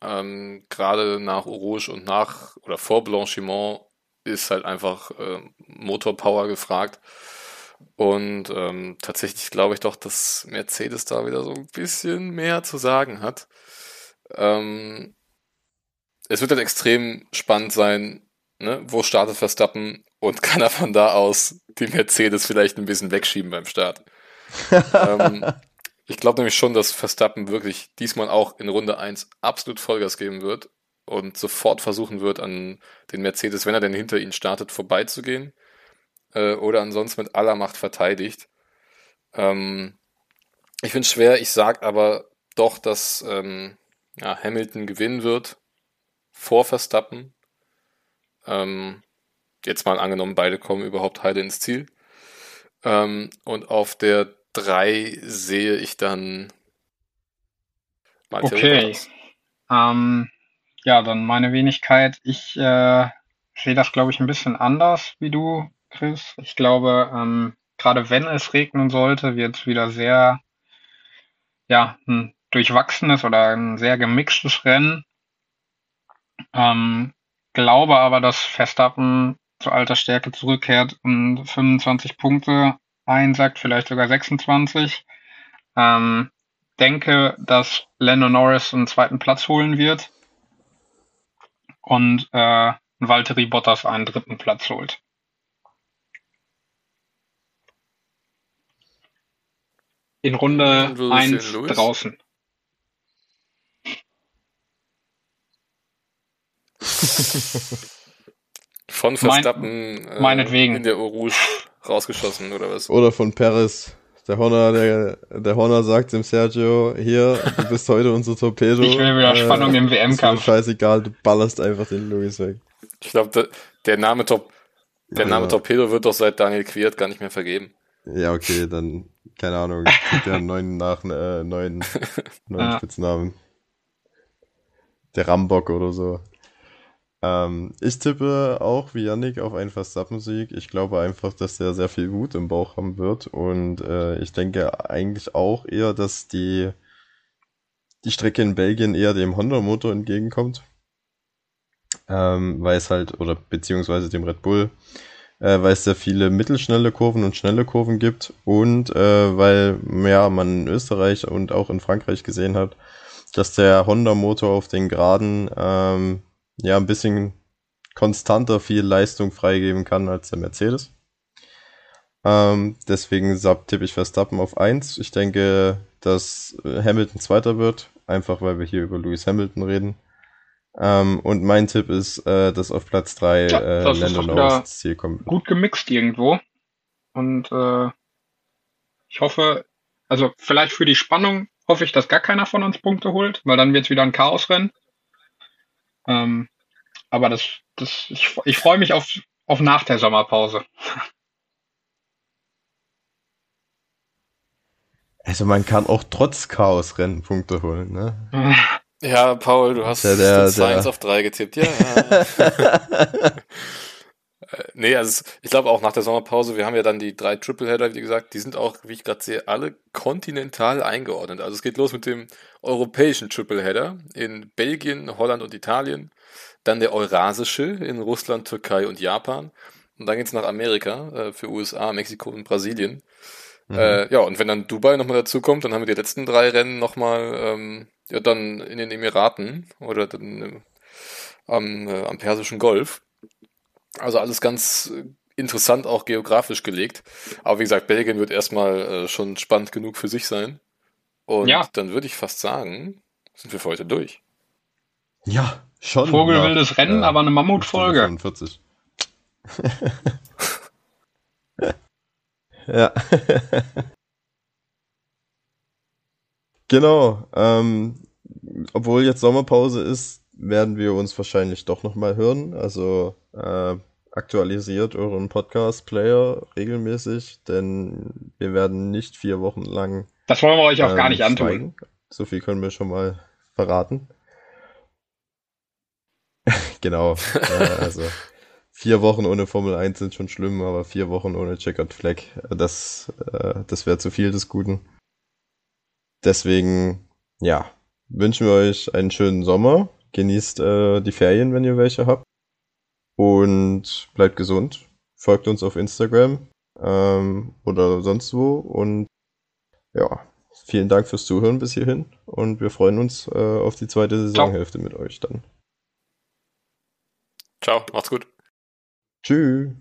Ähm, Gerade nach Rouge und nach oder vor Blanchiment ist halt einfach äh, Motorpower gefragt. Und ähm, tatsächlich glaube ich doch, dass Mercedes da wieder so ein bisschen mehr zu sagen hat. Ähm, es wird dann extrem spannend sein, ne? wo startet Verstappen und kann er von da aus die Mercedes vielleicht ein bisschen wegschieben beim Start. ähm, ich glaube nämlich schon, dass Verstappen wirklich diesmal auch in Runde 1 absolut Vollgas geben wird und sofort versuchen wird, an den Mercedes, wenn er denn hinter ihnen startet, vorbeizugehen äh, oder ansonsten mit aller Macht verteidigt. Ähm, ich finde es schwer, ich sage aber doch, dass ähm, ja, Hamilton gewinnen wird vor Verstappen. Ähm, jetzt mal angenommen, beide kommen überhaupt heile ins Ziel. Ähm, und auf der 3 sehe ich dann
Okay. Ähm, ja, dann meine Wenigkeit. Ich äh, sehe das, glaube ich, ein bisschen anders wie du, Chris. Ich glaube, ähm, gerade wenn es regnen sollte, wird es wieder sehr, ja, ein durchwachsenes oder ein sehr gemixtes Rennen. Ähm, glaube aber, dass Verstappen zu alter Stärke zurückkehrt und 25 Punkte einsackt, vielleicht sogar 26. Ähm, denke, dass Lando Norris einen zweiten Platz holen wird und äh, Valtteri Bottas einen dritten Platz holt. In Runde 1 draußen.
Von Verstappen
mein, meinetwegen.
Äh, in der Eau rausgeschossen, oder was?
Oder von Perez. Der Horner, der, der Horner sagt dem Sergio, hier, du bist heute unser Torpedo.
Ich will wieder äh, Spannung im WM-Kampf.
Scheißegal, du ballerst einfach den Louis weg.
Ich glaube, der, der, Name, Top, der ja, Name ja. Torpedo wird doch seit Daniel Quiert gar nicht mehr vergeben.
Ja, okay, dann, keine Ahnung, gibt ja einen neuen, nach, äh, neuen, neuen ja. Spitznamen. Der Rambock oder so. Ähm, ich tippe auch wie Yannick auf einen Verstappen-Sieg. Ich glaube einfach, dass er sehr viel Wut im Bauch haben wird und äh, ich denke eigentlich auch eher, dass die, die Strecke in Belgien eher dem Honda-Motor entgegenkommt. Ähm, weil es halt, oder beziehungsweise dem Red Bull, äh, weil es sehr viele mittelschnelle Kurven und schnelle Kurven gibt und äh, weil ja, man in Österreich und auch in Frankreich gesehen hat, dass der Honda-Motor auf den Geraden ähm, ja ein bisschen konstanter viel Leistung freigeben kann als der Mercedes. Ähm, deswegen tippe ich Verstappen auf 1. Ich denke, dass Hamilton Zweiter wird, einfach weil wir hier über Lewis Hamilton reden. Ähm, und mein Tipp ist, äh, dass auf Platz 3 ja, äh, Lando Norris ins Ziel kommt.
Gut gemixt irgendwo. Und äh, ich hoffe, also vielleicht für die Spannung hoffe ich, dass gar keiner von uns Punkte holt, weil dann wird es wieder ein Chaosrennen. Ähm, aber das, das, ich, ich freue mich auf, auf nach der Sommerpause.
Also man kann auch trotz Chaosrennen Punkte holen, ne?
Ja, Paul, du hast der, der, 2 auf 3 getippt, ja. Äh, nee, also ich glaube auch nach der Sommerpause, wir haben ja dann die drei Tripleheader, wie gesagt, die sind auch, wie ich gerade sehe, alle kontinental eingeordnet. Also es geht los mit dem europäischen Tripleheader in Belgien, Holland und Italien, dann der eurasische in Russland, Türkei und Japan und dann geht's nach Amerika äh, für USA, Mexiko und Brasilien. Mhm. Äh, ja, und wenn dann Dubai nochmal dazu kommt, dann haben wir die letzten drei Rennen nochmal ähm, ja, dann in den Emiraten oder dann äh, am, äh, am Persischen Golf. Also alles ganz interessant auch geografisch gelegt. Aber wie gesagt, Belgien wird erstmal äh, schon spannend genug für sich sein. Und ja. dann würde ich fast sagen, sind wir für heute durch.
Ja, schon.
Vogelwildes Rennen, äh, aber eine Mammutfolge. 45.
ja. genau. Ähm, obwohl jetzt Sommerpause ist, werden wir uns wahrscheinlich doch nochmal hören. Also äh, aktualisiert euren Podcast-Player regelmäßig, denn wir werden nicht vier Wochen lang.
Das wollen wir euch auch ähm, gar nicht antun. Schweigen.
So viel können wir schon mal verraten. genau. äh, also vier Wochen ohne Formel 1 sind schon schlimm, aber vier Wochen ohne Checkered Flag, das, äh, das wäre zu viel des Guten. Deswegen, ja, wünschen wir euch einen schönen Sommer. Genießt äh, die Ferien, wenn ihr welche habt. Und bleibt gesund. Folgt uns auf Instagram ähm, oder sonst wo. Und ja, vielen Dank fürs Zuhören bis hierhin. Und wir freuen uns äh, auf die zweite Saisonhälfte mit euch dann.
Ciao, macht's gut.
Tschüss.